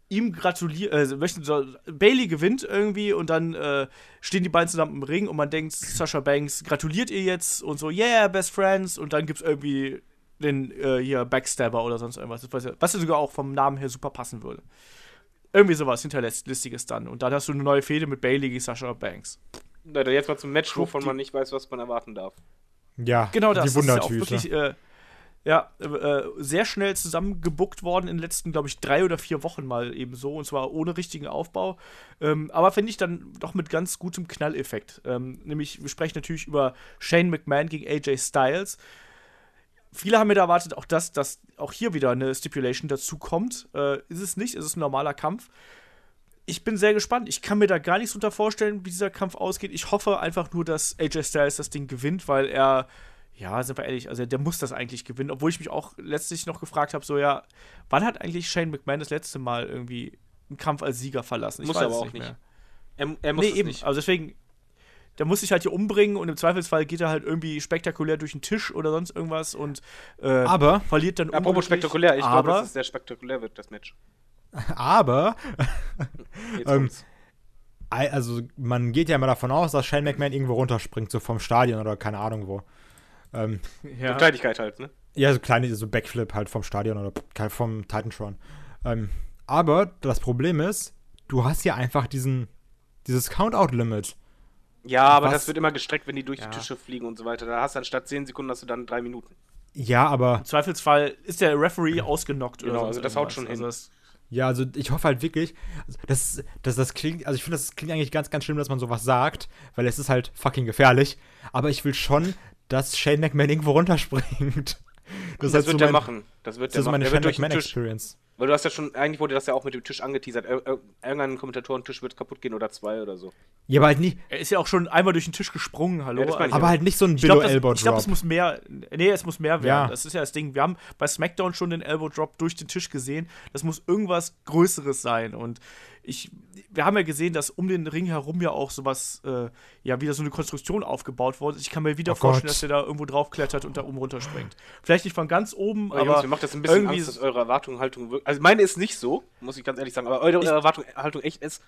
ihm gratulieren, äh, soll, Bailey gewinnt irgendwie und dann äh, stehen die beiden zusammen im Ring und man denkt, Sascha Banks gratuliert ihr jetzt und so, yeah, best friends und dann gibt's irgendwie den äh, hier Backstabber oder sonst irgendwas, was, was ja sogar auch vom Namen her super passen würde. Irgendwie sowas hinterlistiges dann. Und dann hast du eine neue Fehde mit Bailey gegen Sasha Banks. Leute, jetzt mal zum Match, wovon man nicht weiß, was man erwarten darf. Ja, genau das. Die das ist ja auch wirklich, äh, ja, äh, sehr schnell zusammengebuckt worden in den letzten, glaube ich, drei oder vier Wochen mal eben so. Und zwar ohne richtigen Aufbau. Ähm, aber finde ich dann doch mit ganz gutem Knalleffekt. Ähm, nämlich, wir sprechen natürlich über Shane McMahon gegen AJ Styles viele haben mir da erwartet, auch das, dass auch hier wieder eine Stipulation dazu kommt. Äh, ist es nicht, ist es ein normaler Kampf. Ich bin sehr gespannt. Ich kann mir da gar nichts drunter vorstellen, wie dieser Kampf ausgeht. Ich hoffe einfach nur, dass AJ Styles das Ding gewinnt, weil er, ja, sind wir ehrlich, also der muss das eigentlich gewinnen. Obwohl ich mich auch letztlich noch gefragt habe, so, ja, wann hat eigentlich Shane McMahon das letzte Mal irgendwie einen Kampf als Sieger verlassen? Ich muss aber auch nicht. Mehr. Er, er muss nee, eben. Nicht. Also deswegen, der muss sich halt hier umbringen und im Zweifelsfall geht er halt irgendwie spektakulär durch den Tisch oder sonst irgendwas und äh, aber verliert dann Apropos spektakulär, ich glaube, dass es sehr spektakulär wird, das Match. Aber ähm, also man geht ja immer davon aus, dass Shane McMahon irgendwo runterspringt, so vom Stadion oder keine Ahnung wo. Ähm, ja. So Kleinigkeit halt, ne? Ja, so kleine, so Backflip halt vom Stadion oder vom Titantron. Ähm, aber das Problem ist, du hast ja einfach diesen, dieses Countout-Limit. Ja, aber Was? das wird immer gestreckt, wenn die durch ja. die Tische fliegen und so weiter. Da hast du anstatt 10 Sekunden hast du dann 3 Minuten. Ja, aber. Im Zweifelsfall ist der Referee ausgenockt genau, oder so. Also das haut schon also hin. Ja, also ich hoffe halt wirklich, dass das, das klingt, also ich finde, das klingt eigentlich ganz, ganz schlimm, dass man sowas sagt, weil es ist halt fucking gefährlich. Aber ich will schon, dass Shane McMahon irgendwo runterspringt. Das, ist halt wird so er mein- machen. Das wird Das der ist machen. meine Der Shane wird durch den McMahon Tisch. Experience. Weil du hast ja schon, eigentlich wurde das ja auch mit dem Tisch angeteasert. Ir- ir- Irgendein Kommentatorentisch wird kaputt gehen oder zwei oder so. Ja, aber halt nicht, Er ist ja auch schon einmal durch den Tisch gesprungen, hallo. Ja, ich aber halt nicht so ein Ich glaube, Billow Elbow das, ich glaub, Drop. es muss mehr. Nee, es muss mehr werden. Ja. Das ist ja das Ding. Wir haben bei SmackDown schon den Elbow Drop durch den Tisch gesehen. Das muss irgendwas Größeres sein. Und ich, wir haben ja gesehen, dass um den Ring herum ja auch sowas, äh, ja, wieder so eine Konstruktion aufgebaut wurde. Ich kann mir wieder Oh vorstellen, Gott. dass der da irgendwo draufklettert und da oben runterspringt. Vielleicht nicht von ganz oben, Aber, aber. Jungs, mir macht das ein bisschen irgendwie Angst, dass eure Erwartungshaltung wirklich. Also meine ist nicht so, muss ich ganz ehrlich sagen, aber eure Ich- Erwartungshaltung echt ist,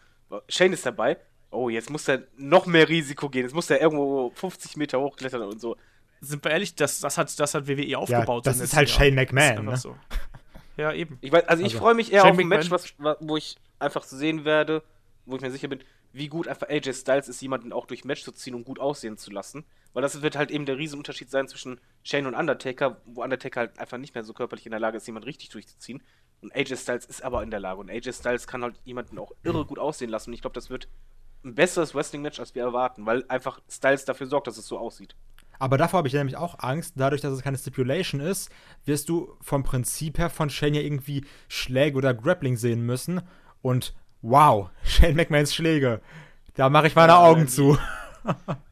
Shane ist dabei. Oh, jetzt muss er noch mehr Risiko gehen. Jetzt muss er irgendwo 50 Meter hochklettern und so. sind wir ehrlich, das, das, hat, das hat WWE aufgebaut. das in den ist halt letzten Shane. McMahon, Das ist ne? so. Ja, eben. Ich weiß, also, ich Also, freue mich eher Shane auf ein Match, was, wa- wo ich einfach sehen werde, wo ich mir sicher bin, wie gut einfach AJ Styles ist, jemanden auch durch Match zu ziehen und gut aussehen zu lassen. Weil das wird halt eben der Riesenunterschied sein zwischen Shane und Undertaker, wo Undertaker halt einfach nicht mehr so körperlich in der Lage ist, jemanden richtig durchzuziehen. Und AJ Styles ist aber in der Lage. Und AJ Styles kann halt jemanden auch irre gut aussehen lassen. Und ich glaube, das wird ein besseres Wrestling-Match, als wir erwarten, weil einfach Styles dafür sorgt, dass es so aussieht. Aber davor habe ich nämlich auch Angst, dadurch, dass es keine Stipulation ist, wirst du vom Prinzip her von Shane ja irgendwie Schläge oder Grappling sehen müssen. Und wow, Shane McMahons Schläge. Da mache ich meine Ja, Augen zu.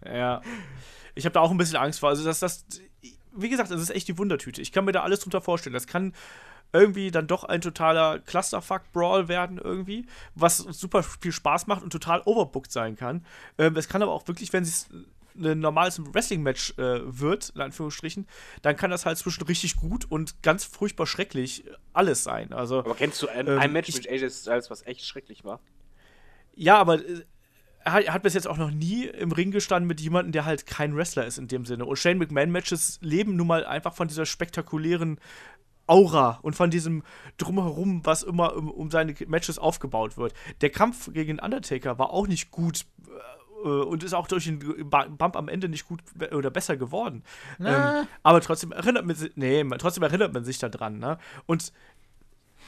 Ja. Ich habe da auch ein bisschen Angst vor. Also, dass das. Wie gesagt, das ist echt die Wundertüte. Ich kann mir da alles drunter vorstellen. Das kann irgendwie dann doch ein totaler Clusterfuck-Brawl werden, irgendwie, was super viel Spaß macht und total overbooked sein kann. Ähm, es kann aber auch wirklich, wenn es ein normales Wrestling-Match äh, wird, in Anführungsstrichen, dann kann das halt zwischen richtig gut und ganz furchtbar schrecklich alles sein. Also, Aber kennst du ein, Ähm, ein Match mit AJ Styles, was echt schrecklich war? Ja, aber äh, er hat, er hat bis jetzt auch noch nie im Ring gestanden mit jemandem, der halt kein Wrestler ist in dem Sinne. Und Shane McMahon-Matches leben nun mal einfach von dieser spektakulären Aura und von diesem Drumherum, was immer um, um seine Matches aufgebaut wird. Der Kampf gegen Undertaker war auch nicht gut äh, und ist auch durch den Bump am Ende nicht gut oder besser geworden. Ähm, aber trotzdem erinnert man sich, nee, trotzdem erinnert man sich daran, ne? Und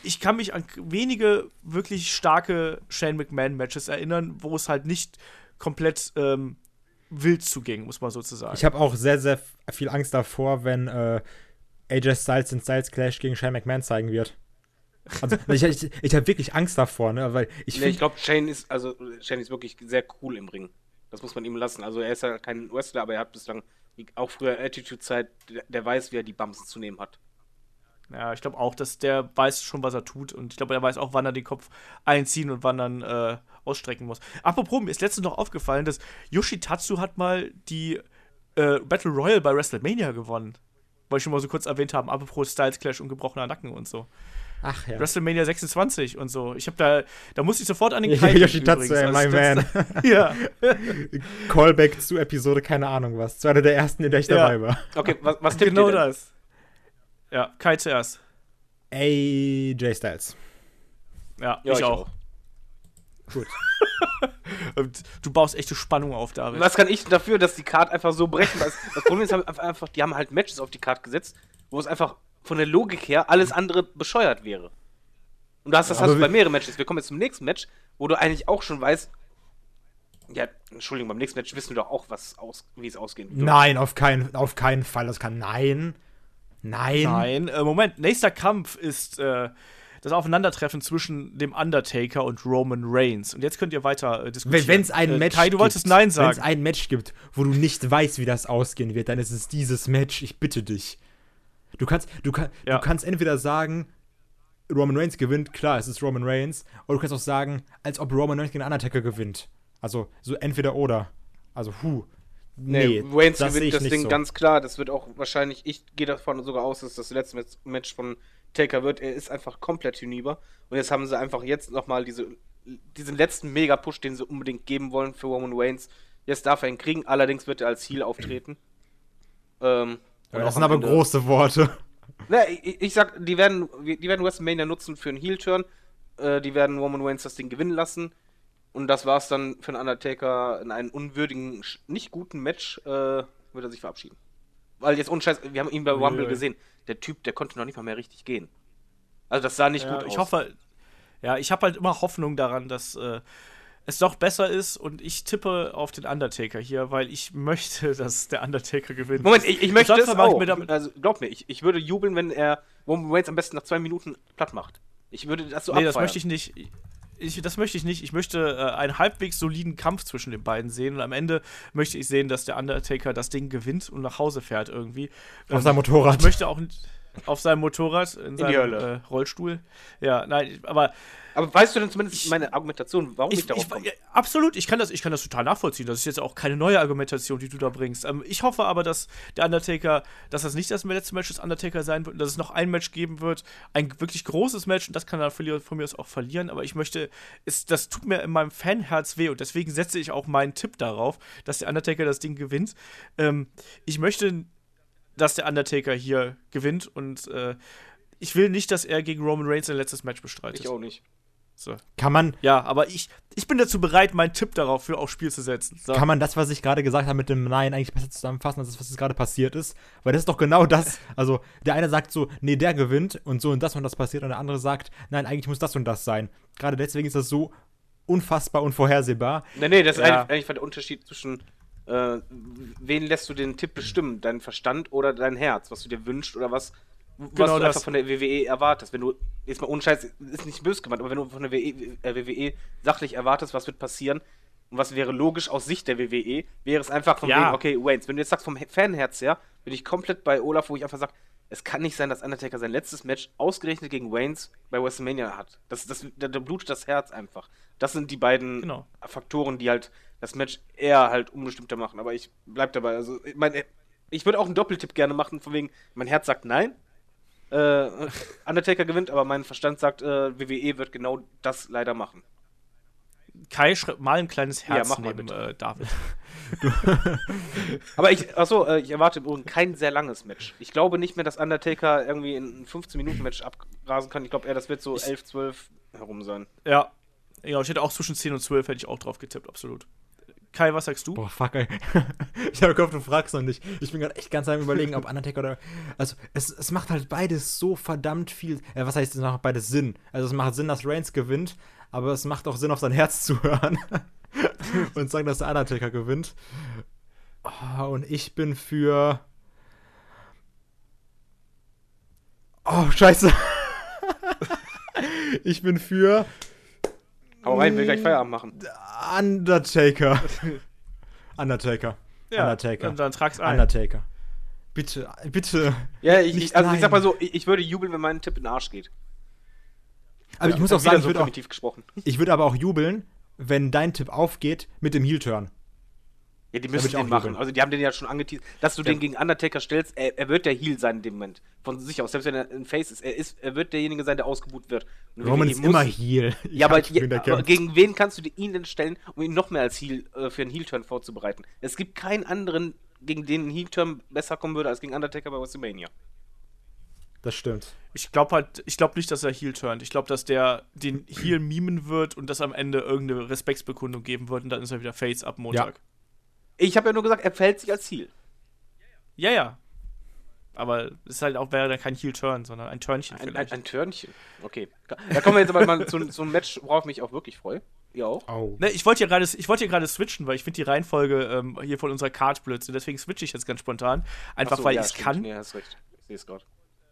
ich kann mich an wenige wirklich starke Shane McMahon-Matches erinnern, wo es halt nicht komplett ähm, wild zuging, muss man sozusagen. Ich habe auch sehr, sehr viel Angst davor, wenn äh, AJ Styles den Styles Clash gegen Shane McMahon zeigen wird. Also, ich ich, ich habe wirklich Angst davor, ne? Weil ich Nee, ich glaube, Shane ist, also Shane ist wirklich sehr cool im Ring. Das muss man ihm lassen. Also er ist ja kein Wrestler, aber er hat bislang, auch früher Attitude-Zeit, der, der weiß, wie er die Bumps zu nehmen hat. ja, ich glaube auch, dass der weiß schon, was er tut. Und ich glaube, er weiß auch, wann er den Kopf einziehen und wann dann äh, ausstrecken muss. Apropos, mir ist letztens noch aufgefallen, dass Yoshitatsu hat mal die äh, Battle Royale bei WrestleMania gewonnen. Wollte ich schon mal so kurz erwähnt haben, apropos Styles Clash und gebrochener Nacken und so. Ach ja. WrestleMania 26 und so. Ich habe da, da musste ich sofort an den Kai Yoshitatsu, übrigens. ey, my Also das- ja. Callback zu Episode, keine Ahnung was. Zu einer der ersten, in der ich Ja. dabei war. Okay, was, was tippt genau ihr denn? das. Ja, Kai zuerst. AJ Styles. Ja, Ja, ich, auch. Gut. Und du baust echte Spannung auf, David. Was kann ich dafür, dass die Card einfach so brechen? Das, Problem ist einfach, die haben halt Matches auf die Card gesetzt, wo es einfach von der Logik her alles andere bescheuert wäre. Und das, das hast du bei mehreren Matches. Wir kommen jetzt zum nächsten Match, wo du eigentlich auch schon weißt, ja, Entschuldigung, beim nächsten Match wissen wir doch auch, was aus, wie es ausgehen wird. Nein, auf keinen, auf keinen Fall. Das kann. Nein. Nein. Nein, äh, Moment. Nächster Kampf ist äh, das Aufeinandertreffen zwischen dem Undertaker und Roman Reigns. Und jetzt könnt ihr weiter äh, diskutieren. Wenn es ein äh, Match Kai, du wolltest gibt, Nein Wenn es sagen. ein Match gibt, wo du nicht weißt, wie das ausgehen wird, dann ist es dieses Match. Ich bitte dich. Du kannst, du, kann, Ja. du kannst entweder sagen, Roman Reigns gewinnt, klar, es ist Roman Reigns, oder du kannst auch sagen, als ob Roman Reigns gegen Undertaker gewinnt. Also so entweder oder. Also hu. Nee, Waynes das seh gewinnt ich das nicht Ding so. ganz klar. Das wird auch wahrscheinlich, ich gehe davon sogar aus, dass das letzte Match- von Taker wird. Er ist einfach komplett hinüber. Und jetzt haben sie einfach jetzt nochmal diese, diesen letzten Mega-Push, den sie unbedingt geben wollen für Roman Waynes. Jetzt darf er ihn kriegen, allerdings wird er als Heal auftreten. Ähm, und das sind aber Ende- große Worte. Na, ich, ich sag, die werden, die werden WrestleMania nutzen für einen Heel-Turn. Äh, die werden Roman Reigns das Ding gewinnen lassen. Und das war's dann für den Undertaker in einem unwürdigen, nicht guten Match, äh, wird er sich verabschieden. Weil jetzt ohne Scheiß, wir haben ihn bei Rumble Uiuiui. gesehen. Der Typ, der konnte noch nicht mal mehr richtig gehen. Also das sah nicht ja, gut aus. ich hoffe, Ja, ich habe halt immer Hoffnung daran, dass äh, es doch besser ist und ich tippe auf den Undertaker hier, weil ich möchte, dass der Undertaker gewinnt. Moment, ich, ich möchte ich auch. mir damit- also glaub mir, ich, ich würde jubeln, wenn er Roman Reigns am besten nach zwei Minuten platt macht. Ich würde das so nee, das abfeiern. möchte ich nicht. Ich, das möchte ich nicht. Ich möchte äh, einen halbwegs soliden Kampf zwischen den beiden sehen und am Ende möchte ich sehen, dass der Undertaker das Ding gewinnt und nach Hause fährt irgendwie. Auf Ähm, seinem Motorrad. Ich möchte auch nicht auf seinem Motorrad, in seinem. Äh, Rollstuhl. Ja, nein, aber Aber weißt du denn zumindest meine Argumentation, warum ich, ich, darauf ich, komme? ja, absolut, ich kann, das, ich kann das total nachvollziehen. Das ist jetzt auch keine neue Argumentation, die du da bringst. Ähm, ich hoffe aber, dass der Undertaker, dass das nicht das letzte Match des Undertaker sein wird und dass es noch ein Match geben wird. Ein wirklich großes Match und das kann er von mir aus auch verlieren. Aber ich möchte, es, das tut mir in meinem Fanherz weh und deswegen setze ich auch meinen Tipp darauf, dass der Undertaker das Ding gewinnt. Ähm, ich möchte, dass der Undertaker hier gewinnt und äh, ich will nicht, dass er gegen Roman Reigns sein letztes Match bestreitet. Ich auch nicht. So. Kann man, Ja, aber ich, ich bin dazu bereit, meinen Tipp darauf für aufs Spiel zu setzen. So. kann man das, was ich gerade gesagt habe mit dem Nein, eigentlich besser zusammenfassen, als das, was jetzt gerade passiert ist? Weil das ist doch genau das. Also, der eine sagt so, nee, der gewinnt und so und das und das passiert und der andere sagt, nein, eigentlich muss das und das sein. Gerade deswegen ist das so unfassbar unvorhersehbar. Nee, nee, das ist Ja. eigentlich, eigentlich der Unterschied zwischen, äh, wen lässt du den Tipp bestimmen? Dein Verstand oder dein Herz, was du dir wünschst oder was, was Genau du das. einfach von der WWE erwartest. Wenn du, jetzt mal ohne Scheiß, ist nicht böse gemeint, aber wenn du von der WWE, äh, WWE sachlich erwartest, was wird passieren und was wäre logisch aus Sicht der WWE, wäre es einfach von Ja. wegen, okay, Waynes, wenn du jetzt sagst vom Fanherz her, bin ich komplett bei Olaf, wo ich einfach sage, es kann nicht sein, dass Undertaker sein letztes Match ausgerechnet gegen Waynes bei WrestleMania hat. Das, das, da, da blutet das Herz einfach. Das sind die beiden Genau. Faktoren, die halt das Match eher halt unbestimmter machen. Aber ich bleib dabei. Also, ich mein, ich würde auch einen Doppeltipp gerne machen, von wegen, mein Herz sagt nein. Äh, Undertaker gewinnt, aber mein Verstand sagt, äh, WWE wird genau das leider machen. Kai, schreib mal ein kleines Herz mach mal neben äh, David. Aber ich, achso, äh, ich erwarte im Übrigen kein sehr langes Match. Ich glaube nicht mehr, dass Undertaker irgendwie in ein 15-Minuten-Match abrasen kann. Ich glaube eher, das wird so 11, 12 herum sein. Ja. Ja, ich hätte auch zwischen 10 und 12 hätte ich auch drauf getippt, absolut. Kai, was sagst du? Boah, fuck, ey. ich habe gehofft, du fragst noch nicht. Ich bin gerade echt ganz am überlegen, ob Undertaker oder. Also, es, es macht halt beides so verdammt viel. Äh, was heißt, es macht beides Sinn? Also, es macht Sinn, dass Reigns gewinnt, aber es macht auch Sinn, auf sein Herz zu hören. und sagen, dass der Undertaker gewinnt. Oh, und ich bin für. Oh, Scheiße. ich bin für Hau rein, will gleich Feierabend machen. Undertaker. Undertaker. Ja, Undertaker. Dann, dann trag's ein. Undertaker. Bitte, bitte. Ja, ich, ich, also ich sag mal so, ich, ich würde jubeln, wenn mein Tipp in den Arsch geht. Aber ich muss Ja, auch sagen, ich würde, auch, primitiv gesprochen. ich würde aber auch jubeln, wenn dein Tipp aufgeht mit dem Heel-Turn. Ja, die müssen den machen. jubeln. Also die haben den ja schon angeteased. Dass du den gegen Undertaker stellst, er, er wird der Heal sein in dem Moment. Von sich aus. Selbst wenn er ein Face ist, er, ist, er wird derjenige sein, der ausgebucht wird. Und Roman ist muss- immer Heel. Ja, aber, ja, aber gegen wen kannst du ihn denn stellen, um ihn noch mehr als Heal äh, für einen Heel-Turn vorzubereiten? Es gibt keinen anderen, gegen den ein Heel-Turn besser kommen würde als gegen Undertaker bei WrestleMania. Das stimmt. Ich glaube halt, ich glaube nicht, dass er Heel turnt. Ich glaube, dass der den Heel mimen wird und das am Ende irgendeine Respektsbekundung geben wird und dann ist er wieder Face ab Montag. Ich habe ja nur gesagt, er verhält sich als Heal. Ja, ja. Aber es ist halt auch, wäre dann kein Heel Turn, sondern ein Turnchen Ein, ein, vielleicht. ein Törnchen. Okay. Da kommen wir jetzt aber mal zu, zu einem Match, worauf ich mich auch wirklich freue. Ihr auch? Oh. Ne, ich wollte ja gerade, ich wollte ja gerade switchen, weil ich finde die Reihenfolge ähm, hier von unserer Card blödsinn. Deswegen switche ich jetzt ganz spontan, einfach Ach so, weil ja, ich es kann Nee, hast recht. Ich sehe es gerade.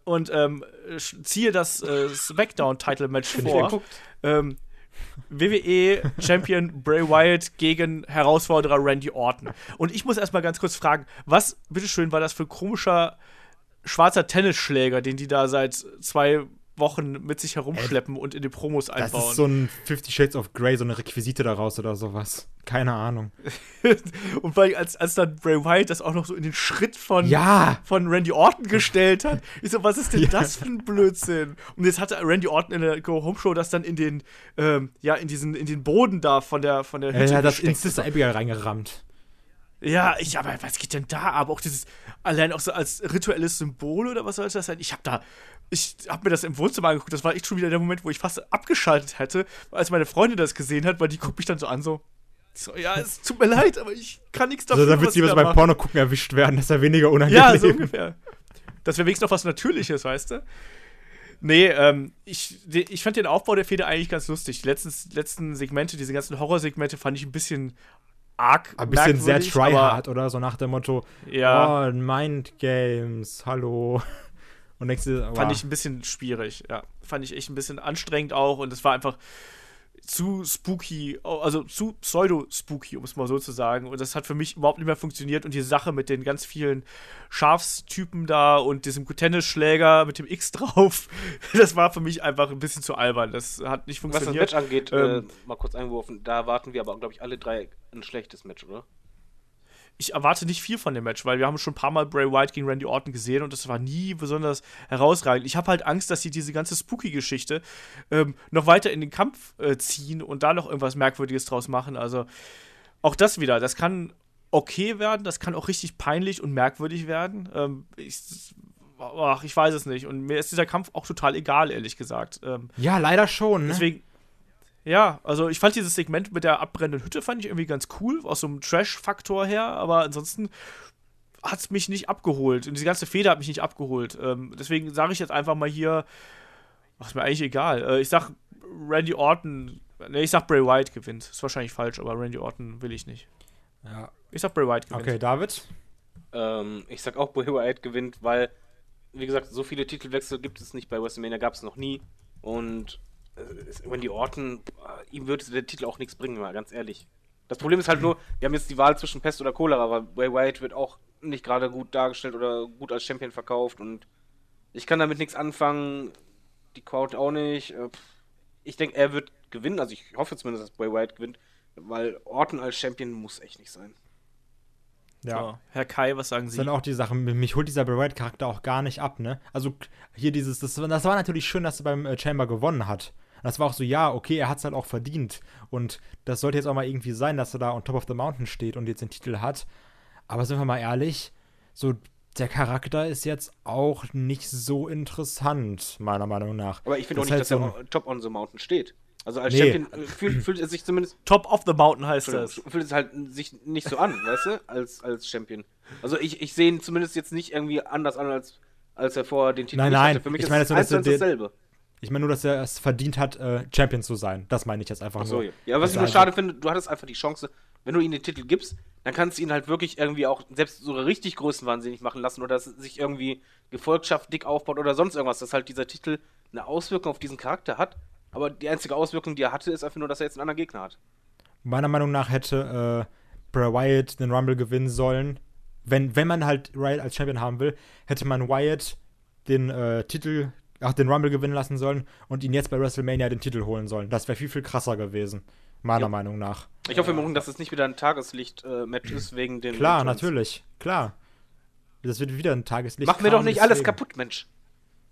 und ähm, ziehe das äh, Smackdown Title Match vor. Ähm, WWE Champion Bray Wyatt gegen Herausforderer Randy Orton. Und ich muss erstmal ganz kurz fragen, was, bitteschön, war das für ein komischer schwarzer Tennisschläger, den die da seit zwei Wochen mit sich herumschleppen und in die Promos Das einbauen? ist so ein Fifty Shades of Grey, so eine Requisite daraus oder sowas. Keine Ahnung. und weil als, als dann Bray Wyatt das auch noch so in den Schritt von, Ja! von Randy Orton gestellt hat, ich so, was ist denn das für ein Blödsinn? Und jetzt hatte Randy Orton in der Go Home Show das dann in den, ähm, ja, in diesen, in den Boden da von der, von der Er hat das in gesteckt. Sister Abigail reingerammt. Ja, ich, aber was geht denn da? Aber auch dieses, allein auch so als rituelles Symbol oder was soll das sein? Ich hab da, ich hab mir das im Wohnzimmer angeguckt. Das war echt schon wieder der Moment, wo ich fast abgeschaltet hätte, als meine Freundin das gesehen hat, weil die guckt mich dann so an, so. So, ja, es tut mir leid, aber ich kann nichts dafür. Also, da wird sie da beim machen. Porno gucken erwischt werden, das ist ja weniger unangenehm. Ja, so ungefähr. Das wäre wenigstens noch was Natürliches, weißt du? Nee, ähm, ich, ich fand den Aufbau der Feder eigentlich ganz lustig. Die letzten, letzten Segmente, diese ganzen Horrorsegmente, fand ich ein bisschen arg. Ein bisschen sehr tryhard, oder? So nach dem Motto, Ja. oh, Mind Games, hallo. Und denkst du, Fand wow. ich ein bisschen schwierig, ja. Fand ich echt ein bisschen anstrengend auch und es war einfach zu spooky, also zu pseudo-spooky, um es mal so zu sagen. Und das hat für mich überhaupt nicht mehr funktioniert. Und die Sache mit den ganz vielen Schafstypen da und diesem Tennisschläger mit dem X drauf, das war für mich einfach ein bisschen zu albern. Das hat nicht Was das funktioniert. Match angeht, Ähm, äh, mal kurz eingeworfen, da erwarten wir aber, glaube ich, alle drei ein schlechtes Match, oder? Ich erwarte nicht viel von dem Match, weil wir haben schon ein paar Mal Bray Wyatt gegen Randy Orton gesehen und das war nie besonders herausragend. Ich habe halt Angst, dass sie diese ganze Spooky-Geschichte ähm, noch weiter in den Kampf äh, ziehen und da noch irgendwas Merkwürdiges draus machen. Also auch das wieder, das kann okay werden, das kann auch richtig peinlich und merkwürdig werden. Ähm, ich, ach, ich weiß es nicht. Und mir ist dieser Kampf auch total egal, ehrlich gesagt. Ähm, Ja, leider schon. Ne? Deswegen, ja, also ich fand dieses Segment mit der abbrennenden Hütte fand ich irgendwie ganz cool, aus so einem Trash-Faktor her, aber ansonsten hat es mich nicht abgeholt. Und diese ganze Feder hat mich nicht abgeholt. Ähm, deswegen sage ich jetzt einfach mal hier, ach, ist mir eigentlich egal. Äh, ich sag Randy Orton, ne, ich sag Bray Wyatt gewinnt. Ist wahrscheinlich falsch, aber Randy Orton will ich nicht. ja. Ich sag Bray Wyatt gewinnt. Okay, David? Ähm, ich sag auch, Bray Wyatt gewinnt, weil, wie gesagt, so viele Titelwechsel gibt es nicht bei WrestleMania, gab es noch nie. Und Randy Orton, äh, ihm würde der Titel auch nichts bringen, mal ganz ehrlich. Das Problem ist halt nur, wir haben jetzt die Wahl zwischen Pest oder Cholera, aber Bray Wyatt wird auch nicht gerade gut dargestellt oder gut als Champion verkauft und ich kann damit nichts anfangen, die Crowd auch nicht. Äh. Ich denke, er wird gewinnen, also ich hoffe zumindest, dass Bray Wyatt gewinnt, weil Orton als Champion muss echt nicht sein. Ja. So, Herr Kai, was sagen Das Sie? ist dann auch die Sache, mich holt dieser Bray Wyatt-Charakter auch gar nicht ab, ne? Also hier dieses, das, das war natürlich schön, dass er beim äh, Chamber gewonnen hat. Das war auch so, ja, okay, er hat es halt auch verdient. Und das sollte jetzt auch mal irgendwie sein, dass er da on top of the mountain steht und jetzt den Titel hat. Aber sind wir mal ehrlich, so der Charakter ist jetzt auch nicht so interessant, meiner Meinung nach. Aber ich finde auch Das nicht, ist dass halt er top on the mountain steht. Also als Nee. Champion äh, fühlt, fühlt er sich zumindest Top of the Mountain heißt das. Fühlt es halt sich nicht so an, weißt du, als, als Champion. Also ich, ich sehe ihn zumindest jetzt nicht irgendwie anders an, als, als er vorher den Titel Nein, nicht nein, hatte. Für mich ich ist meine es dass zu er eins den- dasselbe. Ich meine nur, dass er es verdient hat, äh, Champion zu sein. Das meine ich jetzt einfach Ach so, nur. ja. was ich nur er schade halt- finde, du hattest einfach die Chance, wenn du ihm den Titel gibst, dann kannst du ihn halt wirklich irgendwie auch selbst so richtig größenwahnsinnig machen lassen oder dass sich irgendwie Gefolgschaft dick aufbaut oder sonst irgendwas, dass halt dieser Titel eine Auswirkung auf diesen Charakter hat. Aber die einzige Auswirkung, die er hatte, ist einfach nur, dass er jetzt einen anderen Gegner hat. Meiner Meinung nach hätte äh, Bray Wyatt den Rumble gewinnen sollen. Wenn, wenn man halt Wyatt als Champion haben will, hätte man Wyatt den äh, Titel, ach, den Rumble gewinnen lassen sollen und ihn jetzt bei WrestleMania den Titel holen sollen. Das wäre viel, viel krasser gewesen. Meiner Ja. Meinung nach. Ich hoffe im Übrigen, dass es nicht wieder ein Tageslicht-Match ist wegen den Klar, Returns. natürlich. Klar. Das wird wieder ein Tageslicht. Mach mir doch nicht alles kaputt, Mensch.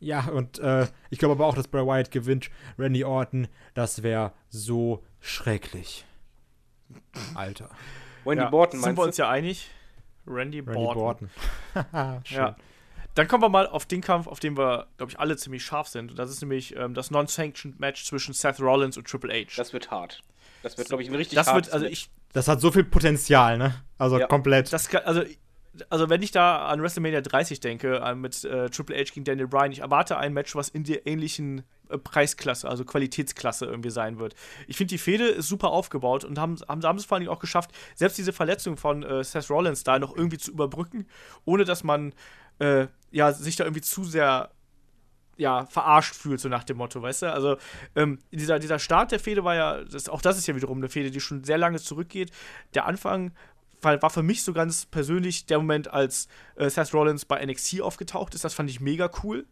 Ja, und äh, ich glaube aber auch, dass Bray Wyatt gewinnt. Randy Orton, das wäre so schrecklich. Alter. Wendy Ja, Borton, sind meinst wir du? uns ja einig? Randy, Randy Borton. Borton. Schön. Ja. Dann kommen wir mal auf den Kampf, auf den wir, glaube ich, alle ziemlich scharf sind. Und das ist nämlich ähm, das Non-Sanctioned Match zwischen Seth Rollins und Triple H. Das wird hart. Das wird, glaube ich, ein richtig Das hartes wird, also Match. ich, Das hat so viel Potenzial, ne? Also Ja. komplett. das kann, also, also wenn ich da an WrestleMania 30 denke, äh, mit äh, Triple H gegen Daniel Bryan, ich erwarte ein Match, was in der ähnlichen äh, Preisklasse, also Qualitätsklasse irgendwie sein wird. Ich finde, die Fehde ist super aufgebaut und haben, haben, haben es vor allen Dingen auch geschafft, selbst diese Verletzung von äh, Seth Rollins da noch irgendwie zu überbrücken, ohne dass man äh, ja, sich da irgendwie zu sehr ja, verarscht fühlt, so nach dem Motto, weißt du? Also, ähm, dieser, dieser Start der Fehde war ja, das, auch das ist ja wiederum eine Fehde, die schon sehr lange zurückgeht. Der Anfang war, war für mich so ganz persönlich der Moment, als äh, Seth Rollins bei NXT aufgetaucht ist. Das fand ich mega cool.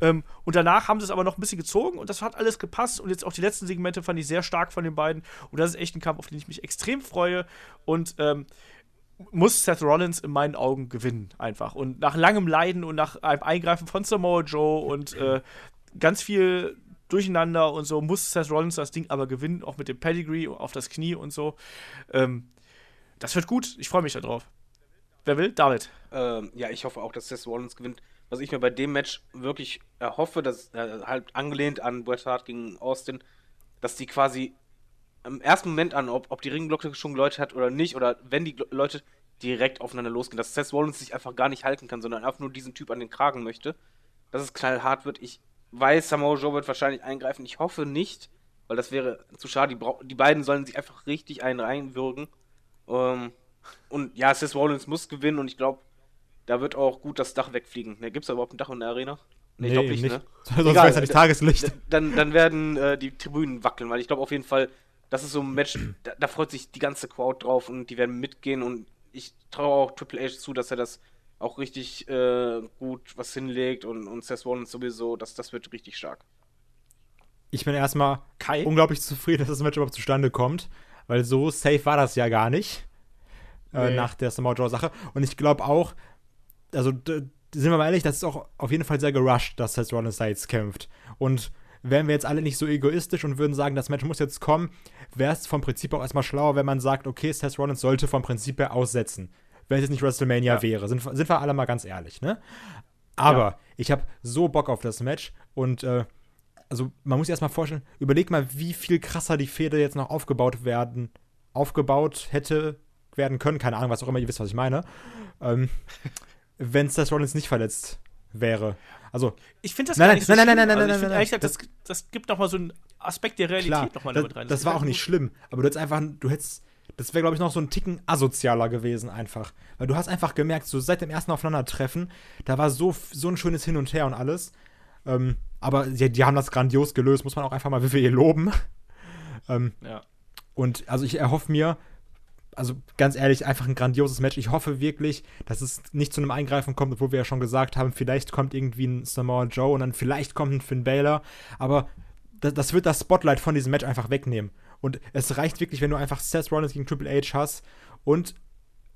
Ähm, und danach haben sie es aber noch ein bisschen gezogen und das hat alles gepasst. Und jetzt auch die letzten Segmente fand ich sehr stark von den beiden. Und das ist echt ein Kampf, auf den ich mich extrem freue. Und ähm, muss Seth Rollins in meinen Augen gewinnen, einfach. Und nach langem Leiden und nach einem Eingreifen von Samoa Joe und äh, ganz viel Durcheinander und so, muss Seth Rollins das Ding aber gewinnen, auch mit dem Pedigree auf das Knie und so. Ähm, das wird gut, ich freue mich darauf. Wer will? David. Ähm, ja, ich hoffe auch, dass Seth Rollins gewinnt. Was ich mir bei dem Match wirklich erhoffe, dass äh, halt angelehnt an Bret Hart gegen Austin, dass die quasi im ersten Moment an, ob, ob die Ringglocke schon geläutet hat oder nicht, oder wenn die Leute direkt aufeinander losgehen, dass Seth Rollins sich einfach gar nicht halten kann, sondern einfach nur diesen Typ an den Kragen möchte, dass es knallhart wird. Ich weiß, Samoa Joe wird wahrscheinlich eingreifen. Ich hoffe nicht, weil das wäre zu schade. Die, die beiden sollen sich einfach richtig einen reinwürgen. Ähm, und ja, Seth Rollins muss gewinnen und ich glaube, da wird auch gut das Dach wegfliegen. Ne, Gibt es da überhaupt ein Dach in der Arena? Nee, ich glaub nicht. ne? Sonst Egal, wäre es ja nicht Tageslicht. Dann, dann werden äh, die Tribünen wackeln, weil ich glaube auf jeden Fall, das ist so ein Match, da, da freut sich die ganze Crowd drauf und die werden mitgehen und ich traue auch Triple H zu, dass er das auch richtig äh, gut was hinlegt und, und Seth Rollins sowieso, das, das wird richtig stark. Ich bin erstmal Kai? unglaublich zufrieden, dass das Match überhaupt zustande kommt, weil so safe war das ja gar nicht. Äh, Nee. nach der Samoa Joe-Sache. Und ich glaube auch, also sind wir mal ehrlich, das ist auch auf jeden Fall sehr gerusht, dass Seth Rollins da jetzt kämpft. Und wären wir jetzt alle nicht so egoistisch und würden sagen, das Match muss jetzt kommen, wäre es vom Prinzip auch erstmal schlauer, wenn man sagt, okay, Seth Rollins sollte vom Prinzip her aussetzen. Wenn es jetzt nicht WrestleMania Ja. wäre. Sind, sind wir alle mal ganz ehrlich, ne? Aber ich habe so Bock auf das Match und äh, also man muss sich erstmal vorstellen, überleg mal, wie viel krasser die Fehde jetzt noch aufgebaut werden, aufgebaut hätte werden können, keine Ahnung, was auch immer, ihr wisst, was ich meine, ähm, wenn Seth Rollins nicht verletzt wäre. Also, Ich finde das Nein, gar nein, nicht so nein, nein, nein, nein, also nein, nein, nein. gesagt, das, das gibt nochmal so einen Aspekt der Realität nochmal das, damit rein. das war auch nicht schlimm, aber du hättest einfach, du hättest, das wäre, glaube ich, noch so ein Ticken asozialer gewesen einfach. Weil du hast einfach gemerkt, so seit dem ersten Aufeinandertreffen, da war so, so ein schönes Hin und Her und alles. Ähm, aber die, die haben das grandios gelöst, muss man auch einfach mal WWE loben. ähm, Ja. Und also ich erhoffe mir, also ganz ehrlich, einfach ein grandioses Match. Ich hoffe wirklich, dass es nicht zu einem Eingreifen kommt, obwohl wir ja schon gesagt haben, vielleicht kommt irgendwie ein Samoa Joe und dann vielleicht kommt ein Finn Balor. Aber das, das wird das Spotlight von diesem Match einfach wegnehmen. Und es reicht wirklich, wenn du einfach Seth Rollins gegen Triple H hast und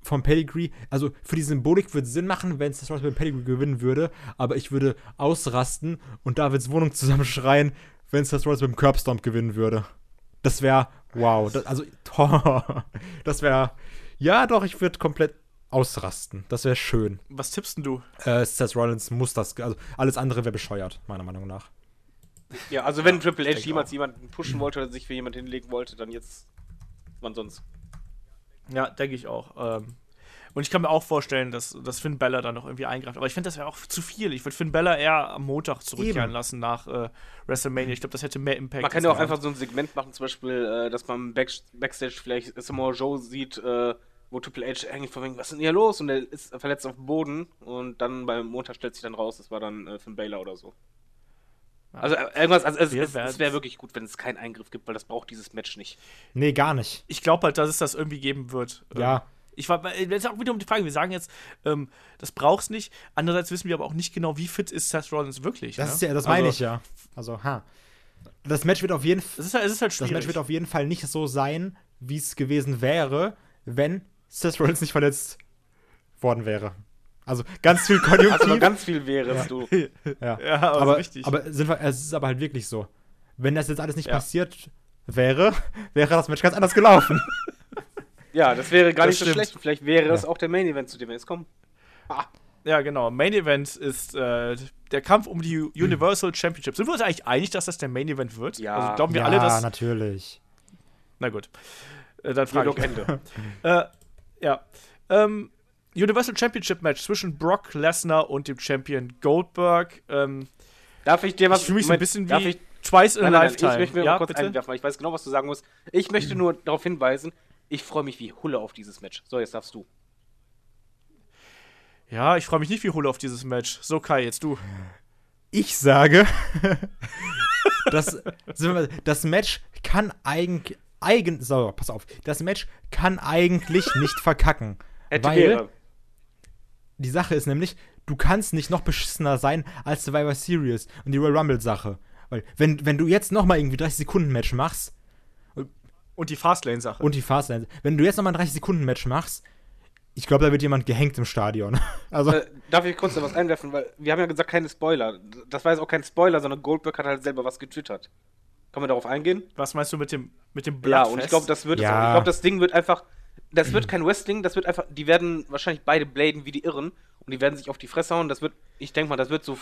vom Pedigree, also für die Symbolik würde es Sinn machen, wenn Seth Rollins mit dem Pedigree gewinnen würde, aber ich würde ausrasten und Davids Wohnung zusammenschreien, wenn Seth Rollins mit dem Curbstomp gewinnen würde. Das wäre, wow, das, also, das wäre, ja doch, ich würde komplett ausrasten. Das wäre schön. Was tippst denn du? Äh, Seth Rollins muss das, also alles andere wäre bescheuert, meiner Meinung nach. Ja, also wenn Triple H jemals auch. jemanden pushen wollte oder sich für jemanden hinlegen wollte, dann jetzt wann sonst. Ja, denke ich auch. Ähm, und ich kann mir auch vorstellen, dass, dass Finn Bella da noch irgendwie eingreift. Aber ich finde, das wäre auch zu viel. Ich würde Finn Bella eher am Montag zurückkehren Eben. lassen nach äh, WrestleMania. Ich glaube, das hätte mehr Impact. Man kann ja auch einfach so ein Segment machen, zum Beispiel, äh, dass man Back Backstage vielleicht Samoa Joe sieht, äh, wo Triple H eigentlich von wegen, was ist denn hier los? Und er ist verletzt auf dem Boden und dann beim Montag stellt sich dann raus, das war dann äh, Finn Baylor oder so. Also äh, irgendwas, also es, es, es wäre wirklich gut, wenn es keinen Eingriff gibt, weil das braucht dieses Match nicht. Nee, gar nicht. Ich glaube halt, dass es das irgendwie geben wird. Ähm, Ja. Ich war, das ist auch wieder um die Frage, wir sagen jetzt, ähm, das braucht's nicht. Andererseits wissen wir aber auch nicht genau, wie fit ist Seth Rollins wirklich. Das ne? ist ja, das meine Also, ich ja. Also, ha. Das Match wird auf jeden Fall. Es ist halt, ist halt Das schwierig. Match wird auf jeden Fall nicht so sein, wie es gewesen wäre, wenn Seth Rollins nicht verletzt worden wäre. Also ganz viel Also Konjunktiv. ganz viel wärest du. ja. ja, aber, aber, richtig. aber sind wir, es ist aber halt wirklich so. Wenn das jetzt alles nicht Ja. passiert wäre, wäre das Match ganz anders gelaufen. Ja, das wäre gar Das nicht so stimmt. schlecht. Vielleicht wäre es Ja. auch der Main Event, zu dem wir jetzt kommen. Ah, ja, genau. Main Event ist äh, der Kampf um die Universal Championship. Sind wir uns eigentlich einig, dass das der Main Event wird? Ja. Also glauben wir ja, alle, dass. natürlich. Na gut. Äh, dann frage ich. Ende. Äh, ja. Ähm, Universal Championship Match zwischen Brock Lesnar und dem Champion Goldberg. Ähm, Darf ich dir was ich fühle mich so ein bisschen darf wie ich, Twice in a nein, nein, nein, Lifetime. ich möchte mir ja, kurz bitte? einwerfen, weil ich weiß genau, was du sagen musst. Ich möchte nur darauf hinweisen, ich freue mich wie Hulle auf dieses Match. So, jetzt darfst du. Ja, ich freue mich nicht wie Hulle auf dieses Match. So, Kai, jetzt du. Ich sage, das, das Match kann eigentlich. Eigen, so, pass auf. Das Match kann eigentlich nicht verkacken. Weil die Sache ist nämlich, du kannst nicht noch beschissener sein als Survivor Series und die Royal Rumble Sache. Weil, wenn, wenn du jetzt noch mal irgendwie 30 Sekunden Match machst Und die Fastlane-Sache. und die Fastlane, wenn du jetzt noch mal ein 30 Sekunden Match machst, ich glaube, da wird jemand gehängt im Stadion. Also, Äh, darf ich kurz da was einwerfen, weil wir haben ja gesagt, keine Spoiler. Das war jetzt auch kein Spoiler, sondern Goldberg hat halt selber was getwittert. Kann man darauf eingehen? Was meinst du mit dem, mit dem Ja, Bloodfest? und ich glaube, das wird Ja. Ich glaube, das Ding wird einfach. Das wird kein Wrestling, das wird einfach. Die werden wahrscheinlich beide bladen wie die Irren und die werden sich auf die Fresse hauen. Das wird, ich denke mal, das wird so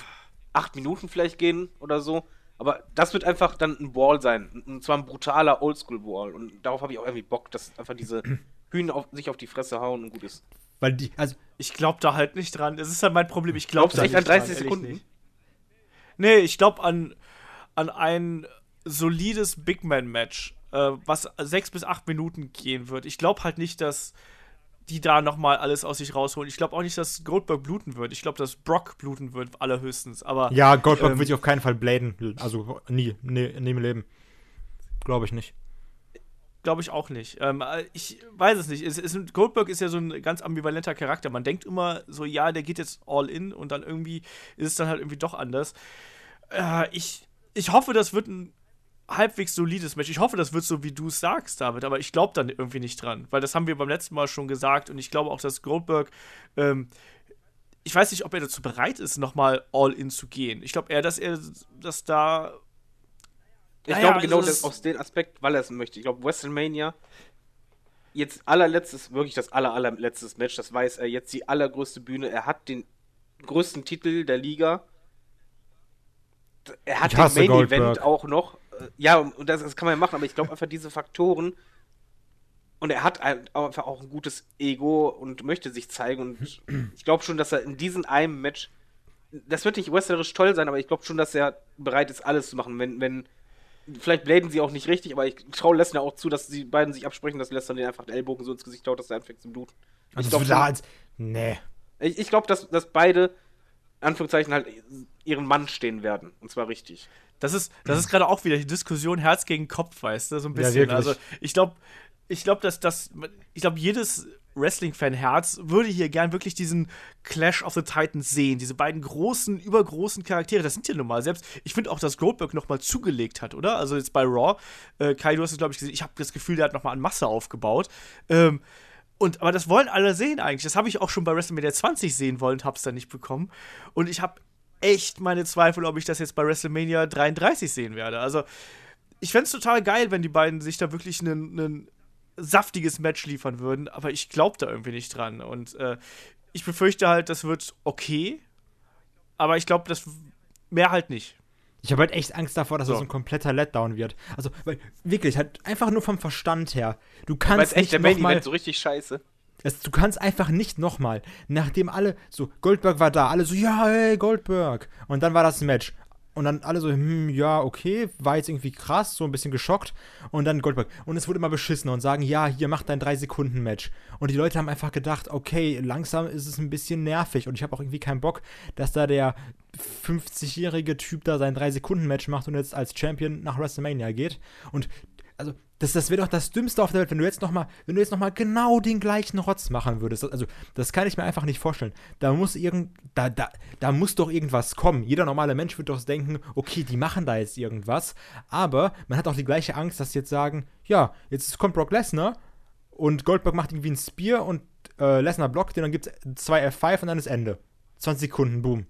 acht Minuten vielleicht gehen oder so. Aber das wird einfach dann ein Wall sein. Und zwar ein brutaler Oldschool-Wall. Und darauf habe ich auch irgendwie Bock, dass einfach diese Hühner auf, sich auf die Fresse hauen und gut ist. weil die, also, Ich glaube da halt nicht dran. Das ist halt mein Problem. Ich glaube da echt nicht an 30 dran, Sekunden? nicht. Nee, ich glaube an, an ein solides Big Man-Match, äh, was sechs bis acht Minuten gehen wird. Ich glaube halt nicht, dass die da nochmal alles aus sich rausholen. Ich glaube auch nicht, dass Goldberg bluten wird. Ich glaube, dass Brock bluten wird, allerhöchstens. Aber Ja, Goldberg ähm, wird sich auf keinen Fall bladen. Also nie, nie, nie im Leben. Glaube ich nicht. Glaube ich auch nicht. Ähm, äh, ich weiß es nicht. Es, es, Goldberg ist ja so ein ganz ambivalenter Charakter. Man denkt immer so, ja, der geht jetzt all in und dann irgendwie ist es dann halt irgendwie doch anders. Äh, ich, ich hoffe, das wird ein halbwegs solides Match. Ich hoffe, das wird so, wie du es sagst, David, aber ich glaube dann irgendwie nicht dran, weil das haben wir beim letzten Mal schon gesagt und ich glaube auch, dass Goldberg, ähm, ich weiß nicht, ob er dazu bereit ist, nochmal all in zu gehen. Ich glaube eher, dass er das da. Ich Naja, glaube genau also das aus dem Aspekt, weil er es möchte. Ich glaube, WrestleMania, jetzt allerletztes, wirklich das aller, allerletztes Match, das weiß er, jetzt die allergrößte Bühne. Er hat den größten Titel der Liga. Er hat Ich hasse den Main Goldberg. Event auch noch. Ja, und das, das kann man ja machen, aber ich glaube einfach diese Faktoren. Und er hat ein- einfach auch ein gutes Ego und möchte sich zeigen. Und ich glaube schon, dass er in diesem einen Match. Das wird nicht wrestlerisch toll sein, aber ich glaube schon, dass er bereit ist, alles zu machen. Wenn, wenn vielleicht bladen sie auch nicht richtig, aber ich traue Lesnar auch zu, dass die beiden sich absprechen, dass Lesnar den einfach den Ellbogen so ins Gesicht haut, dass er anfängt zu bluten. Also ich glaube da als. Nee. ich, ich glaub, dass, dass beide, in Anführungszeichen, halt ihren Mann stehen werden. Und zwar richtig. Das ist, das ist gerade auch wieder die Diskussion Herz gegen Kopf, weißt du, so ein Ja, bisschen. wirklich. also ich glaube, ich glaube, dass das, ich glaube, jedes Wrestling-Fan-Herz würde hier gern wirklich diesen Clash of the Titans sehen, diese beiden großen, übergroßen Charaktere. Das sind ja nun mal selbst. Ich finde auch, dass Goldberg noch mal zugelegt hat, oder? Also jetzt bei Raw. Äh, Kai, du hast es glaube ich gesehen. Ich habe das Gefühl, der hat noch mal an Masse aufgebaut. Ähm, und, aber das wollen alle sehen eigentlich. Das habe ich auch schon bei WrestleMania 20 sehen wollen, hab's dann nicht bekommen. Und ich habe echt meine Zweifel, ob ich das jetzt bei WrestleMania 33 sehen werde. Also, ich fände es total geil, wenn die beiden sich da wirklich ein saftiges Match liefern würden, aber ich glaube da irgendwie nicht dran. Und äh, ich befürchte halt, das wird okay, aber ich glaube, das mehr halt nicht. Ich habe halt echt Angst davor, dass So. das ein kompletter Letdown wird. Also, weil, wirklich, halt einfach nur vom Verstand her. Du Weil kannst es echt nicht der Main mal, Event so richtig scheiße. Es, du kannst einfach nicht nochmal, nachdem alle, so, Goldberg war da, alle so, ja, hey, Goldberg. Und dann war das Match. Und dann alle so, hm, ja, okay, war jetzt irgendwie krass, so ein bisschen geschockt. Und dann Goldberg. Und es wurde immer beschissener und sagen, ja, hier, mach dein 3-Sekunden-Match. Und die Leute haben einfach gedacht, okay, langsam ist es ein bisschen nervig. Und ich habe auch irgendwie keinen Bock, dass da der 50-jährige Typ da sein 3-Sekunden-Match macht und jetzt als Champion nach WrestleMania geht. Und also, das, das wäre doch das Dümmste auf der Welt, wenn du jetzt nochmal, wenn du jetzt noch mal genau den gleichen Rotz machen würdest. Also, das kann ich mir einfach nicht vorstellen. Da muss irgend, da, da, da muss doch irgendwas kommen. Jeder normale Mensch wird doch denken, okay, die machen da jetzt irgendwas. Aber man hat auch die gleiche Angst, dass sie jetzt sagen, ja, jetzt kommt Brock Lesnar und Goldberg macht irgendwie ein Spear und äh, Lesnar blockt den, dann gibt es zwei F5 und dann ist Ende. 20 Sekunden, boom.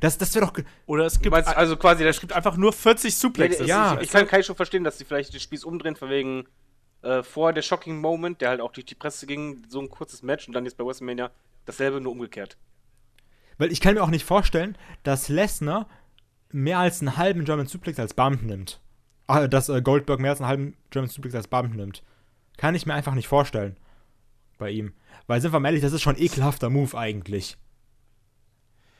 Das, das, wäre doch. Oder es gibt, meinst also quasi der es gibt einfach nur 40 Suplexes. Ja. ich, ich kann Kai schon verstehen, dass sie vielleicht den Spieß umdrehen, von wegen äh, vor der Shocking Moment, der halt auch durch die Presse ging, so ein kurzes Match und dann jetzt bei WrestleMania dasselbe, nur umgekehrt. Weil ich kann mir auch nicht vorstellen, dass Lesnar mehr als einen halben German Suplex als Bump nimmt. Ah, dass äh, Goldberg mehr als einen halben German Suplex als Bump nimmt. Kann ich mir einfach nicht vorstellen. Bei ihm. Weil, sind wir mal ehrlich, das ist schon ein ekelhafter Move eigentlich.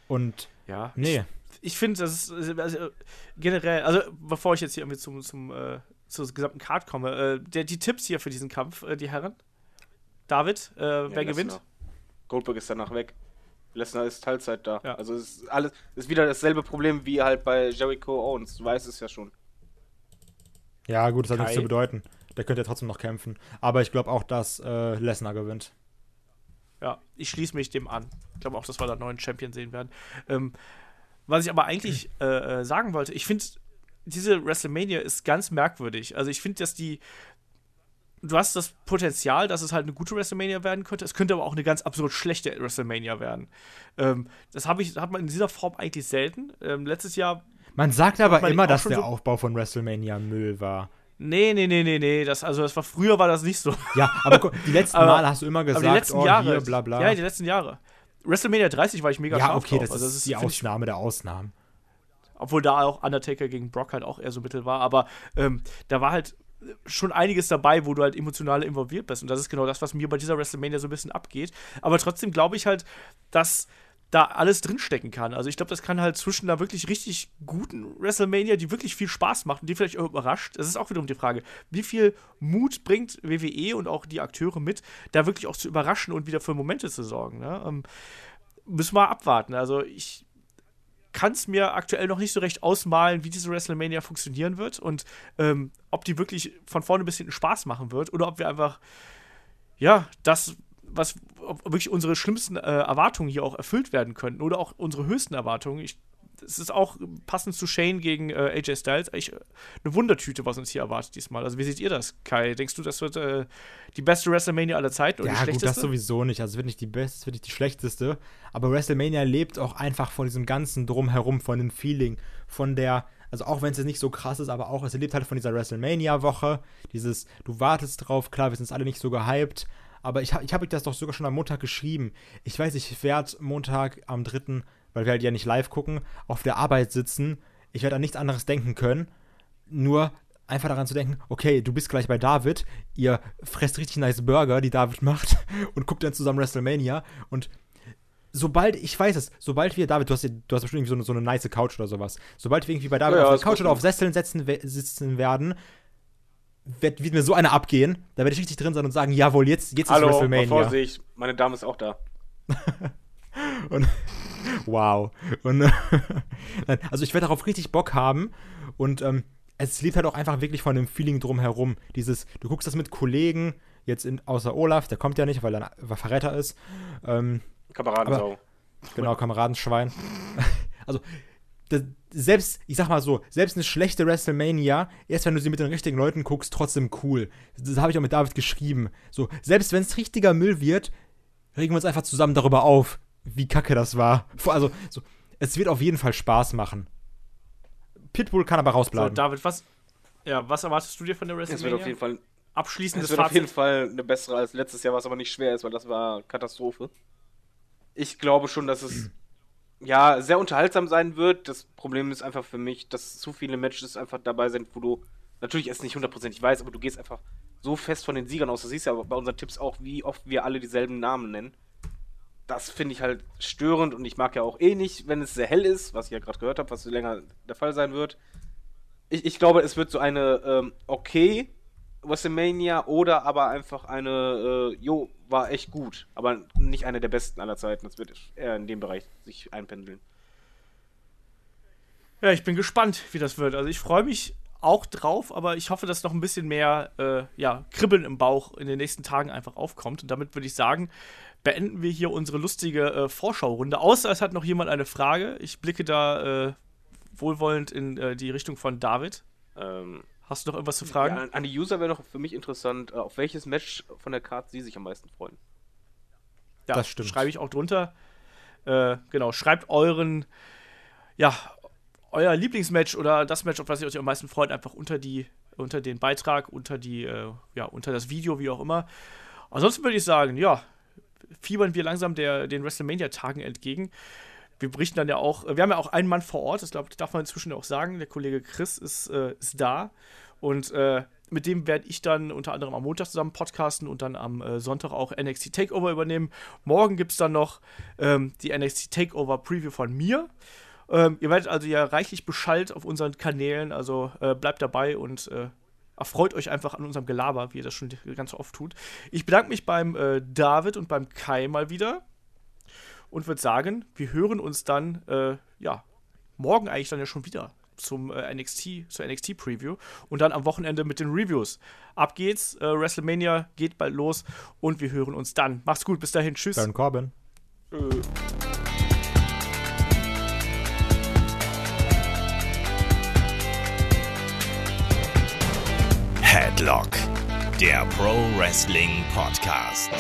Und, Ja, nee. ich finde, das ist also, generell, also bevor ich jetzt hier irgendwie zum, zum äh, zur gesamten Card komme, äh, der, die Tipps hier für diesen Kampf, äh, die Herren. David, äh, wer Lesnar. gewinnt? Goldberg ist danach weg. Lesnar ist Teilzeit da. Ja. Also es ist alles ist wieder dasselbe Problem wie halt bei Jericho Owens. Du weißt es ja schon. Ja, gut, das hat Kai. nichts zu bedeuten. Der könnte ja trotzdem noch kämpfen. Aber ich glaube auch, dass äh, Lesnar gewinnt. Ja, ich schließe mich dem an. Ich glaube auch, dass wir da einen neuen Champion sehen werden. Ähm, was ich aber eigentlich äh, äh, sagen wollte, ich finde, diese WrestleMania ist ganz merkwürdig. Also ich finde, dass die. Du hast das Potenzial, dass es halt eine gute WrestleMania werden könnte. Es könnte aber auch eine ganz absurd schlechte WrestleMania werden. Ähm, das habe ich, hat man in dieser Form eigentlich selten. Ähm, letztes Jahr Man sagt aber man immer, dass der so- Aufbau von WrestleMania Müll war. Nee, nee, nee, nee, nee. Das, also das war früher war das nicht so. Ja, aber gu- die letzten Aber- Male hast du immer gesagt, Aber die letzten oh, Jahre. hier, bla bla. Ja, die letzten Jahre. WrestleMania 30 war ich mega ja, okay, das Also ist die find ich- Ausnahme der Ausnahmen. obwohl da auch Undertaker gegen Brock halt auch eher so mittel war, aber ähm, da war halt schon einiges dabei, wo du halt emotional involviert bist. Und das ist genau das, was mir bei dieser WrestleMania so ein bisschen abgeht. Aber trotzdem glaube ich halt, dass da alles drinstecken kann. Also ich glaube, das kann halt zwischen einer wirklich richtig guten WrestleMania, die wirklich viel Spaß macht und die vielleicht auch überrascht. Es ist auch wiederum die Frage, wie viel Mut bringt WWE und auch die Akteure mit, da wirklich auch zu überraschen und wieder für Momente zu sorgen. Ne? Ähm, müssen wir abwarten. Also ich kann es mir aktuell noch nicht so recht ausmalen, wie diese WrestleMania funktionieren wird und ähm, ob die wirklich von vorne bis hinten Spaß machen wird oder ob wir einfach ja, das was wirklich unsere schlimmsten äh, Erwartungen hier auch erfüllt werden könnten oder auch unsere höchsten Erwartungen. Ich, es ist auch passend zu Shane gegen äh, AJ Styles eigentlich äh, eine Wundertüte, was uns hier erwartet diesmal. Also wie seht ihr das, Kai? Denkst du, das wird äh, die beste WrestleMania aller Zeiten oder ja, die schlechteste? Ja, gut, das sowieso nicht. Also es wird nicht die beste, es wird nicht die schlechteste. Aber WrestleMania lebt auch einfach von diesem ganzen Drumherum, von dem Feeling, von der also auch wenn es jetzt nicht so krass ist, aber auch, es lebt halt von dieser WrestleMania-Woche, dieses, du wartest drauf, klar, wir sind alle nicht so gehypt, aber ich, ich habe euch das doch sogar schon am Montag geschrieben. Ich weiß, ich werde Montag am 3., weil wir halt ja nicht live gucken, auf der Arbeit sitzen. Ich werde an nichts anderes denken können. Nur einfach daran zu denken, okay, du bist gleich bei David, ihr fresst richtig nice Burger, die David macht, und guckt dann zusammen WrestleMania. Und sobald, ich weiß es, sobald wir, David, du hast, du hast bestimmt irgendwie so eine, so eine nice Couch oder sowas, sobald wir irgendwie bei David ja, auf der Couch oder auf Sesseln setzen, sitzen werden, wird, wird mir so eine abgehen, da werde ich richtig drin sein und sagen, jawohl, jetzt, jetzt Hallo, ist WrestleMania. Vorsicht, meine Dame ist auch da. und, wow. Und, also ich werde darauf richtig Bock haben und ähm, es lebt halt auch einfach wirklich von dem Feeling drumherum. Dieses, du guckst das mit Kollegen, jetzt in, außer Olaf, der kommt ja nicht, weil er ein Verräter ist. Ähm, Kameradensau. Genau, Kameradenschwein. also das, selbst, ich sag mal so, selbst eine schlechte WrestleMania, erst wenn du sie mit den richtigen Leuten guckst, trotzdem cool. Das habe ich auch mit David geschrieben. So, selbst wenn es richtiger Müll wird, regen wir uns einfach zusammen darüber auf, wie kacke das war. Also, so, es wird auf jeden Fall Spaß machen. Pitbull kann aber rausbleiben. So, David, was, ja, was erwartest du dir von der WrestleMania? Es wird auf jeden Fall abschließendes Es wird Fazit. auf jeden Fall eine bessere als letztes Jahr, was aber nicht schwer ist, weil das war Katastrophe. Ich glaube schon, dass es ja, sehr unterhaltsam sein wird. Das Problem ist einfach für mich, dass zu viele Matches einfach dabei sind, wo du natürlich es nicht hundertprozentig weißt, aber du gehst einfach so fest von den Siegern aus. Du siehst ja bei unseren Tipps auch, wie oft wir alle dieselben Namen nennen. Das finde ich halt störend und ich mag ja auch eh nicht, wenn es sehr hell ist, was ich ja gerade gehört habe, was länger der Fall sein wird. Ich, ich glaube, es wird so eine ähm, okay WrestleMania oder aber einfach eine, äh, jo, war echt gut, aber nicht eine der besten aller Zeiten. Das wird eher in dem Bereich sich einpendeln. Ja, ich bin gespannt, wie das wird. Also ich freue mich auch drauf, aber ich hoffe, dass noch ein bisschen mehr äh, ja, Kribbeln im Bauch in den nächsten Tagen einfach aufkommt. Und damit würde ich sagen, beenden wir hier unsere lustige äh, Vorschau-Runde. Außer es hat noch jemand eine Frage. Ich blicke da äh, wohlwollend in äh, die Richtung von David. Ähm, Hast du noch irgendwas zu fragen? Ja, an die User wäre noch für mich interessant, äh, auf welches Match von der Karte sie sich am meisten freuen. Ja, das stimmt. Schreibe ich auch drunter. Äh, genau, schreibt euren, ja, euer Lieblingsmatch oder das Match, auf das ihr euch am meisten freut, einfach unter die, unter den Beitrag, unter die, äh, ja, unter das Video, wie auch immer. Ansonsten würde ich sagen, ja, fiebern wir langsam der, den WrestleMania-Tagen entgegen wir berichten dann ja auch, wir haben ja auch einen Mann vor Ort, das glaub, darf man inzwischen auch sagen. Der Kollege Chris ist, äh, ist da. Und äh, mit dem werde ich dann unter anderem am Montag zusammen podcasten und dann am äh, Sonntag auch NXT Takeover übernehmen. Morgen gibt es dann noch ähm, die NXT Takeover Preview von mir. Ähm, ihr werdet also ja reichlich Bescheid auf unseren Kanälen, also äh, bleibt dabei und äh, erfreut euch einfach an unserem Gelaber, wie ihr das schon ganz oft tut. Ich bedanke mich beim äh, David und beim Kai mal wieder und würde sagen, wir hören uns dann, äh, ja, morgen eigentlich dann ja schon wieder zum äh, NXT, zur NXT Preview und dann am Wochenende mit den Reviews. Ab geht's, äh, WrestleMania geht bald los und wir hören uns dann. Macht's gut, bis dahin, tschüss. Baron Corbin. Äh. Headlock, der Pro Wrestling Podcast.